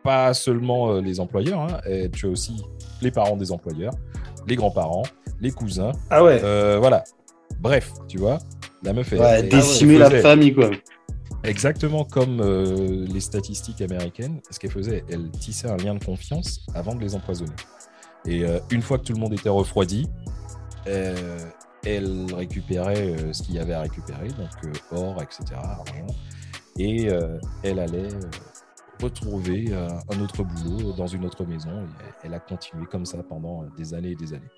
pas seulement euh, les employeurs, hein, et tu as aussi les parents des employeurs, les grands-parents, les cousins.
Ah ouais.
Euh, voilà. Bref, tu vois, la meuf est.
Ouais,
elle-
décimer
elle
la famille, quoi.
Exactement comme euh, les statistiques américaines, ce qu'elle faisait, elle tissait un lien de confiance avant de les empoisonner. Et euh, une fois que tout le monde était refroidi, euh, elle récupérait euh, ce qu'il y avait à récupérer, donc or, etc., argent, et elle allait retrouver un autre boulot dans une autre maison. Et elle a continué comme ça pendant des années et des années.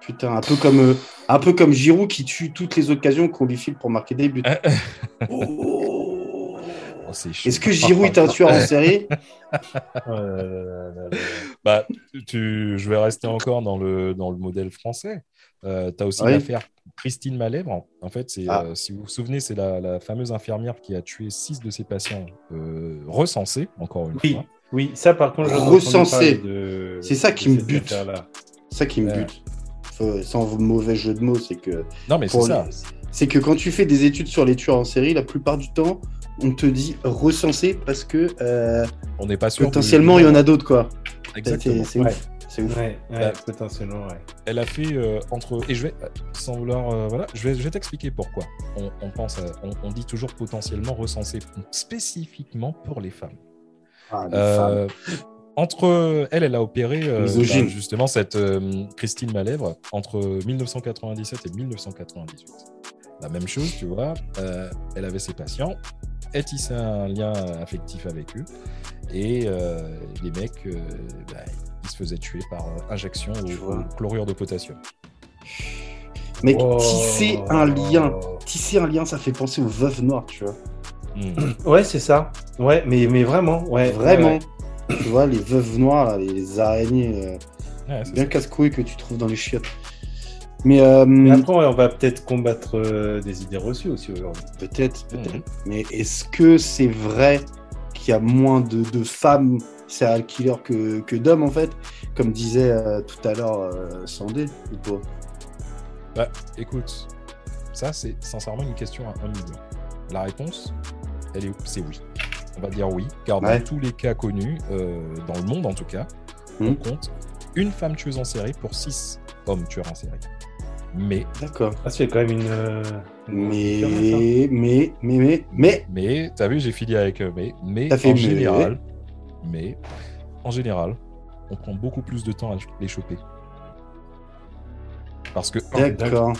Putain, un peu comme, un peu comme Giroud qui tue toutes les occasions qu'on lui file pour marquer des buts. [laughs] Oh.
Oh, c'est chaud.
Est-ce que Giroud est un tueur en série
Euh, [laughs]
Bah, tu, je vais rester encore dans le, dans le modèle français. Euh, tu as aussi
Oui.
l'affaire Christine Malèvre. En fait, c'est,
Ah.
euh, si vous vous souvenez, c'est la, la fameuse infirmière qui a tué six de ses patients euh, recensés, encore une
Oui.
fois.
oui, ça par contre, ai
Recensé.
de-
C'est ça
de
qui me bute. ça qui me bute. Faut- sans mauvais jeu de mots, c'est que
Non, mais c'est ça.
c'est que quand tu fais des études sur les tueurs en série, la plupart du temps, on te dit recenser parce que euh,
On n'est pas sûr. du-
potentiellement il y en a d'autres quoi.
Exactement.
C'est
Ouais.
ouf. C'est ouf.
Ouais, ouais,
Bah,
potentiellement, ouais.
Elle a fait euh, entre. Et je vais, euh, sans vouloir. euh, voilà, je vais, je vais t'expliquer pourquoi. On, on pense à- on, on dit toujours potentiellement recensé spécifiquement pour les femmes.
Ah, les
Euh, entre elle, elle a opéré euh, bah, justement cette euh, Christine Malèvre entre 1997 et 1998. La même chose, tu vois, euh, elle avait ses patients, elle tissait un lien affectif avec eux, et euh, les mecs, euh, bah, ils se faisaient tuer par injection au, au chlorure de potassium.
Mec,
Oh.
tisser un lien, tisser un lien, ça fait penser aux veuves noires, tu vois.
Hmm.
Ouais, c'est ça. Ouais, mais, mais vraiment, ouais.
Vraiment.
ouais.
Tu vois, les veuves noires, là, les araignées euh,
Ouais,
bien casse-couilles que tu trouves dans les chiottes. Mais, euh,
Mais après, on va peut-être combattre euh, des idées reçues aussi aujourd'hui.
peut-être, peut-être.
Mhm.
Mais est-ce que c'est vrai qu'il y a moins de, de femmes serial killers que, que d'hommes, en fait? Comme disait euh, tout à l'heure euh, Sandé, ou pas?
Bah, écoute, ça c'est sincèrement une question à un million. La réponse, elle est, c'est oui. On va dire oui, car
Ouais.
dans tous les cas connus, euh, dans le monde en tout cas,
Hmm.
on compte une femme tueuse en série pour six hommes tueurs en série. Mais,
D'accord.
Ah, c'est quand même une. euh, une
Mais,
hein.
mais, mais, mais, mais,
mais, t'as vu, j'ai fini avec eux, mais, mais
T'as fait
en
mais.
général, mais en général, on prend beaucoup plus de temps à les choper. Parce que
d'accord.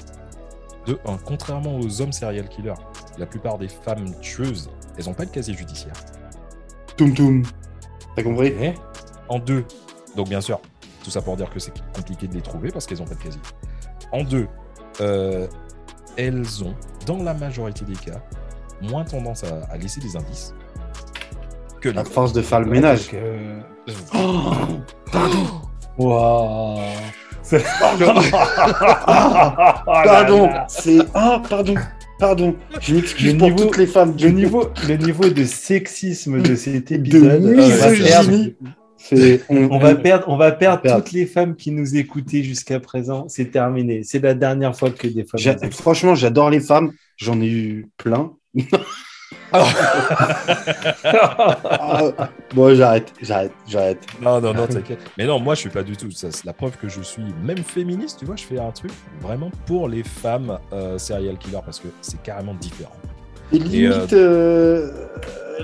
De un, contrairement aux hommes serial killers, la plupart des femmes tueuses, elles n'ont pas de casier judiciaire.
Toum toum. T'as compris?
Ok.
En deux, donc bien sûr, tout ça pour dire que c'est compliqué de les trouver parce qu'elles n'ont pas de casier. En deux, euh, elles ont, dans la majorité des cas, moins tendance à, à laisser des indices que les
À force de faire le ménage.
Donc, euh,
Oh, pardon.
Waouh.
Ah, [laughs] pardon. C'est ah pardon. Pardon. Je m'excuse
Le
pour
niveau-
toutes les femmes.
Le niveau, le niveau de sexisme de cet
de
épisode, va perdre,
misogynie. [laughs]
On va perdre, on va perdre
perdre.
toutes les femmes qui nous écoutaient jusqu'à présent. C'est terminé. C'est la dernière fois que des femmes. Nous.
Franchement, j'adore les femmes. J'en ai eu plein. [laughs] Bon, j'arrête, j'arrête, j'arrête.
Non, non, non, t'inquiète. Mais non, moi, je suis pas du tout. C'est la preuve que je suis même féministe, tu vois. Je fais un truc vraiment pour les femmes euh, serial killers parce que c'est carrément différent.
Et limite, euh,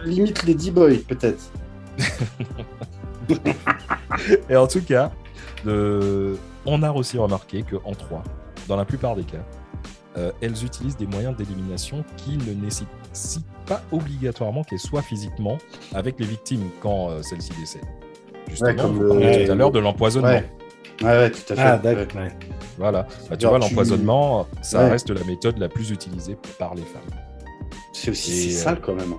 limite Lady Boy, peut-être. [laughs] [laughs]
Et en tout cas, euh, on a aussi remarqué qu'en 3, dans la plupart des cas, euh, elles utilisent des moyens d'élimination qui ne nécessitent pas obligatoirement qu'elles soient physiquement avec les victimes quand euh, celles-ci décèdent. Justement,
comme
on
le-
parlait tout à l'heure de l'empoisonnement.
Ouais. Ouais, ouais, tout à fait.
Ah, d'accord. ouais.
Voilà. Bah, tu vois,
tu-
l'empoisonnement, ça
Ouais.
reste la méthode la plus utilisée par les femmes.
C'est aussi
Et,
sale quand même.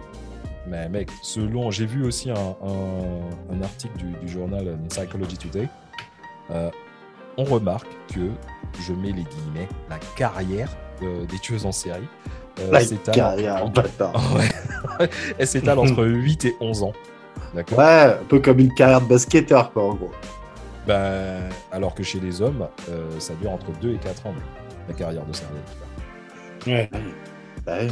Mais mec, selon, j'ai vu aussi un, un- un article du, du journal Psychology Today. Euh, on remarque que, je mets les guillemets, la carrière euh, des tueuses en série euh,
La
s'étale
carrière,
en-
bâtard. [laughs]
Ouais. [laughs] elle s'étale entre [laughs] 8 et 11 ans. D'accord?
Ouais, un peu comme une carrière de basketteur, quoi, en gros.
Ben, Alors que chez les hommes, euh, ça dure entre 2 et 4 ans, la carrière de serial killer.
Ouais.
Bah, ouais.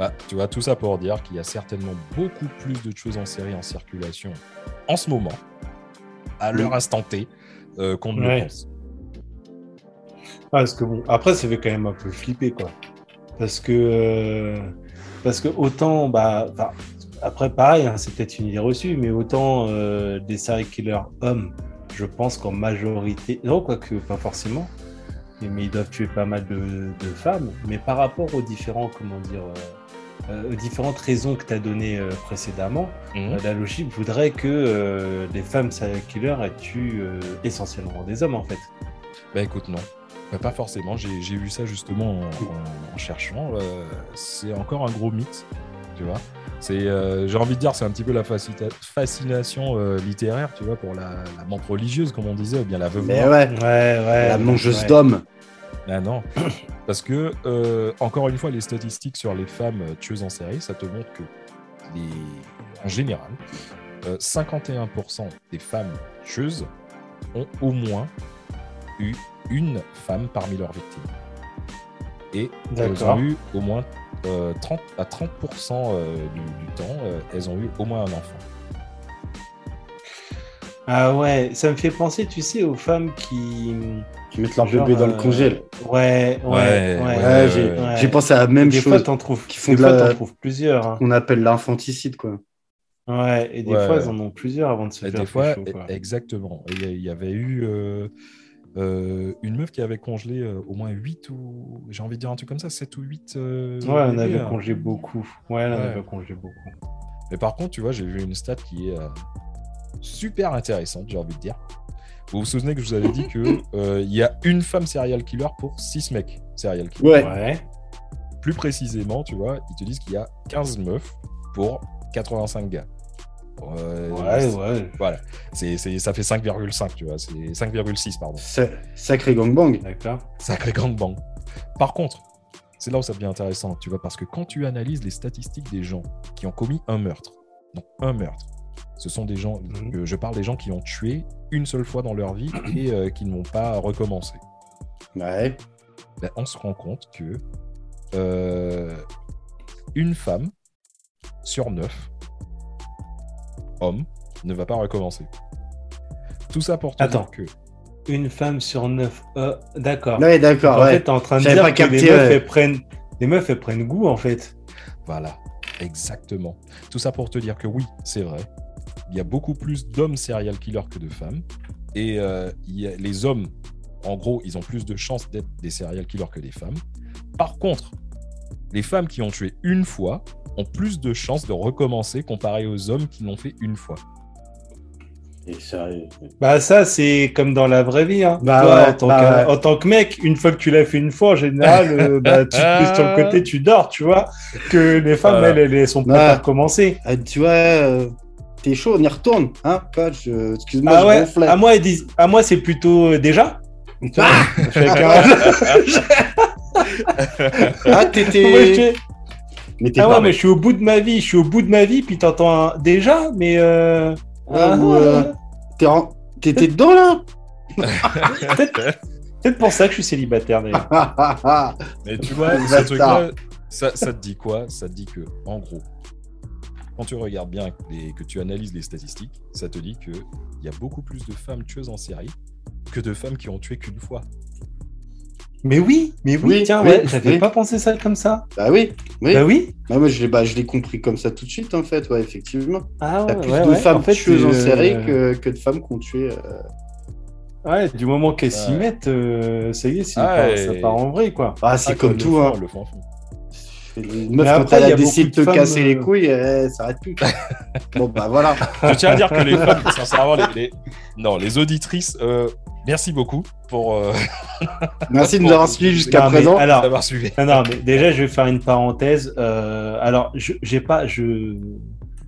Bah, tu vois, tout ça pour dire qu'il y a certainement beaucoup plus de choses en série en circulation en ce moment, à l'heure instant T, euh, qu'on ne
Ouais.
le pense.
Ah, parce que bon, après, ça fait quand même un peu flipper, quoi. Parce que, euh, parce que autant, bah, après, pareil, hein, c'est peut-être une idée reçue, mais autant euh, des serial killers hommes, je pense qu'en majorité, non, quoique pas forcément, mais, ils doivent tuer pas mal de, de femmes, mais par rapport aux différents, comment dire, euh, aux différentes raisons que tu as données euh, précédemment,
Mhm.
euh, la logique voudrait que euh, les femmes serial killers tuent euh, essentiellement des hommes, en fait.
Bah écoute, non. Bah, pas forcément. J'ai j'ai vu ça justement en, en- en cherchant. Euh, c'est encore un gros mythe, tu vois. C'est, euh, j'ai envie de dire, c'est un petit peu la fascination euh, littéraire, tu vois, pour la, la menthe religieuse, comme on disait, ou bien la veuve
Mais ouais,
Ouais, ouais.
la mangeuse
ouais.
d'hommes.
Ah non, parce que euh, encore une fois, les statistiques sur les femmes euh, tueuses en série, ça te montre que les... en général, euh, 51% des femmes tueuses ont au moins eu une femme parmi leurs victimes. Et elles ont eu au moins euh, 30 à 30% euh, du, du temps, euh, elles ont eu au moins un enfant.
Ah ouais, ça me fait penser, tu sais, aux femmes qui.
Qui mettent leur
genre,
bébé dans le
euh,
congèle.
Ouais, ouais, ouais.
Ouais,
Ouais,
ouais,
j'ai pensé à la même
des fois,
chose
t'en trouves,
qui font
des
de
fois,
la-
t'en trouves plusieurs. hein.
qu'on appelle l'infanticide, quoi.
Ouais, et des
Ouais.
fois, elles en ont plusieurs avant de se
Et
faire
des fois,
quoi.
exactement. Il y, avait eu euh, euh, une meuf qui avait congelé euh, au moins 8 ou, j'ai envie de dire un truc comme ça, 7 ou 8. euh,
Ouais, on avait
hein.
congelé beaucoup. Ouais, on
Ouais.
avait congelé beaucoup.
Mais par contre, tu vois, j'ai vu une stat qui est euh, super intéressante, j'ai envie de dire. Vous vous souvenez que je vous avais dit que [laughs] euh, y a une femme serial killer pour 6 mecs serial killer.
Ouais.
Ouais.
Plus précisément, tu vois, ils te disent qu'il y a 15 meufs pour 85 gars. Euh,
Ouais, ouais.
Voilà, c'est, c'est- ça fait 5,5, tu vois, c'est 5,6, pardon.
Sa- Sacré gangbang.
D'accord.
Sacré gangbang. Par contre, c'est là où ça devient intéressant, tu vois, parce que quand tu analyses les statistiques des gens qui ont commis un meurtre, donc un meurtre, ce sont des gens,
Mhm.
euh, je parle des gens qui ont tué une seule fois dans leur vie et euh, qui n'ont pas recommencé.
Ouais.
Ben, on se rend compte que euh, une femme sur neuf hommes ne va pas recommencer. Tout ça pour te
Attends.
dire que
Une femme sur neuf. Euh, D'accord.
Ouais, d'accord,
en
ouais.
fait, t'es en train de dire
pas
que
capté,
les meufs,
ouais.
elles prennent... les meufs, elles prennent goût, en fait.
Voilà, exactement. Tout ça pour te dire que oui, c'est vrai. Il y a beaucoup plus d'hommes serial killers que de femmes. Et euh, il y a- les hommes, en gros, ils ont plus de chances d'être des serial killers que des femmes. Par contre, les femmes qui ont tué une fois ont plus de chances de recommencer comparé aux hommes qui l'ont fait une fois.
Et sérieux.
Bah ça, c'est comme dans la vraie vie. Hein.
Bah
Toi,
ouais,
en, tant
bah
que,
ouais.
en tant que mec, une fois que tu l'as fait une fois, en général, euh, [laughs] bah, tu te sur le côté, tu dors, tu vois. Que les femmes,
Voilà.
elles, elles, sont prêtes à recommencer.
Tu vois, euh, t'es chaud, on y retourne. Hein, coach, euh, excuse-moi,
Ah
je
ouais, à moi, ils disent, à moi, c'est plutôt euh, déjà. [laughs] Je
Ah, [laughs]
je
t'étais. Mais
ah
pas.
ouais, mais je suis au bout de ma vie, je suis au bout de ma vie, puis t'entends un déjà, mais euh... Ah,
ou, euh, en- T'étais dedans là [laughs]
peut-être pour ça que je suis célibataire d'ailleurs.
Mais tu vois, ce
Bâtard.
truc-là, ça, ça te dit quoi? Ça te dit que, en gros, quand tu regardes bien et que tu analyses les statistiques, ça te dit qu'il y a beaucoup plus de femmes tueuses en série que de femmes qui ont tué qu'une fois.
Mais oui, mais oui,
Oui,
tiens,
oui,
ouais, j'avais
oui.
pas pensé ça comme ça.
Bah oui, oui.
Bah oui.
Bah, moi, je l'ai bah, je l'ai compris comme ça tout de suite, en fait, ouais, effectivement.
Ah
Il y a
ouais,
plus
ouais,
de
ouais.
femmes
En fait,
tueuses en
euh,
série que, que de femmes qui ont tué. euh,
Ouais, du moment qu'elles s'y
Ouais.
mettent, euh, ça y est, c'est
Ah,
pas-
et-
ça part en vrai, quoi.
Ah, c'est
Ah,
comme tout,
le
hein.
le fond.
Une meuf,
Mais
quand
après,
elle a décidé de te
femmes,
casser les
euh,
couilles, elle s'arrête plus. [laughs] bon, bah voilà.
Je tiens à dire que les [laughs] femmes, sincèrement, les, les- non, les auditrices, euh, merci beaucoup pour euh, [laughs]
Merci de nous avoir suivis jusqu'à présent.
alors,
d'avoir suivi.
non, non, mais déjà, je vais faire une parenthèse. Euh, alors, je j'ai pas, je,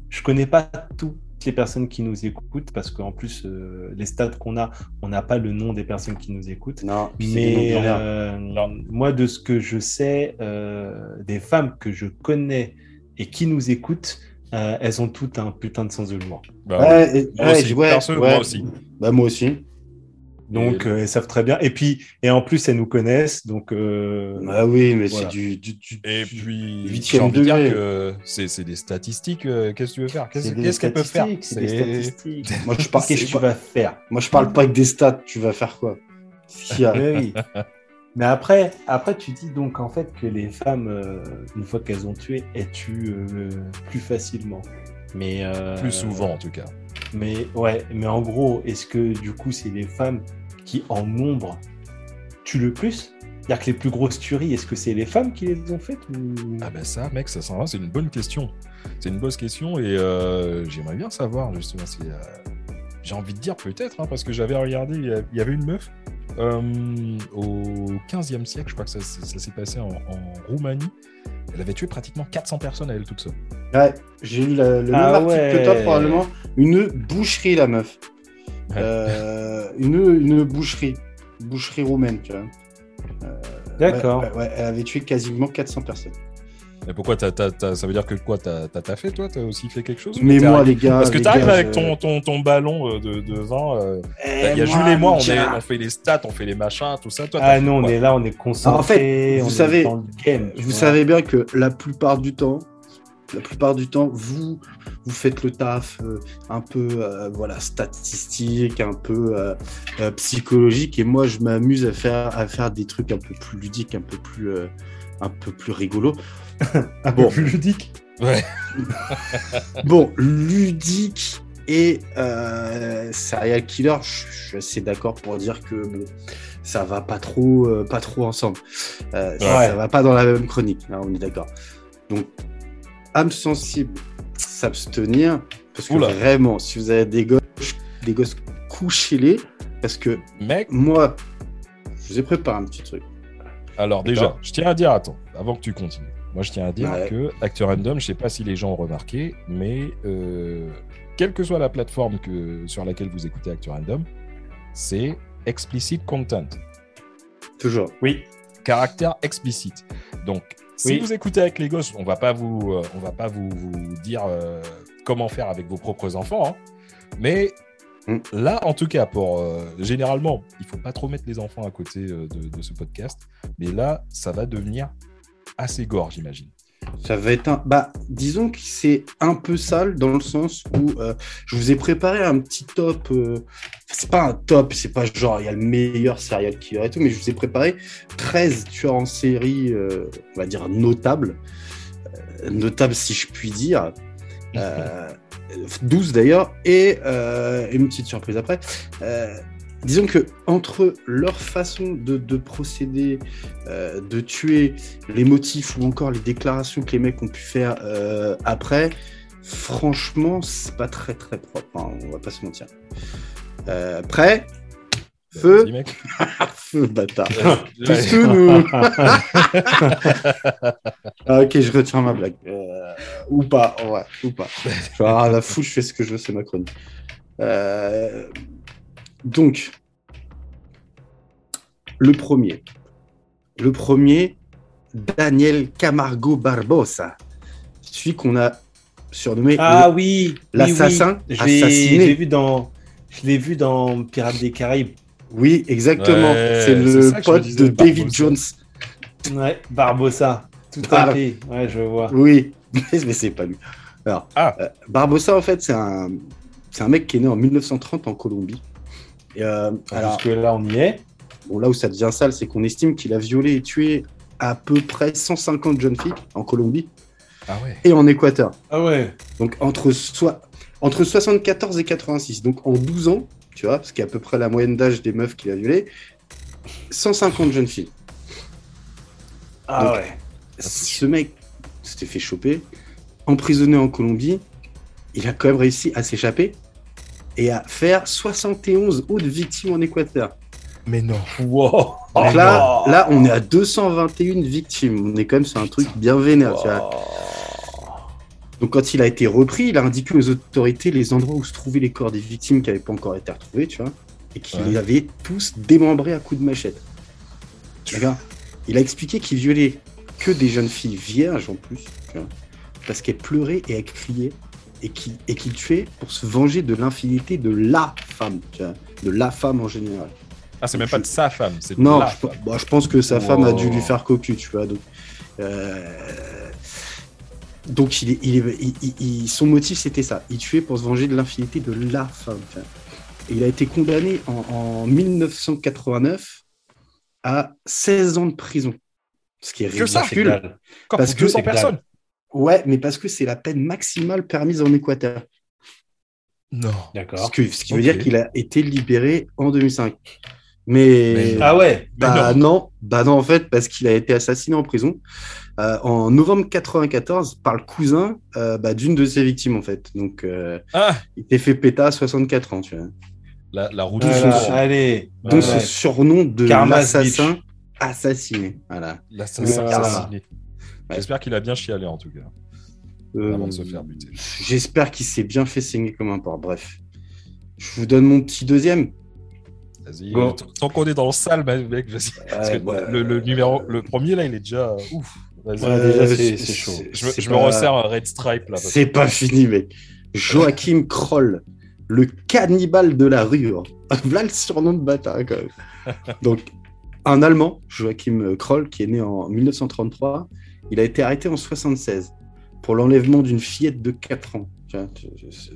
je connais pas toutes les personnes qui nous écoutent parce qu'en plus, euh, les stats qu'on a, on n'a pas le nom des personnes qui nous écoutent.
Non,
Mais euh, moi, de ce que je sais, euh, des femmes que je connais et qui nous écoutent, euh, elles ont toutes un putain de sens de l'humour.
Bah,
Ouais, et-
moi
ouais,
aussi,
je- ouais,
perso,
ouais.
moi aussi.
Bah, moi aussi.
Donc,
Et-
euh, elles savent très bien. Et puis, et en plus, elles nous connaissent. Donc, euh,
Ah oui, mais
Voilà.
c'est du, du, du-
Et puis,
huitième
j'ai envie de dire
degré.
que c'est c'est des statistiques. euh, Qu'est-ce que tu veux faire? Qu'est-ce qu'est-ce qu'elles peuvent faire?
c'est des statistiques. [laughs]
Moi, je parle,
Qu'est-ce que tu vas faire?
Moi, je parle pas avec des stats. Tu vas faire quoi? S'il y a-
Oui, oui. [laughs] Mais après, après, tu dis donc en fait que les femmes, euh, une fois qu'elles ont tué, elles tuent euh, plus facilement. Mais euh,
Plus souvent, en tout cas.
Mais ouais, mais en gros, est-ce que du coup, c'est les femmes qui, en nombre, tuent le plus C'est-à-dire que les plus grosses tueries, est-ce que c'est les femmes qui les ont faites ou...
Ah ben ça, mec, ça c'est une bonne question. C'est une bonne question et euh, j'aimerais bien savoir justement. euh, J'ai envie de dire peut-être, hein, parce que j'avais regardé, il y avait une meuf euh, au 15e siècle, je crois que ça, ça- ça s'est passé en, en Roumanie. Elle avait tué pratiquement 400 personnes à elle toute seule.
Ouais, j'ai lu la- le même
Ah
article que toi,
ouais.
probablement. Une boucherie, la meuf.
Ouais.
Euh, une, une boucherie. Boucherie roumaine, tu vois.
D'accord.
Ouais, ouais, ouais, elle avait tué quasiment 400 personnes.
Mais pourquoi t'as, t'as- t'as- ça veut dire que quoi T'as, t'as taffé toi? T'as aussi fait quelque chose
Mais moi,
arrivé-
les gars.
Parce que t'arrives avec ton, ton, ton ballon euh, de, de vin. euh,
Eh,
Il y a
moi,
Jules et moi, on, est- fait les stats, on fait les machins, tout ça. Toi,
Ah
fait
non, on est là, on est concentré.
En fait, vous savez-
game.
Vous savez bien que la plupart du temps, la plupart du temps, vous, vous faites le taf euh, un peu euh, voilà, statistique, un peu euh, euh, psychologique, et moi, je m'amuse à faire, à faire des trucs un peu plus ludiques, un peu plus, euh, un peu plus rigolos. [laughs]
un
bon.
peu plus ludique.
Ouais. [laughs]
Bon, ludique et euh, serial killer, je suis assez d'accord pour dire que bon, ça va pas trop, euh, pas trop ensemble. Euh, ça,
Ouais.
ça va pas dans la même chronique, là, on est d'accord. Donc, âme sensible, s'abstenir, parce que
Oula.
vraiment, si vous avez des gosses, des gosses, couchez-les, parce que
Mec,
moi, je vous ai préparé un petit truc.
alors déjà, je tiens à dire, attends, avant que tu continues. Moi, je tiens à dire
Ouais.
que Acteur Random, je sais pas si les gens ont remarqué, mais euh, quelle que soit la plateforme que, sur laquelle vous écoutez Acteur Random, c'est explicit content.
Toujours.
Oui.
caractère explicite. Donc, si
Oui.
vous écoutez avec les gosses, on va pas vous, euh, on va pas vous, vous dire euh, comment faire avec vos propres enfants, hein. mais
Mm.
là, en tout cas, pour euh, généralement, il faut pas trop mettre les enfants à côté euh, de, de ce podcast, mais là, ça va devenir assez gore, j'imagine.
Ça va être un. Bah, disons que c'est un peu sale dans le sens où euh, je vous ai préparé un petit top. euh, C'est pas un top, c'est pas genre il y a le meilleur serial killer et tout, mais je vous ai préparé 13 tueurs en série, euh, on va dire notables. Notables si je puis dire. [laughs] Euh, 12 d'ailleurs, et une petite surprise après. Disons que entre leur façon de, de procéder, euh, de tuer, les motifs ou encore les déclarations que les mecs ont pu faire euh, après, franchement, c'est pas très très propre, hein, on va pas se mentir. Euh, prêt Feu
mec. [laughs]
Feu, bâtard. Tous sous nous. [laughs] Ah, ok, je retire ma blague. Ou pas, ouais, ou pas. Je vais avoir la foutre, je fais ce que je veux, c'est ma chronique. Euh, donc, le premier. Le premier, Daniel Camargo Barbosa. Celui qu'on a surnommé
Ah
le-
oui.
l'assassin
oui.
Assassiné.
L'ai vu dans. Je l'ai vu dans Pirates des Caraïbes.
Oui, exactement.
Ouais,
c'est le pote
disais,
de David
Barbosa.
Jones.
Ouais, Barbossa. Tout à fait. Ouais, je vois.
Oui, [laughs] mais c'est pas lui. Alors,
Ah.
euh, Barbosa, en fait, c'est un, c'est un mec qui est né en 1930 en Colombie. Et, euh, alors,
Jusque là, on y est.
bon, là où ça devient sale, c'est qu'on estime qu'il a violé et tué à peu près 150 jeunes filles en Colombie
Ah ouais.
et en Équateur.
Ah ouais.
Donc, entre, entre 74 et 86. Donc, en 12 ans, tu vois, ce qui est à peu près la moyenne d'âge des meufs qu'il a violées, 150 jeunes filles.
Ah
Donc,
ouais.
ce mec s'était fait choper, emprisonné en Colombie, il a quand même réussi à s'échapper et à faire 71 autres victimes en Équateur.
Mais non.
Wow.
Donc
Oh
là,
non.
là, on est à 221 victimes. On est quand même sur un truc bien vénère. tu vois.
Wow.
Donc quand il a été repris, il a indiqué aux autorités les endroits où se trouvaient les corps des victimes qui n'avaient pas encore été retrouvés, tu vois, et qu'il
Ouais.
les avait tous démembrés à coups de machette. D'accord? Il a expliqué qu'il violait que des jeunes filles vierges en plus, tu vois, parce qu'elles pleuraient et elles criaient, et qu'il et qu'il tuait pour se venger de l'infinité de la femme, tu vois, de la femme en général.
Ah, c'est même pas de sa femme, c'est de
Non,
la
je,
femme.
bon, je pense que sa femme a dû lui faire cocu, tu vois. Donc, euh, donc il est, il est- il- il- il- son motif, c'était ça. Il tuait pour se venger de l'infidélité de la femme. tu vois. Et il a été condamné en, en 1989 à 16 ans de prison. Ce qui est
Que ça
ridicule. parce que
200
c'est
personnes.
Ouais, mais parce que c'est la peine maximale permise en Équateur.
Non.
Ce,
D'accord.
que- ce qui veut dire qu'il a été libéré en 2005. Mais,
Mais-
Ah ouais.
bah non. bah non, en fait, parce qu'il a été assassiné en prison euh, en novembre 94 par le cousin euh, bah, d'une de ses victimes, en fait. Donc, euh,
Ah,
il était fait péta à 64 ans, tu vois.
la, la route
Voilà.
allez.
Donc,
Ouais,
ce
ouais.
surnom de l'assassin assassiné. Voilà.
L'assassin
Voilà.
assassiné. J'espère qu'il a bien chialé en tout cas,
Euh,
avant de se faire buter.
J'espère qu'il s'est bien fait saigner comme un porc. Bref. Je vous donne mon petit deuxième.
Vas-y.
Bon.
euh, Tant qu'on est dans le sale, mec, vas-y.
Ouais.
le, le numéro, le premier là, il est déjà euh, ouf. Vas-y.
Ouais, déjà,
Euh,
c'est- c'est chaud.
Je, me-
c'est
je me
pas-
resserre un red stripe là.
C'est pas fini, mec. Joachim Kroll, le cannibale de la rue. hein. [laughs] Voilà le surnom de bâtard, quand même. [laughs] Donc, un Allemand, Joachim Kroll, qui est né en 1933, il a été arrêté en 76 pour l'enlèvement d'une fillette de 4 ans.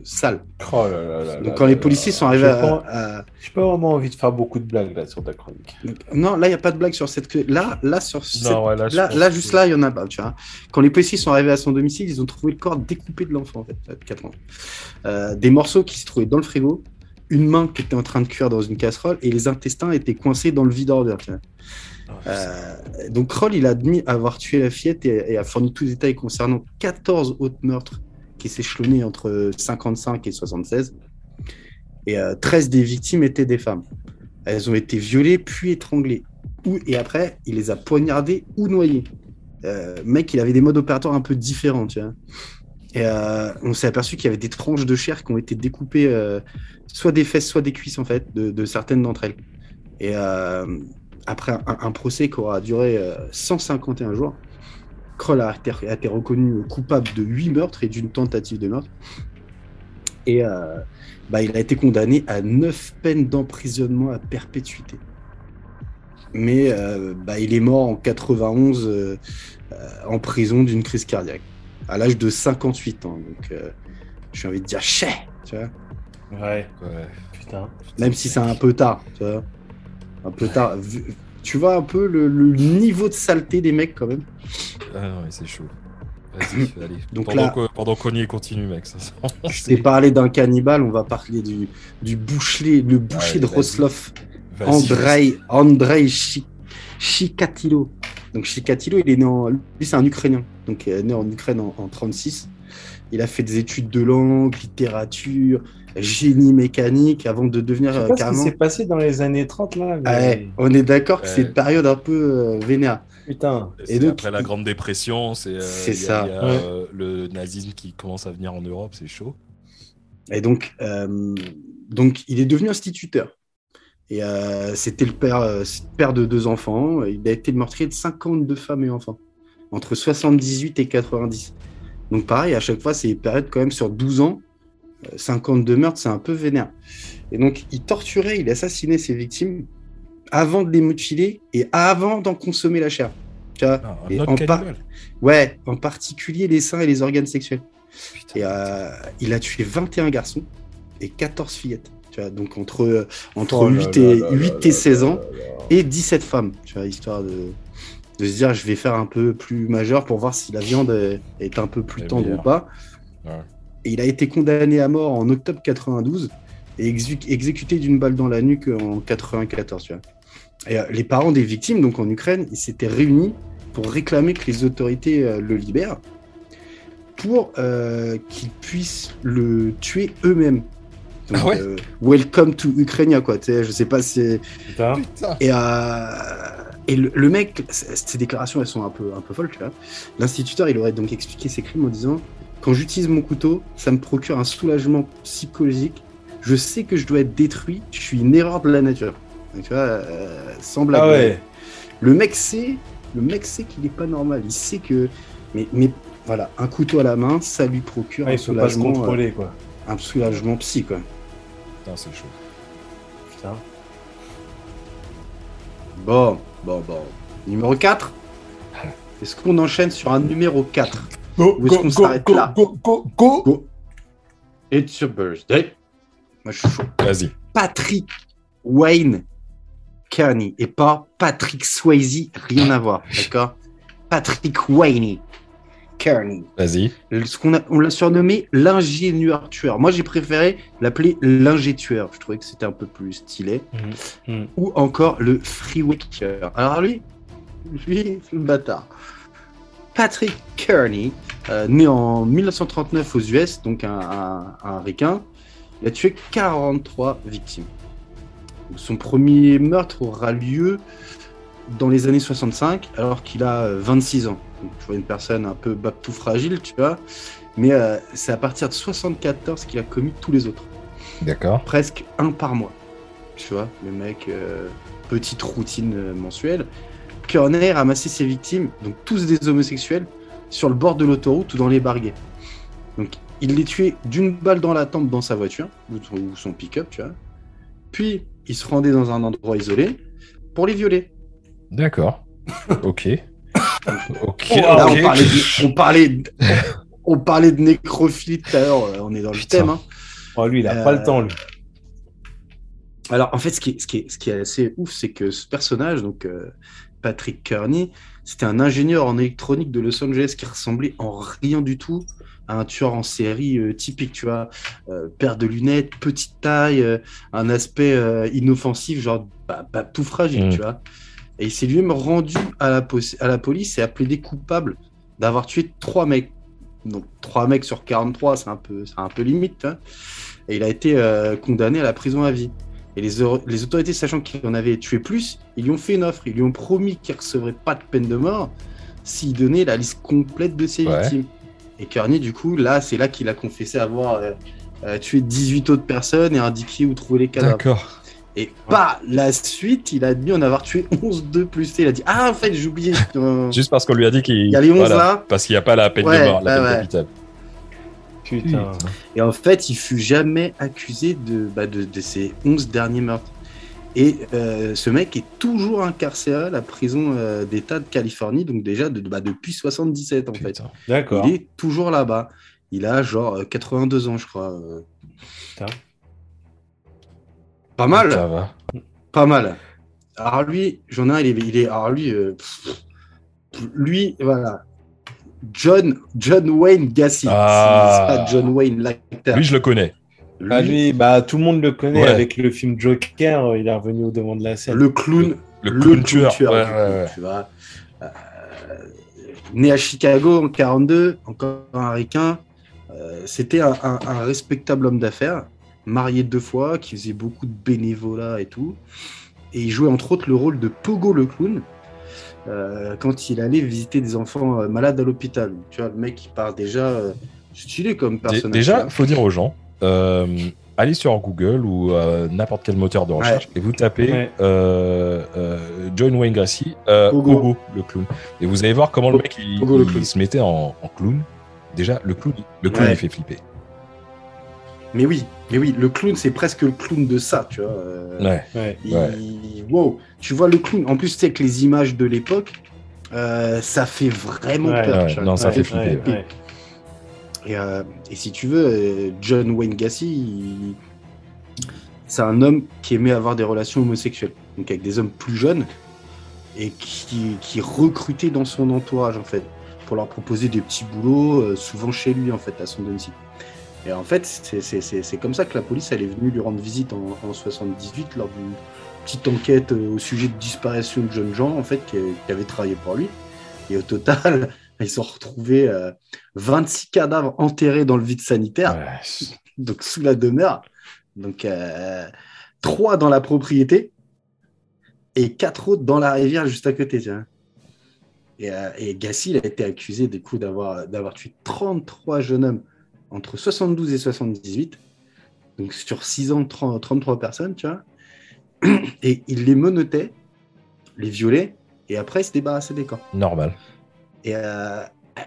Sale.
Oh là là là
Donc, quand les policiers sont arrivés à,
pas-
à-
J'ai pas vraiment envie de faire beaucoup de blagues là sur ta chronique.
Non, là, il n'y a pas de blague sur cette. Là, là, sur cette-
Non, ouais, là,
Là,
que-
juste là, il y en a pas. Tu vois. Quand les policiers sont arrivés à son domicile, ils ont trouvé le corps découpé de l'enfant, en fait, de 4 ans. Euh, des morceaux qui se trouvaient dans le frigo, une main qui était en train de cuire dans une casserole et les intestins étaient coincés dans le vide ordure. Euh, donc Kroll, il a admis avoir tué la fillette et, a fourni tous les détails concernant 14 autres meurtres qui s'échelonnaient entre 55 et 76. Et euh, 13 des victimes étaient des femmes. Elles ont été violées puis étranglées. Ou, et après, il les a poignardées ou noyées. Euh, mec, il avait des modes opératoires un peu différents, tu vois. Et euh, on s'est aperçu qu'il y avait des tranches de chair qui ont été découpées, soit des fesses, soit des cuisses, en fait, de, de certaines d'entre elles. Et après un, un procès qui aura duré euh, 151 jours, Kroll a été, a été reconnu coupable de 8 meurtres et d'une tentative de meurtre. Et euh, bah, il a été condamné à 9 peines d'emprisonnement à perpétuité. Mais euh, bah, il est mort en 91 euh, euh, en prison d'une crise cardiaque, à l'âge de 58 ans. Donc euh, j'ai envie de dire chais, tu vois.
Ouais,
Ouais.
putain.
Même si c'est un peu tard, tu vois. Un peu tard. Tu vois un peu le, le niveau de saleté des mecs quand même.
Ah non, c'est chaud. Vas-y, [clears throat] allez.
Donc
pendant
là-
que- pendant qu'on y est, continue, mec. Ça,
Je t'ai parlé d'un cannibale, on va parler du, du boucher, le boucher
Allez,
de
vas-y.
Roslov,
Vas-y,
Andrei, Andrei Chi- Chikatilo. Donc Chikatilo, il est né en, lui c'est un Ukrainien, donc euh, né en Ukraine en, en 36. Il a fait des études de langue, littérature, génie mécanique avant de devenir
Je sais pas ce qui
carrément.
s'est passé dans les années 30 là.
Ah
mais-
ouais, on est d'accord que c'est une période un peu euh, vénère.
Putain.
C'est
Et donc,
après la Grande Dépression, c'est euh,
ça.
il y a,
Ouais.
euh, le nazisme qui commence à venir en Europe, c'est chaud.
Et donc, euh, donc, il est devenu instituteur. Et euh, c'était le père, euh, père de deux enfants. Il a été le meurtrier de 52 femmes et enfants, entre 78 et 90. Donc, pareil, à chaque fois, c'est une période quand même sur 12 ans. Euh, 52 meurtres, c'est un peu vénère. Et donc, il torturait, il assassinait ses victimes avant de les mutiler et avant d'en consommer la chair. Tu vois
Ah,
Et en par-. Ouais, en particulier les seins et les organes sexuels.
Putain.
Et euh, il a tué 21 garçons et 14 fillettes. Tu vois, donc entre, euh, entre
Oh là
8,
là
et,
là
8
là
et
là
16
là
ans et 17 femmes. Tu vois, histoire de, de se dire, je vais faire un peu plus majeur pour voir si la viande est, un peu plus tendre ou pas.
Ouais.
Et il a été condamné à mort en octobre 92 et exé- exécuté d'une balle dans la nuque en 94. Tu vois. Et euh, les parents des victimes, donc en Ukraine, ils s'étaient réunis pour réclamer que les autorités euh, le libèrent pour euh, qu'ils puissent le tuer eux-mêmes. Donc,
Ah ouais?
euh, welcome to Ukraine, quoi. Tu sais, je sais pas si.
Putain.
Et, euh, et le, le mec, ces déclarations, elles sont un peu, un peu folles, tu vois. L'instituteur, il aurait donc expliqué ses crimes en disant Quand j'utilise mon couteau, ça me procure un soulagement psychologique. Je sais que je dois être détruit. Je suis une erreur de la nature. Donc, tu vois, euh, sans blague.
Ah ouais.
Le mec sait, le mec sait qu'il est pas normal. Il sait que, mais, mais voilà, un couteau à la main, ça lui procure
Ah,
un
faut pas se
soulagement,
contrôler quoi.
euh, un soulagement psy, quoi.
Putain, c'est chaud.
Putain.
Bon, bon, bon. Numéro 4 [laughs] Est-ce qu'on enchaîne sur un numéro 4
Go,
Où est-ce qu'on s'arrête là
go, go, go,
Go. It's your birthday. Moi, je suis chaud.
Vas-y.
Patrick Wayne Kearney et pas Patrick Swayze, rien à voir, [laughs] d'accord? Patrick Wayne Kearney.
Vas-y.
Ce qu'on a, on l'a surnommé l'ingénieur tueur. Moi, j'ai préféré l'appeler l'ingé tueur. Je trouvais que c'était un peu plus stylé.
Mhm, mhm.
Ou encore le freeway tueur. Alors lui, lui, le bâtard. Patrick Kearney, euh, né en 1939 aux US, donc un, un, un ricain, il a tué 43 victimes. Son premier meurtre aura lieu dans les années 65, alors qu'il a euh, 26 ans. Donc, tu vois, une personne un peu baptou fragile, tu vois. Mais euh, c'est à partir de 74 qu'il a commis tous les autres.
D'accord.
Presque un par mois. Tu vois, le mec, euh, petite routine euh, mensuelle. Kearney ramassait ses victimes, donc tous des homosexuels, sur le bord de l'autoroute ou dans les barguets. Donc il les tuait d'une balle dans la tempe dans sa voiture, ou son- pick-up, tu vois. Puis il se rendait dans un endroit isolé pour les violer.
D'accord. [laughs] ok. ok.
Là,
ok.
on parlait de, on parlait de- on parlait de nécrophilie tout à l'heure, euh, on est dans le
Putain.
thème. hein.
Oh, lui, il a
Euh,
pas le temps, lui.
Alors, en fait, ce qui est, ce qui est, ce qui est assez ouf, c'est que ce personnage, donc euh, Patrick Kearney, c'était un ingénieur en électronique de Los Angeles qui ressemblait en rien du tout à un tueur en série euh, typique, tu vois. Euh, paire de lunettes, petite taille, euh, un aspect inoffensif, genre bah, bah, tout fragile,
Mm.
tu vois. Et il s'est lui-même rendu à la, pos- à la police et a plaidé coupable d'avoir tué trois mecs. Donc, trois mecs sur 43, c'est un peu, un peu limite, vois. Et il a été condamné à la prison à vie. Et les, au- les autorités, sachant qu'il en avait tué plus, ils lui ont fait une offre. Ils lui ont promis qu'il ne recevrait pas de peine de mort s'il donnait la liste complète de ses
Ouais.
victimes. Et Kearney, du coup, là, c'est là qu'il a confessé avoir euh, euh, tué 18 autres personnes et indiqué où trouver les cadavres.
D'accord.
Et pas la suite, il a admis en avoir tué 11 de plus. Il a dit Ah, en fait, j'ai oublié. [laughs] euh,
Juste parce qu'on lui a dit qu'il.
Il y a les 11
voilà,
là.
Parce qu'il n'y a pas la peine
Ouais,
de mort, la
ouais,
peine
ouais.
capitale.
Putain.
Et en fait, il fut jamais accusé de, bah, de, de ces 11 derniers meurtres. Et euh, ce mec est toujours incarcéré à la prison euh, d'État de Californie, donc déjà de, bah, depuis 77 en fait.
D'accord.
Il est toujours là-bas. Il a genre euh, 82 ans, je crois. euh.
Putain.
Pas mal,
Ça va.
pas mal. Alors lui, j'en ai un, il est, il est alors lui, euh, pff, lui, voilà. John, John Wayne Gacy.
Ah.
C'est pas John Wayne l'acteur.
Lui, je le connais.
Lui,
Ah, lui, bah, tout le monde le connaît
Ouais.
avec le film Joker. euh, Il est revenu au devant de la scène.
le clown,
Le clown tueur.
tueur,
Ouais,
du coup,
ouais, ouais.
tu vois. Euh, né à Chicago en 42, encore un ricain. Euh, C'était un, un- un respectable homme d'affaires, marié deux fois, qui faisait beaucoup de bénévolat et tout. Et il jouait entre autres le rôle de Pogo le clown euh, quand il allait visiter des enfants euh, malades à l'hôpital. Tu vois, le mec qui part déjà euh, stylé comme personnage.
Déjà,
tu
faut dire aux gens, euh, allez sur Google ou euh, n'importe quel moteur de recherche et vous tapez
Ouais.
euh, euh, John Wayne Gacy, euh,
Pogo.
Pogo, le clown. Et vous allez voir comment le mec il,
le
il se mettait en, en clown. Déjà, le clown, le clown
Ouais.
il fait flipper.
Mais oui, mais oui, le clown, c'est presque le clown de ça, tu vois. euh,
Ouais.
Ouais.
Il-
Ouais.
Wow, tu vois le clown. En plus, tu sais que les images de l'époque, euh, ça fait vraiment
Ouais,
peur.
non, ça
Ouais,
fait flipper.
ouais, ouais.
Et, euh, et si tu veux, John Wayne Gacy, il- c'est un homme qui aimait avoir des relations homosexuelles, donc avec des hommes plus jeunes, et qui, qui recrutait dans son entourage, en fait, pour leur proposer des petits boulots, souvent chez lui, en fait, à son domicile. Et en fait, c'est- comme ça que la police, elle est venue lui rendre visite en, en 78, lors d'une petite enquête euh, au sujet de disparition de jeunes gens, en fait, qui, qui avaient travaillé pour lui. Et au total, [laughs] ils ont retrouvé euh, 26 cadavres enterrés dans le vide sanitaire,
Ouais.
donc sous la demeure. Donc, euh, trois dans la propriété et quatre autres dans la rivière juste à côté. Et, euh, et Gassi, il a été accusé coups d'avoir d'avoir tué 33 jeunes hommes entre 72 et 78. Donc, sur 6 ans, 30 33 personnes, tu vois. [clears throat] Et il les menottait, les violait, et après, il se débarrassait des corps.
Normal.
Et, euh,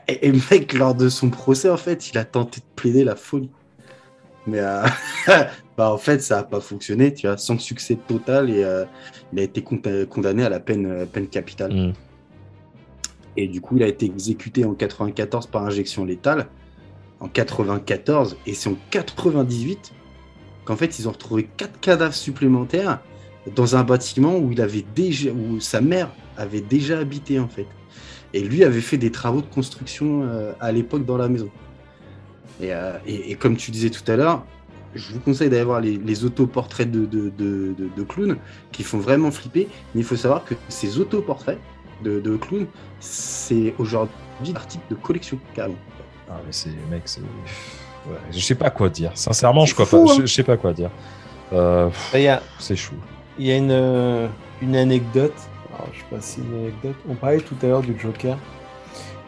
et, et le mec, lors de son procès, en fait, il a tenté de plaider la folie. Mais euh, [laughs] bah, en fait, ça n'a pas fonctionné, tu vois, sans succès total et euh, il a été con- condamné à la peine, euh, peine capitale.
Mm.
Et du coup, il a été exécuté en 94 par injection létale. En 94, et c'est en 98 qu'en fait, ils ont retrouvé quatre cadavres supplémentaires dans un bâtiment où il avait déjà, où sa mère avait déjà habité en fait. Et lui avait fait des travaux de construction euh, à l'époque dans la maison. Et, euh, et- comme tu disais tout à l'heure, je vous conseille d'aller voir les, autoportraits de, de, de, clowns qui font vraiment flipper. Mais il faut savoir que ces autoportraits de, clowns, c'est aujourd'hui article de collection, carrément.
Ah, mais c'est, mec, c'est. Ouais, je sais pas quoi dire. Sincèrement, je crois
fou,
pas.
hein.
Je, je sais pas quoi dire. Euh,
a,
c'est chou.
il y a une, euh, une anecdote. Alors, je sais pas si une anecdote. On parlait tout à l'heure du Joker.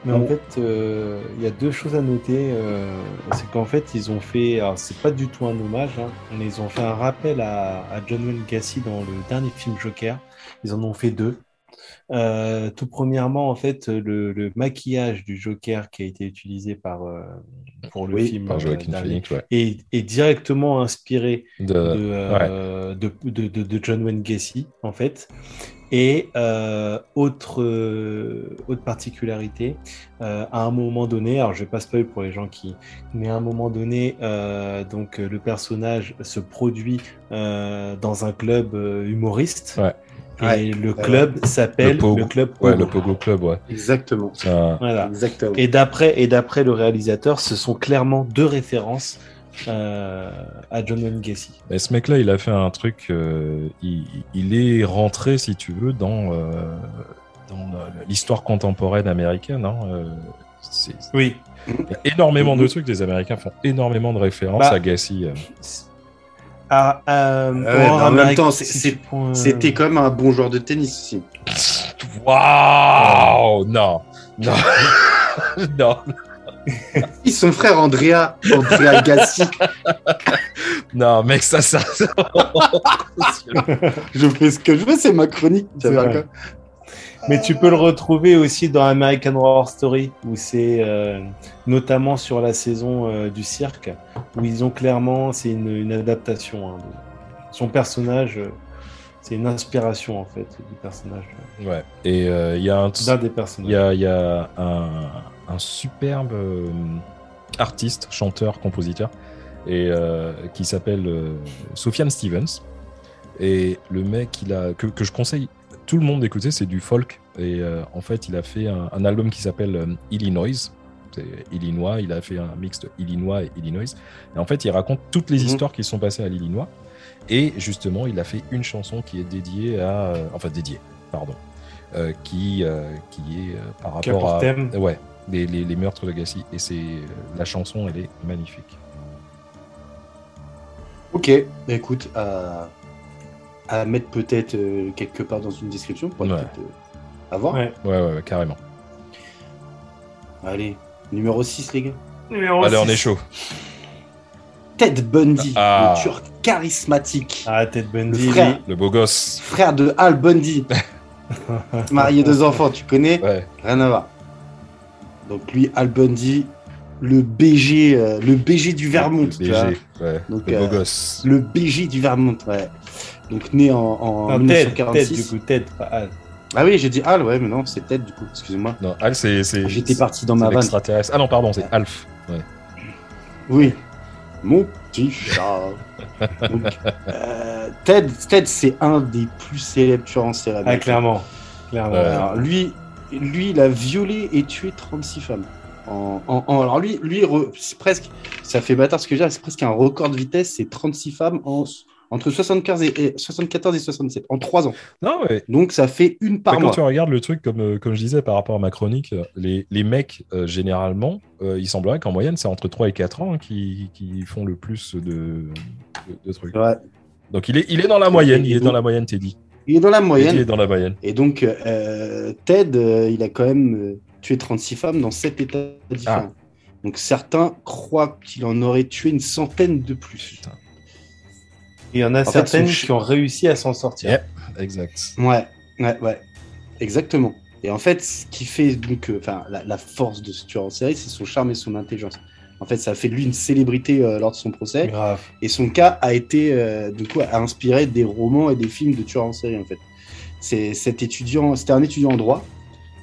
Mais en fait, euh, il y a deux choses à noter. euh, c'est qu'en fait, ils ont fait. Alors, c'est pas du tout un hommage, hein, mais ils ont fait un rappel à, à John Wayne Gacy dans le dernier film Joker. Ils en ont fait deux. Euh, tout premièrement, en fait, le, le maquillage du Joker qui a été utilisé par, euh, pour le
Oui,
film
Par
euh,
Joaquin Phoenix, ouais.
est, est directement inspiré
De...
de, John Wayne Gacy, en fait. Et euh, autre, euh, autre particularité, euh, à un moment donné, alors je vais pas spoil pour les gens qui, mais à un moment donné, donc le personnage se produit dans un club humoriste.
Ouais.
Et
Ouais,
le
ouais,
club s'appelle
Le Pogo.
le club
Ouais,
Pogo.
le Pogo Club, ouais.
Exactement.
Voilà. Et d'après et d'après le réalisateur, ce sont clairement deux références euh, à John Wayne Gacy.
Mais ce mec-là, il a fait un truc. euh, il, il est rentré, si tu veux, dans, euh, dans l'histoire contemporaine américaine. hein, euh,
Oui.
Il y a énormément de trucs. Les Américains font énormément de références
Bah,
à Gacy. Euh.
Ah, euh,
Ouais,
un
en même temps,
euh,
C'était quand même un bon joueur de tennis aussi.
Waouh Non Non [laughs] Non
Ils sont frères Andrea, Andrea Gassi.
Non, mec, ça, ça. [laughs]
Je fais ce que je veux, c'est ma chronique.
Mais tu peux le retrouver aussi dans American Horror Story, où c'est euh, notamment sur la saison euh, du cirque, où ils ont clairement, c'est une, une adaptation. hein, de- son personnage, euh, c'est une inspiration en fait du personnage,
Ouais. Et il y a un.
d'un des
Il
personnages.
y a, y a un, un superbe artiste, chanteur, compositeur, et, qui s'appelle Sofiane Stevens. Et le mec, il a, que, que je conseille tout le monde d'écouter, c'est du folk. Et euh, en fait, il a fait un, un album qui s'appelle euh, Illinois. C'est Illinois, il a fait un mix de Illinois et Illinois. Et en fait, il raconte toutes les
Mhm.
histoires qui sont passées à l'Illinois. Et justement, il a fait une chanson qui est dédiée à. euh, enfin, dédiée, pardon. qui, qui est par rapport à.
thème
Ouais, les, les, les meurtres de Gacy. Et c'est la chanson, elle est magnifique.
Ok, bah écoute, à, à mettre peut-être euh, quelque part dans une description pour
Ouais.
peut-être euh, avoir.
Ouais.
Ouais, ouais, ouais, carrément.
Allez, numéro 6, les gars.
Numéro
Allez, on
six.
est chaud.
Ted Bundy,
Ah.
le tueur charismatique.
Ah, Ted Bundy,
Le frère.
Le beau gosse.
Frère de Al Bundy. [laughs] Marié deux enfants, tu connais
Ouais.
Rien à voir. Donc lui, Al Bundy, le BG, euh, le BG du Vermont.
Le
tu vois.
BG. Ouais.
Donc,
le
euh,
beau gosse.
Le BG du Vermont, ouais. Donc né en, en
Non, Ted, Ted,
1946.
du coup, Ted, pas Al.
Ah oui, j'ai dit Al, ouais, mais non, c'est Ted du coup, excusez-moi.
Non, Al, c'est. c'est-
J'étais parti dans ma vanne.
Ah non, pardon, c'est Alf. Ouais.
Oui. Mon petit chat. [laughs] Donc, euh, Ted, Ted c'est un des plus célèbres tueurs en série.
Ah, clairement. clairement.
Ouais.
Alors, lui, lui, il a violé et tué 36 femmes. En, en- en- alors lui, lui re- c'est presque, ça fait bâtard ce que j'ai, c'est presque un record de vitesse, c'est 36 femmes en, entre 75 et, et 74 et 67 en 3 ans.
Non, ouais.
Donc ça fait une par
Mais quand
mois.
tu regardes le truc, comme, euh, comme je disais par rapport à ma chronique, euh, les, les mecs, euh, généralement, euh, il semblerait qu'en moyenne, c'est entre 3 et 4 ans hein, qui, qui font le plus de, de, de trucs.
Ouais.
Donc il est, il est dans la moyenne, il est dans la moyenne, Teddy.
Il est dans la moyenne.
est dans la moyenne.
Et donc euh, Ted, euh, il a quand même euh, tué 36 femmes dans 7 états différents. Donc certains croient qu'il en aurait tué une centaine de plus.
Putain.
Il y en a
fait,
certaines qui ont réussi à s'en sortir.
Yeah. Exact.
Ouais, ouais, ouais. Exactement. Et en fait, ce qui fait donc, euh, enfin, la, la force de ce tueur en série, c'est son charme et son intelligence. En fait, ça a fait de lui une célébrité euh, lors de son procès.
Grave.
Et son cas a été, euh, du coup, a inspiré des romans et des films de tueurs en série, en fait. C'est cet étudiant, c'était un étudiant en droit,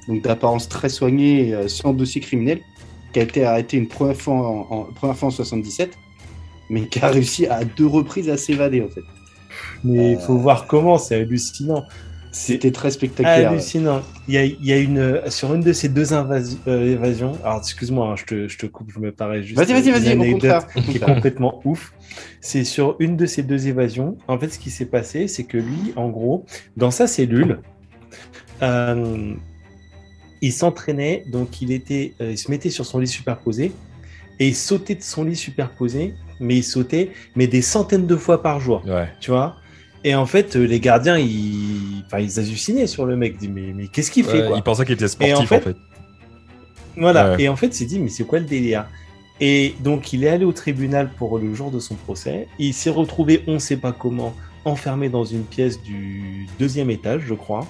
donc d'apparence très soignée, euh, sans dossier criminel, qui a été arrêté une première fois en, en- première fois en 77, mais qui a réussi à deux reprises à s'évader, en fait.
Mais il
Euh,
faut voir comment, c'est hallucinant.
C'était très spectaculaire.
hallucinant. Il y a, il y a une, sur une de ces deux invasi- euh, évasions, alors excuse-moi, hein, je, te, je te coupe, je me parais juste.
Vas-y, vas-y, vas-y,
anecdote qui est complètement ouf. C'est sur une de ces deux évasions. En fait, ce qui s'est passé, c'est que lui, en gros, dans sa cellule, euh, il s'entraînait, donc il était, il se mettait sur son lit superposé et il sautait de son lit superposé, mais il sautait, mais des centaines de fois par jour
Ouais.
tu vois? Et en fait, euh, les gardiens, ils, enfin, ils hallucinaient sur le mec. Ils disaient, mais, mais qu'est-ce qu'il fait
Ouais,
quoi?
il pensait qu'il était sportif, en
en
fait.
fait- Voilà.
Ouais.
Et en fait, il s'est dit, mais c'est quoi le délire? Et donc, il est allé au tribunal pour le jour de son procès. Il s'est retrouvé, on ne sait pas comment, enfermé dans une pièce du deuxième étage, je crois.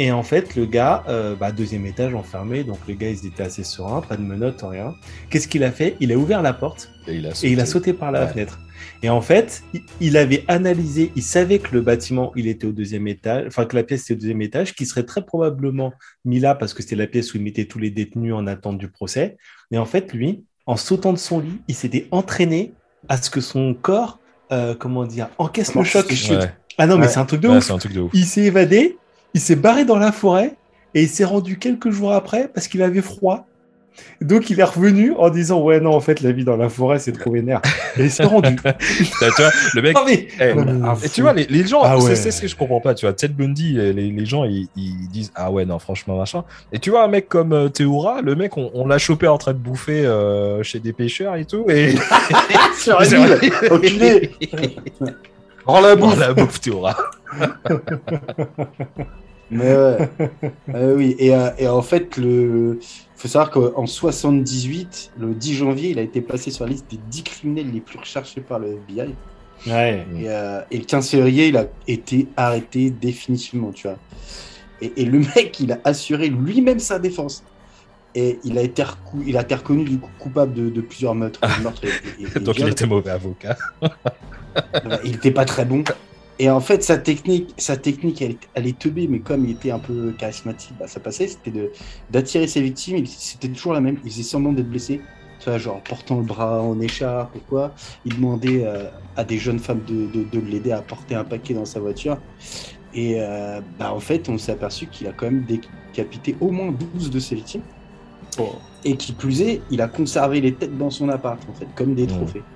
Et en fait, le gars, euh, bah, deuxième étage enfermé, donc le gars, ils étaient assez sereins, pas de menottes, rien. Qu'est-ce qu'il a fait? Il a ouvert la porte
Et il a
et il a sauté par la
Ouais.
fenêtre. Et en fait, il- avait analysé, il savait que le bâtiment, il était au deuxième étage, enfin que la pièce était au deuxième étage, qui serait très probablement mis là parce que c'était la pièce où il mettait tous les détenus en attente du procès. Et en fait, lui, en sautant de son lit, il s'était entraîné à ce que son corps, euh, comment dire, encaisse le choc.
Ouais.
Ah non, mais
Ouais.
c'est un truc de
Ouais,
ouf.
c'est un truc de ouf.
Il s'est évadé, il s'est barré dans la forêt et il s'est rendu quelques jours après parce qu'il avait froid. Donc il est revenu en disant ouais non en fait la vie dans la forêt c'est trop vénère. Et il s'est [laughs] rendu.
T'as- tu vois, le mec.
Non, mais-
Eh, et tu vois, les, les gens,
Ah
c'est
ouais.
c'est ce que je comprends pas. Tu vois, Ted Bundy, les, les gens, ils, ils disent Ah ouais, non, franchement, machin. Et tu vois, un mec comme euh, Théoura, le mec, on, on l'a chopé en train de bouffer euh, chez des pêcheurs et tout. Et [laughs]
Sur [laughs] Rends la bouffe.
la bouffe, Théoura. [laughs]
Mais ouais. Euh, oui, et, euh, et en fait, le faut savoir qu'en 78, le 10 janvier, il a été placé sur la liste des 10 criminels les plus recherchés par le FBI.
Ouais.
Et, euh, et le 15 février, il a été arrêté définitivement, tu vois. Et, et le mec, il a assuré lui-même sa défense. Et il a été, recou- il a été reconnu du coup coupable de, de plusieurs meurtres. meurtres et- et- et [laughs]
Donc il était mauvais avocat. [laughs]
Il était pas très bon. Et en fait, sa technique, sa technique, elle, elle est teubée, mais comme il était un peu charismatique, bah, ça passait. C'était d'attirer ses victimes. C'était toujours la même. Il faisait semblant d'être blessé, tu vois, genre en portant le bras en écharpe ou quoi. Il demandait euh, à des jeunes femmes de, de, de l'aider à porter un paquet dans sa voiture. Et euh, bah, en fait, on s'est aperçu qu'il a quand même décapité au moins 12 de ses victimes. Et qui plus est, il a conservé les têtes dans son appart, en fait, comme des
Mmh.
trophées.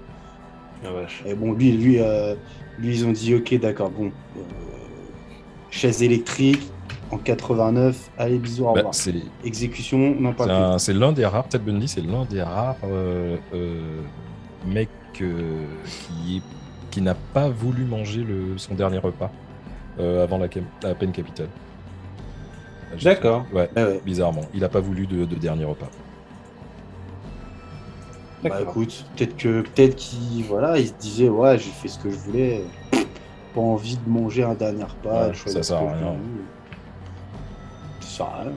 Ah, vache.
Et bon, lui, lui, euh, lui ils ont dit ok, d'accord, bon, euh, chaise électrique en 89, allez, bisous, au
Bah,
revoir. Exécution, parle
un- c'est l'un des rares, Ted Bundy, c'est l'un des rares euh, euh, mecs euh, qui, qui n'a pas voulu manger le, son dernier repas euh, avant la, peine capitale.
D'accord.
Ouais.
Ah ouais.
bizarrement. Il n'a pas voulu de, de dernier repas.
Bah écoute, peut-être que peut-être qu'il voilà, il se disait ouais, j'ai fait ce que je voulais, pas envie de manger un dernier repas.
Ouais, ça sert à
ce que je
rien.
Ça sert à rien.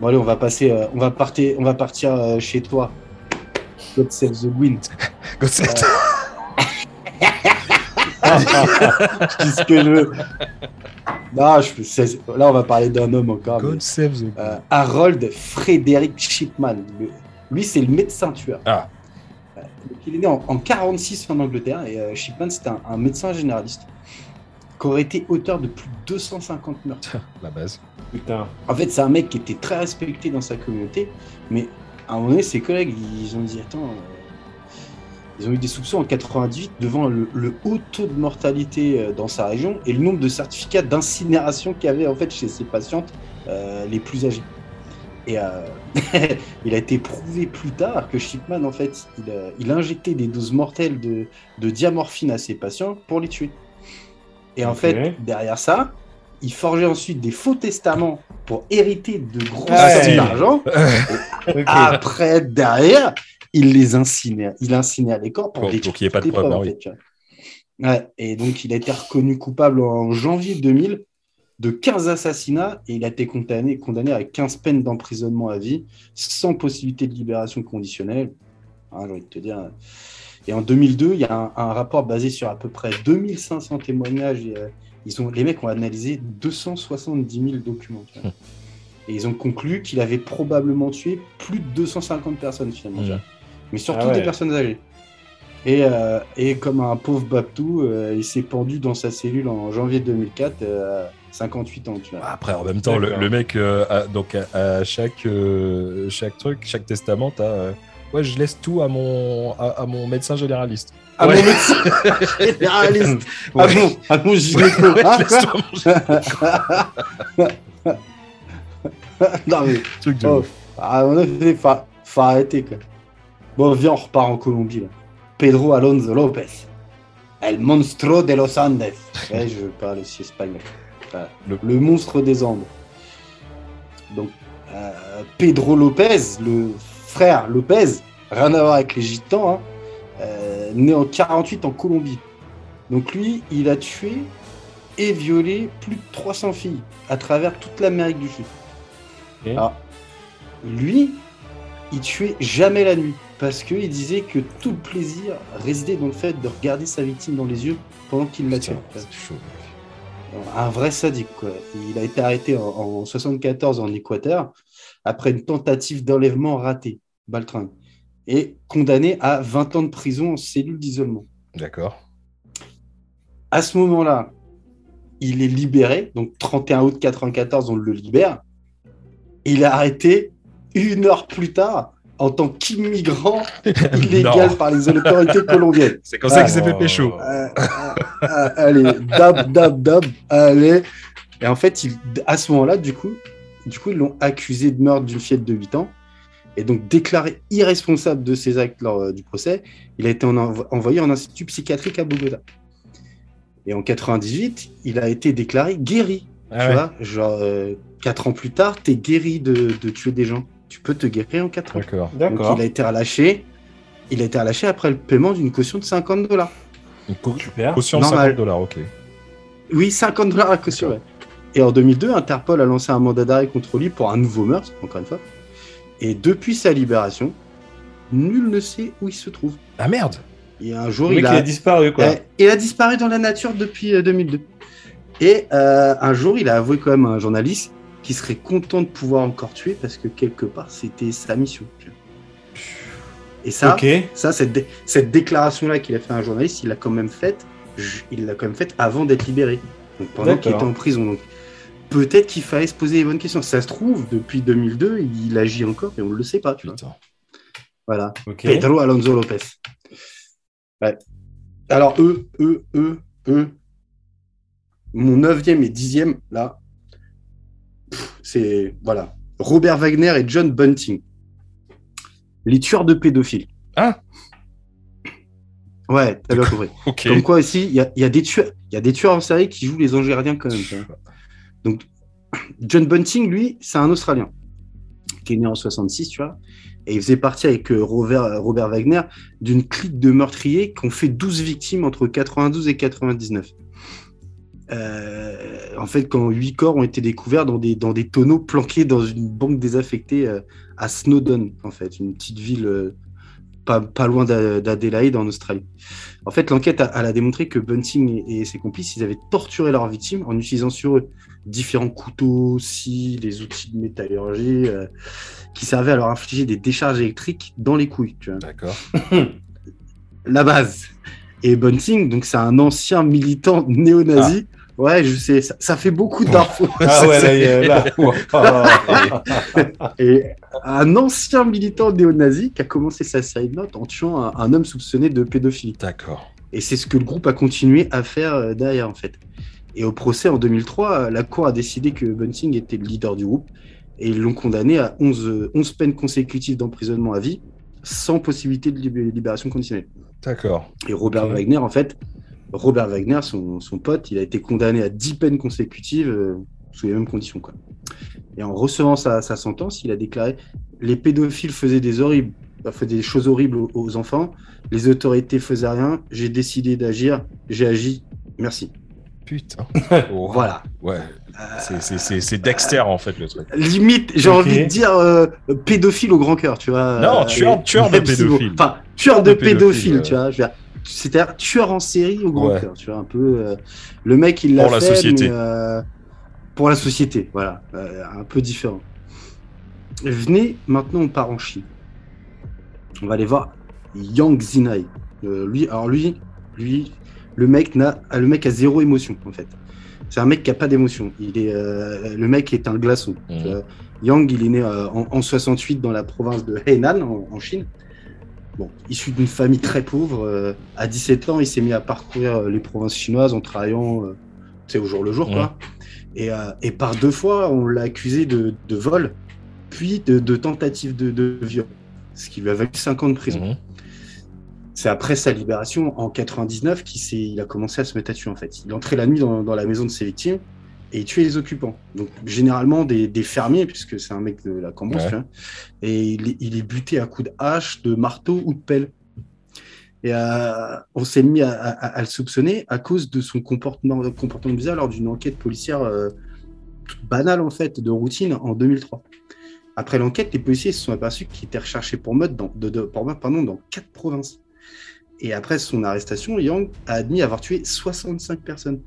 Bon allez, on va passer, euh, on va partir, on va partir euh, chez toi. God save the wind. [laughs]
Gossett.
je [laughs] dis ce que je veux. Non, je, là, on va parler d'un homme encore. mais,
God save the
euh, Harold Frederick Shipman. Le- lui, c'est le médecin tueur.
Ah.
Euh, donc, il est né en, en 46 en Angleterre et euh, Shipman, c'était un, un médecin généraliste qui aurait été auteur de plus de 250 meurtres.
La base.
Putain.
En fait, c'est un mec qui était très respecté dans sa communauté, mais à un moment donné, ses collègues, ils ont dit Attends, euh, ils ont eu des soupçons en 98 devant le, le haut taux de mortalité euh, dans sa région et le nombre de certificats d'incinération qu'il y avait en fait chez ses patientes euh, les plus âgées. Et euh, [laughs] il a été prouvé plus tard que Shipman, en fait, il, a- il injectait des doses mortelles de, de diamorphine à ses patients pour les tuer. Et en fait, derrière ça, il forgeait ensuite des faux testaments pour hériter de grosses
Ah,
sommes d'argent. [laughs]
Ok.
Après, derrière, il les incinérait. Il incinérait les corps pour,
Pour-
les
pour qu'il y ait pas de
des
preuves,
en fait. Ouais, et donc, il a été reconnu coupable en janvier 2000 de 15 assassinats et il a été condamné, condamné à 15 peines d'emprisonnement à vie sans possibilité de libération conditionnelle. hein, j'ai envie de te dire. Et en 2002, il y a un, un rapport basé sur à peu près 2500 témoignages. Et, euh, ils ont, les mecs ont analysé 270 000 documents. vois. Et ils ont conclu qu'il avait probablement tué plus de 250 personnes finalement. vois. Mais surtout
Ah ouais.
des personnes âgées. Et, euh, et comme un pauvre Babtou, euh, il s'est pendu dans sa cellule en janvier 2004 euh, à 58 ans. Tu vois.
Après, en même temps, le, mec, euh, a- donc à, à chaque, euh, chaque truc, chaque testament, t'as. euh, ouais, je laisse tout à mon, à, à mon médecin généraliste.
À
Ouais.
mon médecin [laughs] généraliste, à
Ouais.
mon, à mon gynéco.
Ouais,
Ah,
laisse-toi manger.
non mais,
Truc de
oh,
ouf.
à mon avis, faut, faut arrêter quoi. Bon, viens, on repart en Colombie là. Pedro Alonso Lopez. El monstruo de los Andes. Ouais, je parle aussi espagnol.
Le-
Le... monstre des Andes. Donc, euh, Pedro Lopez, le frère Lopez, rien à voir avec les gitans, hein, euh, né en 48 en Colombie. Donc lui, il a tué et violé plus de 300 filles à travers toute l'Amérique du Sud. Alors, lui, il tuait jamais la nuit parce qu'il disait que tout le plaisir résidait dans le fait de regarder sa victime dans les yeux pendant qu'il la tuait.
Putain, c'est chaud.
Un vrai sadique, quoi. Il a été arrêté en, en 74 en Équateur après une tentative d'enlèvement ratée, baltringue, et condamné à 20 ans de prison en cellule d'isolement.
D'accord.
À ce moment-là, il est libéré, donc 31 août 94, on le libère. Il est arrêté une heure plus tard en tant qu'immigrant [laughs] illégal par les autorités colombiennes.
C'est comme ça
Ah,
qu'il s'est fait pécho.
Euh, euh, euh, allez, dab, dab, dab, allez. Et en fait, il, à ce moment-là, du coup, du coup, ils l'ont accusé de meurtre d'une fillette de 8 ans. Et donc, déclaré irresponsable de ses actes lors euh, du procès, il a été en- envoyé en institut psychiatrique à Bogota. Et en 98, il a été déclaré guéri.
Ah
tu
ouais.
vois, genre, 4 ans plus tard, t'es guéri de, de tuer des gens. Tu peux te guérir en 4 ans.
D'accord.
Donc, il a été relâché. Il a été relâché après le paiement d'une caution de 50 dollars.
Une
Super.
caution de
Normal.
50 dollars, ok.
Oui, 50 dollars à caution. ouais. Et en 2002, Interpol a lancé un mandat d'arrêt contre lui pour un nouveau meurtre, encore une fois. Et depuis sa libération, nul ne sait où il se trouve.
Ah merde
Et un jour,
Le mec,
il
il
a...
a disparu, quoi.
Il a disparu dans la nature depuis euh, 2002. Et euh, un jour, il a avoué quand même à un journaliste qu'il serait content de pouvoir encore tuer parce que quelque part, c'était sa mission. Et ça,
ok.
ça cette, dé- cette déclaration-là qu'il a fait à un journaliste, il l'a quand même faite. Il l'a quand même faite avant d'être libéré. Donc pendant qu'il était en prison. Donc peut-être qu'il fallait se poser les bonnes questions. Ça se trouve, depuis 2002, il agit encore et on ne le sait pas. tu vois. Voilà.
Ok.
Pedro Alonso Lopez. Ouais. Alors, eux, eux, eux, eux, mon neuvième et dixième, là, c'est, voilà, Robert Wagner et John Bunting. Les tueurs de pédophiles.
Ah
Ouais, t'as bien compris.
Ok.
Comme quoi aussi, il y a, il y a des tueurs, il y a des tueurs en série qui jouent les anges gardiens quand même. Donc, [clears throat] John Bunting, lui, c'est un Australien qui est né en 66, tu vois. Et il faisait partie avec euh, Robert, Robert Wagner d'une clique de meurtriers qui ont fait 12 victimes entre 92 et 99. Euh, en fait, quand 8 corps ont été découverts dans des, dans des tonneaux planqués dans une banque désaffectée euh, à Snowdon, en fait, une petite ville euh, pas, pas loin d'A- d'Adélaïde en Australie. En fait, l'enquête a, a démontré que Bunting et, et ses complices, ils avaient torturé leurs victimes en utilisant sur eux différents couteaux, scies, les outils de métallurgie qui servaient à leur infliger des décharges électriques dans les couilles.
D'accord. [laughs]
La base. Et Bunting, donc c'est un ancien militant néo-nazi. Ouais, je sais, ça, ça fait beaucoup d'infos.
Ah ouais, là, là. [laughs]
Et un ancien militant néo-nazi qui a commencé sa série de notes en tuant un, un homme soupçonné de pédophilie.
D'accord.
Et c'est ce que le groupe a continué à faire euh, derrière, en fait. Et au procès en 2003, euh, la Cour a décidé que Bunting était le leader du groupe et ils l'ont condamné à 11, euh, 11 peines consécutives d'emprisonnement à vie sans possibilité de lib- libération conditionnelle.
D'accord.
Et Robert. Wagner, en fait, Robert Wagner, son, son pote, il a été condamné à 10 peines consécutives euh, sous les mêmes conditions. Quoi. Et en recevant sa, sa sentence, il a déclaré Les pédophiles faisaient des, horribles, euh, faisaient des choses horribles aux, aux enfants, les autorités faisaient rien, j'ai décidé d'agir, j'ai agi, merci.
Putain. [laughs]
Voilà.
Ouais. C'est- c'est- C'est c'est Dexter en fait le truc.
Limite, j'ai envie de dire euh, pédophile au grand cœur, tu vois.
Non,
Euh,
tueur- tueur de pédophile.
Enfin, tueur de
de pédophile,
pédophile,
ouais.
tu vois. je veux dire, C'est-à-dire tueur en série au grand
Ouais.
cœur, tu vois. Un peu. euh, le mec, il l'a
Pour la
fait,
société.
mais, euh, pour la société, voilà. Euh, un peu différent. Venez, maintenant, on part en Chine. On va aller voir Yang Zinai. Euh, lui, alors lui, lui, le mec n'a, ah, le mec a zéro émotion en fait. C'est un mec qui a pas d'émotion. Il est, euh, le mec est un glaçon. Vois. Yang, il est né euh, en, en 68 dans la province de Hainan en, en Chine. Bon, issu d'une famille très pauvre, euh, à 17 ans, il s'est mis à parcourir euh, les provinces chinoises en travaillant, euh, tu sais, au jour le jour, quoi. Et, euh, et par deux fois, on l'a accusé de, de vol, puis de, de tentative de, de viol, ce qui lui a valu 5 ans de prison.
Mhm.
C'est après sa libération, en 99, qu'il il a commencé à se mettre à tuer, en fait. Il entrait la nuit dans, dans la maison de ses victimes et il tuait les occupants. Donc, généralement, des, des fermiers, puisque c'est un mec de la Cambrousse,
Ouais.
vois. Et il, est- il est buté à coups de hache, de marteau ou de pelle. Et euh, on s'est mis à, à- à le soupçonner à cause de son comportement, comportement bizarre lors d'une enquête policière euh, toute banale, en fait, de routine, en 2003. Après l'enquête, les policiers se sont aperçus qu'il était recherché pour meurtre dans, de, de- pour meurtre, pardon, dans quatre provinces. Et après son arrestation, Yang a admis avoir tué 65 personnes.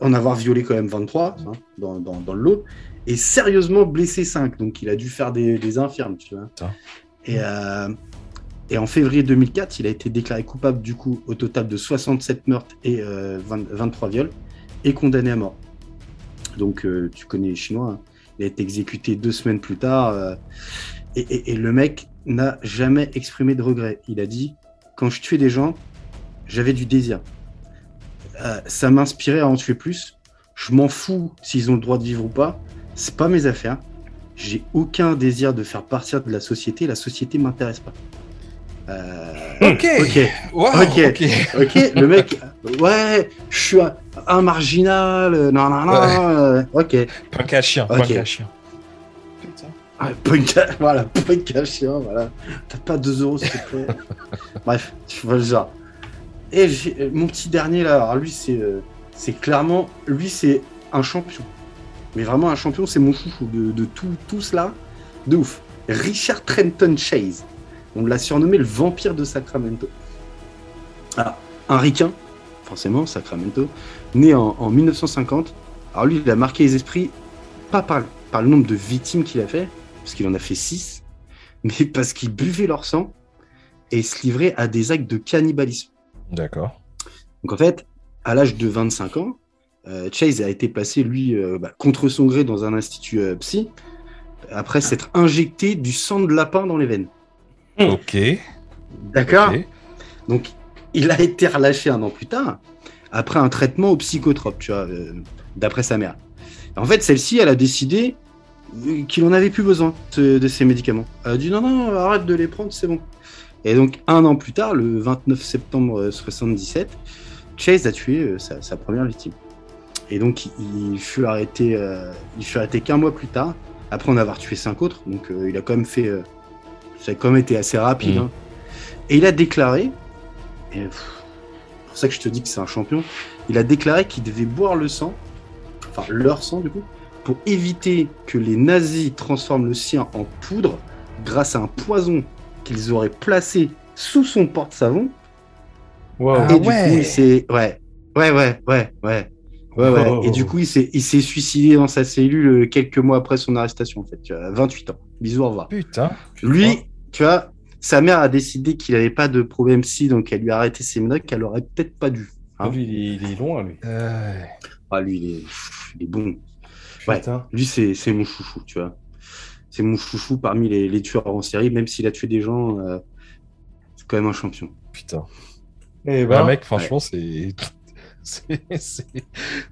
En avoir violé quand même 23 hein, dans, dans- dans le lot. Et sérieusement blessé 5. Donc il a dû faire des, des infirmes, tu vois. Et, euh, et en février 2004, il a été déclaré coupable du coup au total de 67 meurtres et euh, 20 23 viols et condamné à mort. Donc euh, tu connais les Chinois. hein. Il a été exécuté deux semaines plus tard. euh, et, et- et le mec n'a jamais exprimé de regret. Il a dit quand je tuais des gens, j'avais du désir. Euh, ça m'inspirait à en tuer plus. Je m'en fous s'ils ont le droit de vivre ou pas. C'est pas mes affaires. J'ai aucun désir de faire partir de la société. La société m'intéresse pas. Euh,
Ok.
ok,
Wow,
Ok.
ok.
ok. Le mec, ouais, je suis un, un marginal. euh, Non, non, non. ok.
Punk à chien.
Ok.
Punk à chien.
Ah, punk à- [laughs] voilà, punk à chien, voilà. T'as pas 2 euros, s'il te plaît. [laughs] Bref, tu vois le genre. Et j'ai- euh, mon petit dernier là, alors lui c'est euh, c'est clairement, lui c'est un champion. Mais vraiment un champion, c'est mon chouchou de, de tout, tout cela, de ouf. Richard Trenton Chase. On l'a surnommé le vampire de Sacramento. Alors, un ricain, forcément, Sacramento, né en, en 1950. Alors lui, il a marqué les esprits, pas par, par le nombre de victimes qu'il a fait, parce qu'il en a fait 6, mais parce qu'il buvait leur sang et se livrait à des actes de cannibalisme.
D'accord.
Donc en fait, à l'âge de 25 ans, euh, Chase a été placé, lui, euh, bah, contre son gré dans un institut euh, psy, après s'être injecté du sang de lapin dans les veines.
Ok.
D'accord. Donc, il a été relâché un an plus tard, après un traitement au psychotrope, tu vois, euh, d'après sa mère. En fait, celle-ci, elle a décidé qu'il en avait plus besoin de, de ces médicaments. Elle a dit non, non, arrête de les prendre, c'est bon. Et donc, un an plus tard, le 29 septembre euh, 77, Chase a tué euh, sa, sa première victime. Et donc, il, il fut arrêté, euh, il fut arrêté qu'un mois plus tard, après en avoir tué cinq autres. Donc, euh, il a quand même fait. euh, ça a quand même été assez rapide.
Mhm.
hein. Et il a déclaré, et c'est pour ça que je te dis que c'est un champion, il a déclaré qu'il devait boire le sang, enfin leur sang du coup, pour éviter que les nazis transforment le sien en poudre grâce à un poison qu'ils auraient placé sous son porte-savon.
Wow.
Ah
et du
ouais.
coup, il s'est. Ouais, ouais, ouais, ouais, ouais. Ouais, ouais.
Oh.
Et du coup, il s'est, il s'est suicidé dans sa cellule euh, quelques mois après son arrestation, en fait. Tu vois, 28 ans. Bisous, au revoir.
Putain.
Lui, tu vois, sa mère a décidé qu'il n'avait pas de problème si, donc elle lui a arrêté ses médocs qu'elle aurait peut-être pas dû.
Ah, lui, il est, il est loin, lui.
Euh,
Ah, lui, il est, il est bon. Ouais. Lui, c'est, c'est mon chouchou, tu vois. C'est mon chouchou parmi les, les tueurs en série, même s'il a tué des gens, euh, c'est quand même un champion.
putain.
Eh
Un
ben,
mec, franchement, c'est. [laughs] c'est- c'est-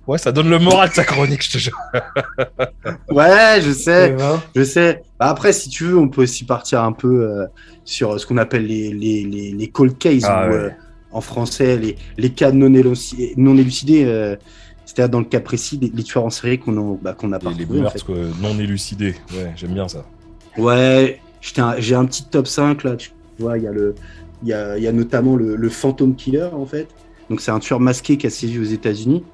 Ouais, ça donne le moral de sa chronique, je te jure. [laughs]
Ouais, je
eh
sais,
ben,
je sais. Bah, après, si tu veux, on peut aussi partir un peu euh, sur ce qu'on appelle les, les, les, les cold cases,
Ah,
ou
ouais.
euh, en français, les, les cas non élucidés. Euh, c'est-à-dire dans le cas précis, les, les tueurs en série qu'on en- bah, qu'on n'a pas
Les,
en fait.
euh, non élucidés. Ouais, j'aime bien ça.
Ouais, j'ai un petit top 5 là, tu vois, il y a le il y a, il y a notamment le, le Phantom Killer en fait. Donc c'est un tueur masqué qui a sévi aux États-Unis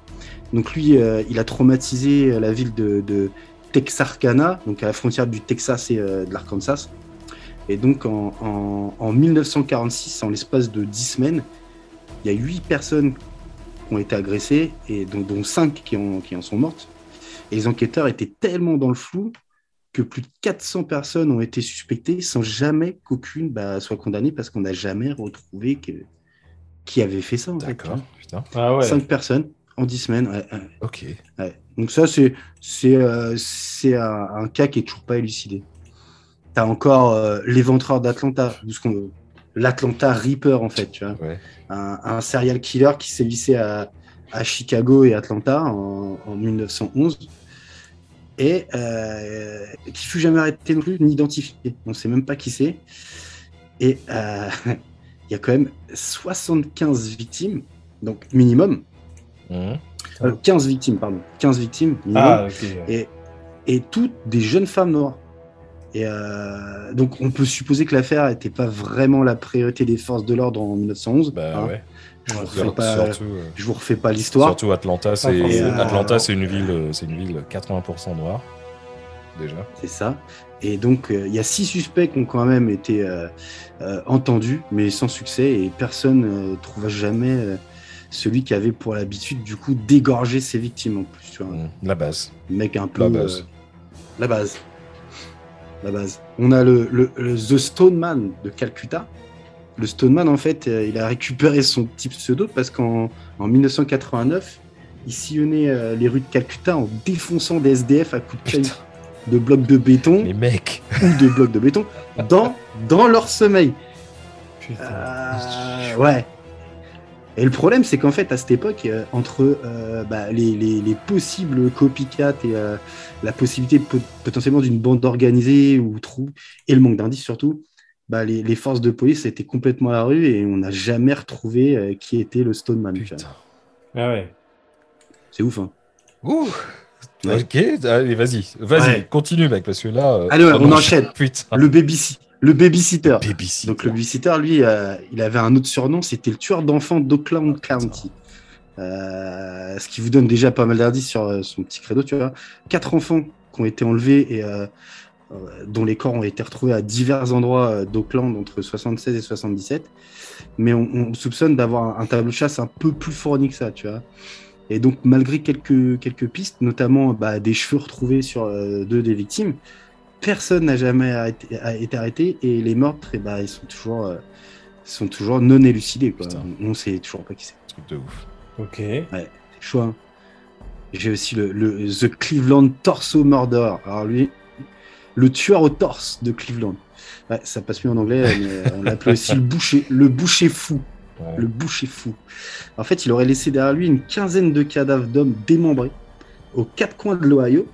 Donc lui, euh, il a traumatisé la ville de, de, Texarkana, donc à la frontière du Texas et de l'Arkansas. Et donc en, en 1946, en l'espace de 10 semaines, il y a 8 personnes ont été agressées, et dont, dont 5 qui en, qui en sont mortes. Et les enquêteurs étaient tellement dans le flou que plus de 400 personnes ont été suspectées sans jamais qu'aucune bah, soit condamnée parce qu'on n'a jamais retrouvé que... qui avait fait ça.
D'accord, putain.
Ah ouais.
5 personnes en 10 semaines. ouais, ouais.
Ok.
Ouais. Donc ça, c'est c'est euh, c'est un, un cas qui est toujours pas élucidé. T'as encore euh, l'éventreur d'Atlanta, ou ce qu'on- l'Atlanta Reaper en fait, tu vois,
Ouais.
un, un serial killer qui sévissait à, à Chicago et Atlanta en, en 1911 et euh, qui fut jamais arrêté non plus ni identifié. On sait même pas qui c'est. Et euh, [laughs] il y a quand même 75 victimes, donc minimum.
Mhm.
Euh, 15 victimes, pardon. 15 victimes minimum.
Ah,
et, et toutes des jeunes femmes noires. Et euh, donc on peut supposer que l'affaire n'était pas vraiment la priorité des forces de l'ordre en 1911.
Bah
hein.
ouais.
Je vous refais pas,
surtout, euh,
je vous refais pas l'histoire.
surtout Atlanta, c'est
forcément.
Atlanta, c'est une ville, euh, c'est une ville 80% noire déjà.
C'est ça. Et donc euh, il y a six suspects qui ont quand même été euh, euh, entendus, mais sans succès, et personne ne trouva jamais euh, celui qui avait pour l'habitude du coup d'égorger ses victimes en plus. Tu vois.
Mhm. La base.
mec un peu
La base.
euh, la base la base on a le, le- le The Stoneman de Calcutta le Stoneman en fait euh, il a récupéré son petit pseudo parce qu'en en 1989 il sillonnait euh, les rues de Calcutta en défonçant des SDF à coups de de blocs de béton
les mecs.
ou de blocs de béton dans, dans leur sommeil
Putain.
euh, ouais. Et le problème, c'est qu'en fait, à cette époque, euh, entre euh, bah, les, les- les possibles copycats et euh, la possibilité pot- potentiellement d'une bande organisée ou trou, et le manque d'indices surtout, bah, les, les forces de police étaient complètement à la rue et on n'a jamais retrouvé euh, qui était le Stoneman.
Putain.
Ah ouais.
C'est ouf, hein.
Ouh.
Ouais.
Ok, allez, vas-y, vas-y,
Ouais.
continue, mec, parce que là. euh,
Allez, ouais, on enchaîne. [laughs]
Putain.
Le, baby le babysitter.
babysitter.
Donc le babysitter, lui, euh, il avait un autre surnom, c'était le tueur d'enfants d'Oakland County. Euh, ce qui vous donne déjà pas mal d'indices sur euh, son petit credo, tu vois. Quatre enfants qui ont été enlevés et euh, dont les corps ont été retrouvés à divers endroits d'Oakland entre 76 et 77. Mais on, on soupçonne d'avoir un, tableau de chasse un peu plus fourni que ça, tu vois. Et donc, malgré quelques, quelques pistes, notamment bah, des cheveux retrouvés sur euh, deux des victimes, personne n'a jamais arrêté- a été arrêté et les meurtres, eh ben, ils sont toujours, euh, sont toujours non élucidés. Quoi. On ne sait toujours pas qui c'est.
Truc de ouf.
Ok.
Choix. hein. J'ai aussi le, le The Cleveland Torso Murder. Alors lui, le tueur au torse de Cleveland. Ouais, ça passe mieux en anglais, mais on l'appelait aussi le boucher, le boucher fou.
Ouais.
Le boucher fou. En fait, il aurait laissé derrière lui une quinzaine de cadavres d'hommes démembrés aux quatre coins de l'Ohio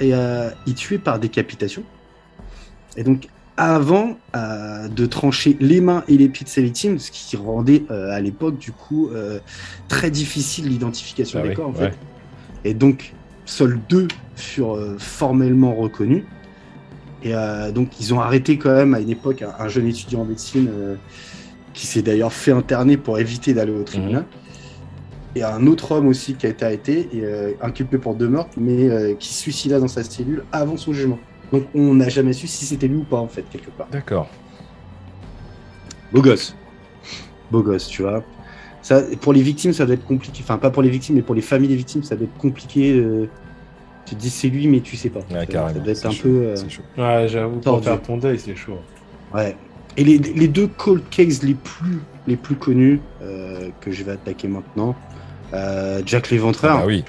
et euh, il tuait par décapitation. Et donc, avant euh, de trancher les mains et les pieds de ses victimes, ce qui rendait euh, à l'époque, du coup, euh, très difficile l'identification
Ah
des
oui,
corps, en
ouais.
fait. Et donc, seuls deux furent formellement reconnus. Et donc, ils ont arrêté quand même à une époque un, un jeune étudiant en médecine qui s'est d'ailleurs fait interner pour éviter d'aller au tribunal. Et un autre homme aussi qui a été arrêté et inculpé pour deux meurtres, mais qui suicida dans sa cellule avant son jugement. Donc, on n'a jamais su si c'était lui ou pas, en fait, quelque part.
D'accord.
Beau gosse. Beau gosse, tu vois. Ça, pour les victimes, ça doit être compliqué. Enfin, pas pour les victimes, mais pour les familles des victimes, ça doit être compliqué. euh, Tu te dis c'est lui, mais tu sais pas.
Ouais,
ça, ça doit être
c'est
un
chaud,
peu. euh,
chaud.
Ouais, j'avoue, pour faire ton deuil, c'est chaud.
Ouais. Et les, les deux cold cases les plus, les plus connus euh, que je vais attaquer maintenant, euh, Jack l'Éventreur.
Ah oui.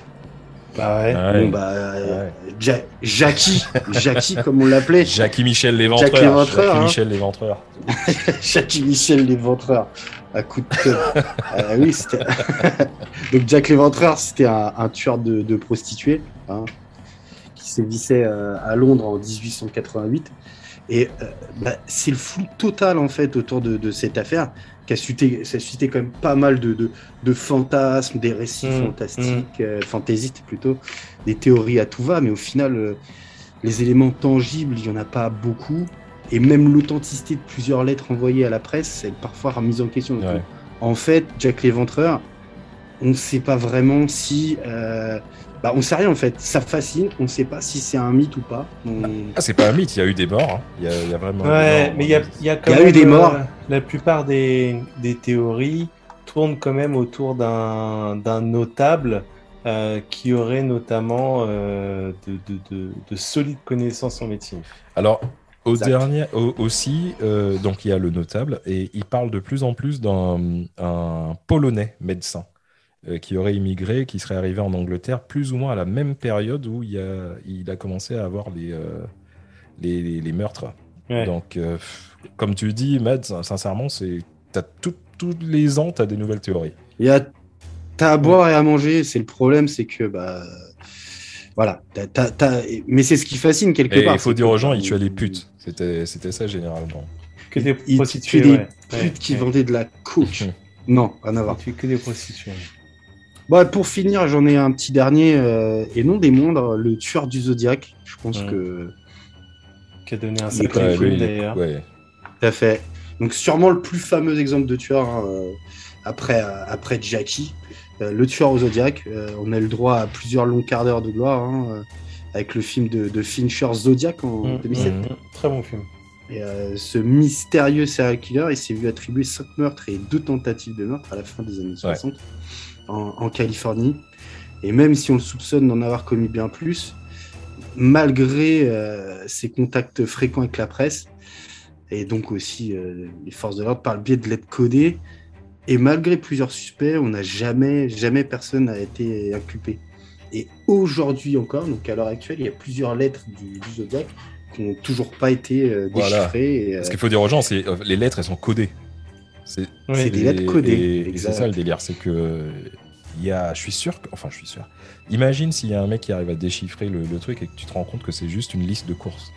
Bah ouais.
Ah ouais.
Bon, bah, euh, Ja- Jackie, Jackie, comme on l'appelait.
Jackie Michel l'éventreur.
Jack l'éventreur,
Jackie
hein.
Michel l'éventreur. [laughs]
Jackie Michel l'éventreur à coup de. [laughs] Euh, oui, c'était. [laughs] Donc Jack l'éventreur, c'était un, un tueur de, de prostituées hein, qui sévissait euh, à Londres en 1888. Et euh, bah, c'est le flou total en fait autour de, de cette affaire qui a suscité, ça a suscité quand même pas mal de, de, de fantasmes, des récits
Mm,
fantastiques, euh, fantaisistes plutôt, des théories à tout va, mais au final, euh, les éléments tangibles, il y en a pas beaucoup. Et même l'authenticité de plusieurs lettres envoyées à la presse, elle est parfois remise en question.
Ouais.
En fait, Jack l'Éventreur, on ne sait pas vraiment si. Euh, bah, on sait rien en fait. Ça fascine. On ne sait pas si c'est un mythe ou pas. On-
Ah, c'est pas un mythe, il y a eu des morts. hein. Il, y a, il y a vraiment.
Ouais,
des morts.
mais il y a, il y a quand
Il y a eu des morts.
la plupart des, des théories tournent quand même autour d'un d'un notable euh, qui aurait notamment euh, de, de, de, de solides connaissances en médecine.
Alors, au
Exact.
dernier, au- aussi, euh, donc il y a le notable, et il parle de plus en plus d'un un Polonais médecin qui aurait immigré, qui serait arrivé en Angleterre plus ou moins à la même période où il a, il a commencé à avoir les, euh, les, les- les meurtres.
Ouais.
Donc, euh, comme tu dis, Mads, sincèrement, c'est tous les ans, tu as des nouvelles théories.
Il y a, t'as à boire et à manger. C'est le problème, c'est que bah voilà. t'as- t'as- t'as- Mais c'est ce qui fascine quelque
Et
part.
il faut dire aux gens, ils tuaient les putes. C'était c'était ça généralement.
Que des
Il
prostituées,
tue des
ouais.
putes
Ouais,
qui
ouais.
vendaient de la coke. [laughs] non, rien à voir.
que des prostituées.
Bon, pour finir, j'en ai un petit dernier, euh, et non des moindres, le tueur du Zodiac. Je pense
Ouais.
que
Qui a donné un sacré
Ouais,
film d'ailleurs.
ouais.
Tout à fait. Donc sûrement le plus fameux exemple de tueur hein, euh, après, euh, après Jackie. Euh, le tueur au Zodiac. Euh, on a eu le droit à plusieurs longs quarts d'heure de gloire hein, euh, avec le film de, de Fincher Zodiac en
Mm,
2007.
Mhm.
mm, Très bon film.
Et euh, ce mystérieux serial killer, il s'est vu attribuer 5 meurtres et 2 tentatives de meurtre à la fin des années 60 en, en Californie. Et même si on le soupçonne d'en avoir commis bien plus, malgré euh, ses contacts fréquents avec la presse, et donc aussi euh, les forces de l'ordre par le biais de lettres codées, et malgré plusieurs suspects, on n'a jamais, jamais personne n'a été inculpé. Et aujourd'hui encore, donc à l'heure actuelle, il y a plusieurs lettres du, du Zodiac qui n'ont toujours pas été euh,
Voilà.
déchiffrées. et,
Ce qu'il faut dire aux gens, c'est les lettres, elles sont codées. C'est
des
et-
lettres codées,
c'est ça le délire, c'est que euh, il y a, je suis sûr, que, enfin je suis sûr. Imagine s'il y a un mec qui arrive à déchiffrer le, le truc et que tu te rends compte que c'est juste une liste de courses.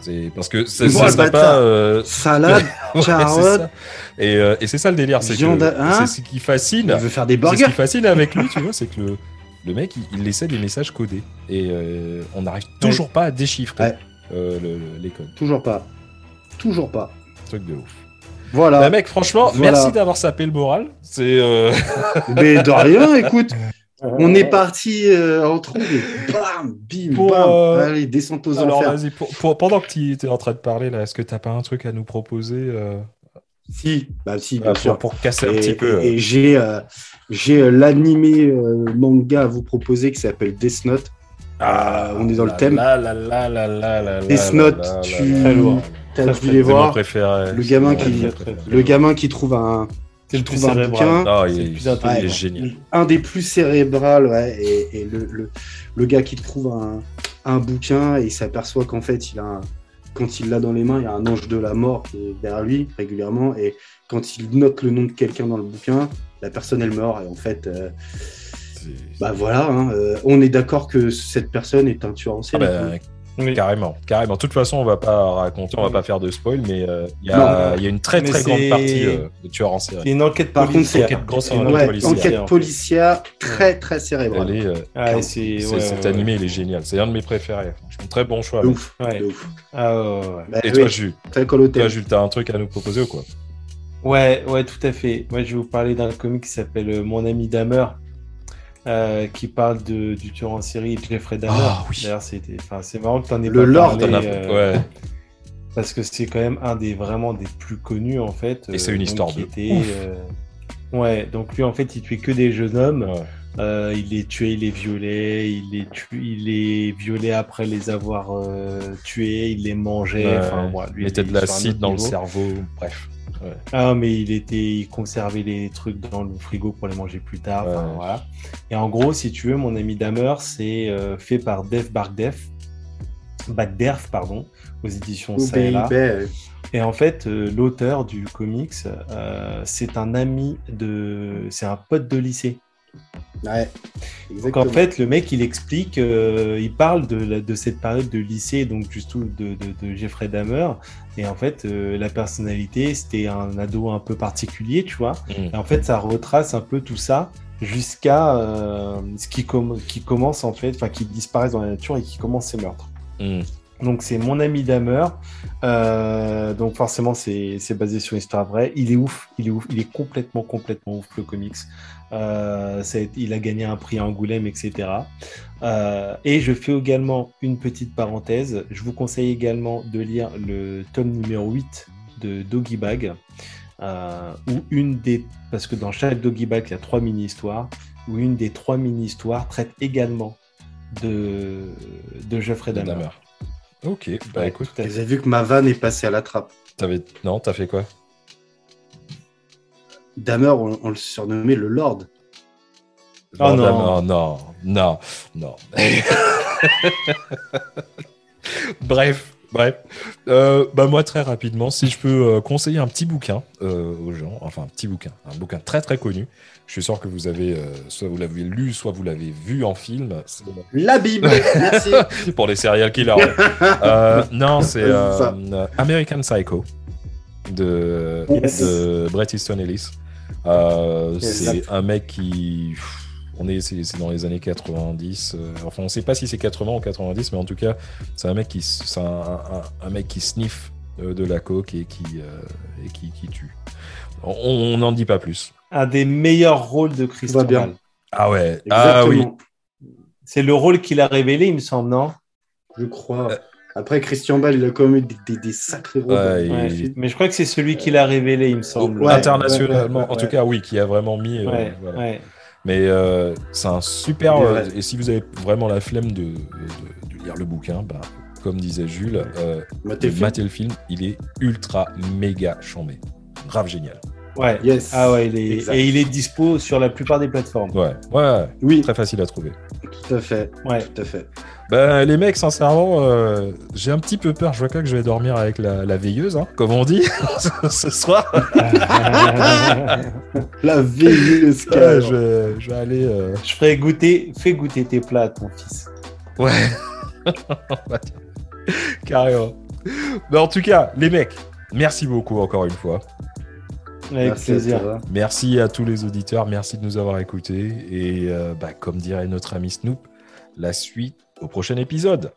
C'est parce que ça,
Oh,
ça pas. euh,
Salade, [laughs]
ouais,
carotte,
ça. Et, euh, et c'est ça le délire, c'est
hein
c'est ce qui fascine.
il veut faire des
C'est ce
burgers.
qui fascine avec lui, tu vois, c'est que le, le mec, il, il laissait des messages codés et euh, on n'arrive toujours pas à déchiffrer
Ouais.
euh, le- le- les codes.
Toujours pas. Toujours pas.
Truc de ouf.
Voilà.
Bah, mec, franchement,
Voilà.
merci d'avoir sapé le moral. C'est euh, [laughs]
Mais de rien, écoute. [laughs] On est parti euh, en trombe et bam, bim,
Pour,
bam.
euh,
Allez, descente aux
Alors
enfers.
vas-y, pour- pour- pendant que tu es en train de parler là, est-ce que t'as pas un truc à nous proposer euh,
Si, bah si, bien
pour,
sûr.
pour casser un
Et,
petit peu
et-
euh,
et j'ai euh, j'ai euh, l'animé euh, manga à vous proposer qui s'appelle Death Note.
ah,
on est dans le
là,
thème.
Là, là, là, là, là, là,
Death Note, tu- T'as dû les voir.
préféré.
Le gamin qui- Le gamin qui trouve un,
C'est le
Je
plus
trouve un
cérébral.
bouquin.
Ah,
C'est
il,
le plus
il
intelligent.
est génial.
un des plus cérébral, ouais, et, et le, le, le gars qui trouve un, un bouquin et il s'aperçoit qu'en fait, il a un- quand il l'a dans les mains, il y a un ange de la mort qui est derrière lui régulièrement, et quand il note le nom de quelqu'un dans le bouquin, la personne elle meurt, et en fait, euh, bah voilà, hein, euh, on est d'accord que cette personne est un tueur en
Ah
série.
bah,
Oui.
Carrément, carrément. De toute façon, on va pas raconter, on va pas faire de spoil, mais euh, il y,
Non.
a il y a une très
Mais
très grande partie euh, de tueurs en série.
C'est une enquête
Par contre,
policière.
c'est- enquête grosse
C'est une
ouais,
policière,
enquête policière très très cérébrale.
Elle est, euh,
Ah, c'est ouais,
cet
ouais,
animé, il est génial. C'est un de mes préférés. Franchement, très bon choix.
Ouf, ouf.
Ah.
Bah
Et
oui,
toi, Jules, toi. Jules, t'as un truc à nous proposer ou quoi?
Ouais, ouais, tout à fait. Moi, je vais vous parler d'un comic qui s'appelle Mon ami Dahmer, euh, qui parle de, du tueur en série Jeffrey Dahmer.
Ah, oui.
D'ailleurs, c'était, enfin, c'est marrant que t'en aies
Le
pas
Lord,
parlé, euh,
Ouais.
parce que c'est quand même un des vraiment des plus connus en fait.
Et c'est une
donc,
histoire de
était,
ouf.
euh, Ouais, donc lui en fait, il tuait que des jeunes hommes.
Ouais.
Euh, il les tuait, il les violait, il les tuait, il les violait après les avoir euh, tués, il les mangeait.
Ouais,
Enfin, voilà, lui,
Il mettait de l'acide dans le cerveau. Bref.
Ah, mais il était, il conservait les trucs dans le frigo pour les manger plus tard. enfin, voilà. Et en gros, si tu veux, mon ami Dahmer, c'est euh, fait par Def Barkdef, Bagderf, pardon, aux éditions Ça et là. Et en fait, euh, l'auteur du comics, euh, c'est un ami de, c'est un pote de lycée.
Ouais,
Donc en fait, le mec, il explique, euh, il parle de, la- de cette période de lycée, donc juste de, de, de Jeffrey Dahmer. Et en fait, euh, la personnalité, c'était un ado un peu particulier, tu vois.
Mm.
Et en fait, ça retrace un peu tout ça jusqu'à euh, ce qui, com- qui commence en fait, enfin qui disparaissent dans la nature et qui commence ses meurtres.
Mm.
Donc c'est mon ami Damer. Euh, donc forcément c'est c'est basé sur une histoire vraie. Il est ouf, il est ouf, il est complètement complètement ouf le comics. Euh, il a gagné un prix à Angoulême, etc. Euh, et je fais également une petite parenthèse. Je vous conseille également de lire le tome numéro 8 de Doggy Bag, euh, ou une des, parce que dans chaque Doggy Bag il y a trois mini-histoires, où une des trois mini-histoires traite également de, de Geoffrey Dahmer.
Dahmer. Ok, bah
Ouais,
écoute.
Vous avez vu que ma vanne est passée à la trappe.
t'avais... Non, t'as fait quoi?
Damer, on, on le surnommait le Lord.
Oh non.
Non, non, non. [laughs] bref, bref. Euh, bah moi, très rapidement, si je peux euh, conseiller un petit bouquin euh, aux gens, enfin un petit bouquin, un bouquin très très connu. Je suis sûr que vous avez, euh, soit vous l'avez lu, soit vous l'avez vu en film.
La Bible Merci [laughs]
pour les serial killers. Euh, [laughs] non, c'est euh, American Psycho de,
Yes.
de Bret Easton Ellis. Euh, c'est un mec qui. On est, c'est c'est dans les années 90. euh, enfin, on sait pas si c'est 80 ou 90, mais en tout cas, c'est un mec qui, un, un- un mec qui sniffe euh, de la coke et qui, euh, et qui, qui tue. On n'en dit pas plus.
Un des meilleurs rôles de Christian
bien.
Ah ouais. Ah oui.
C'est le rôle qu'il a révélé, il me semble, non?
Je crois. Après, Christian Bale, il a quand même eu des, des- des sacrés rôles.
Ouais, il-.
Mais je crois que c'est celui qu'il a révélé, il me semble.
Ouais,
internationalement,
ouais, ouais,
en tout cas, oui, qui a vraiment mis. euh,
Ouais,
voilà.
ouais.
Mais euh, c'est un super. Euh, et si vous avez vraiment la flemme de, de- de lire le bouquin, bah, comme disait Jules, euh,
Matez le film.
mater le film, il est ultra méga chambé. Grave génial.
Ouais.
Yes.
Ah ouais, il est...
Exact.
et il est dispo sur la plupart des plateformes.
Ouais, ouais,
Oui,
très facile à trouver.
tout à fait.
Ouais.
Tout à fait.
Ben, les mecs, sincèrement, euh, j'ai un petit peu peur. Je vois pas que je vais dormir avec la, la veilleuse, hein, comme on dit, [laughs] ce soir. [laughs]
La veilleuse
Ouais, je, vais, je vais aller. euh,
Je ferai goûter, fais goûter tes plats à ton fils.
Ouais. [laughs] Carrément. Mais en tout cas, les mecs, merci beaucoup encore une fois.
Avec
Merci à
plaisir.
toi.
Merci à tous les auditeurs, merci de nous avoir écoutés. Et euh, bah, comme dirait notre ami Snoop, la suite au prochain épisode.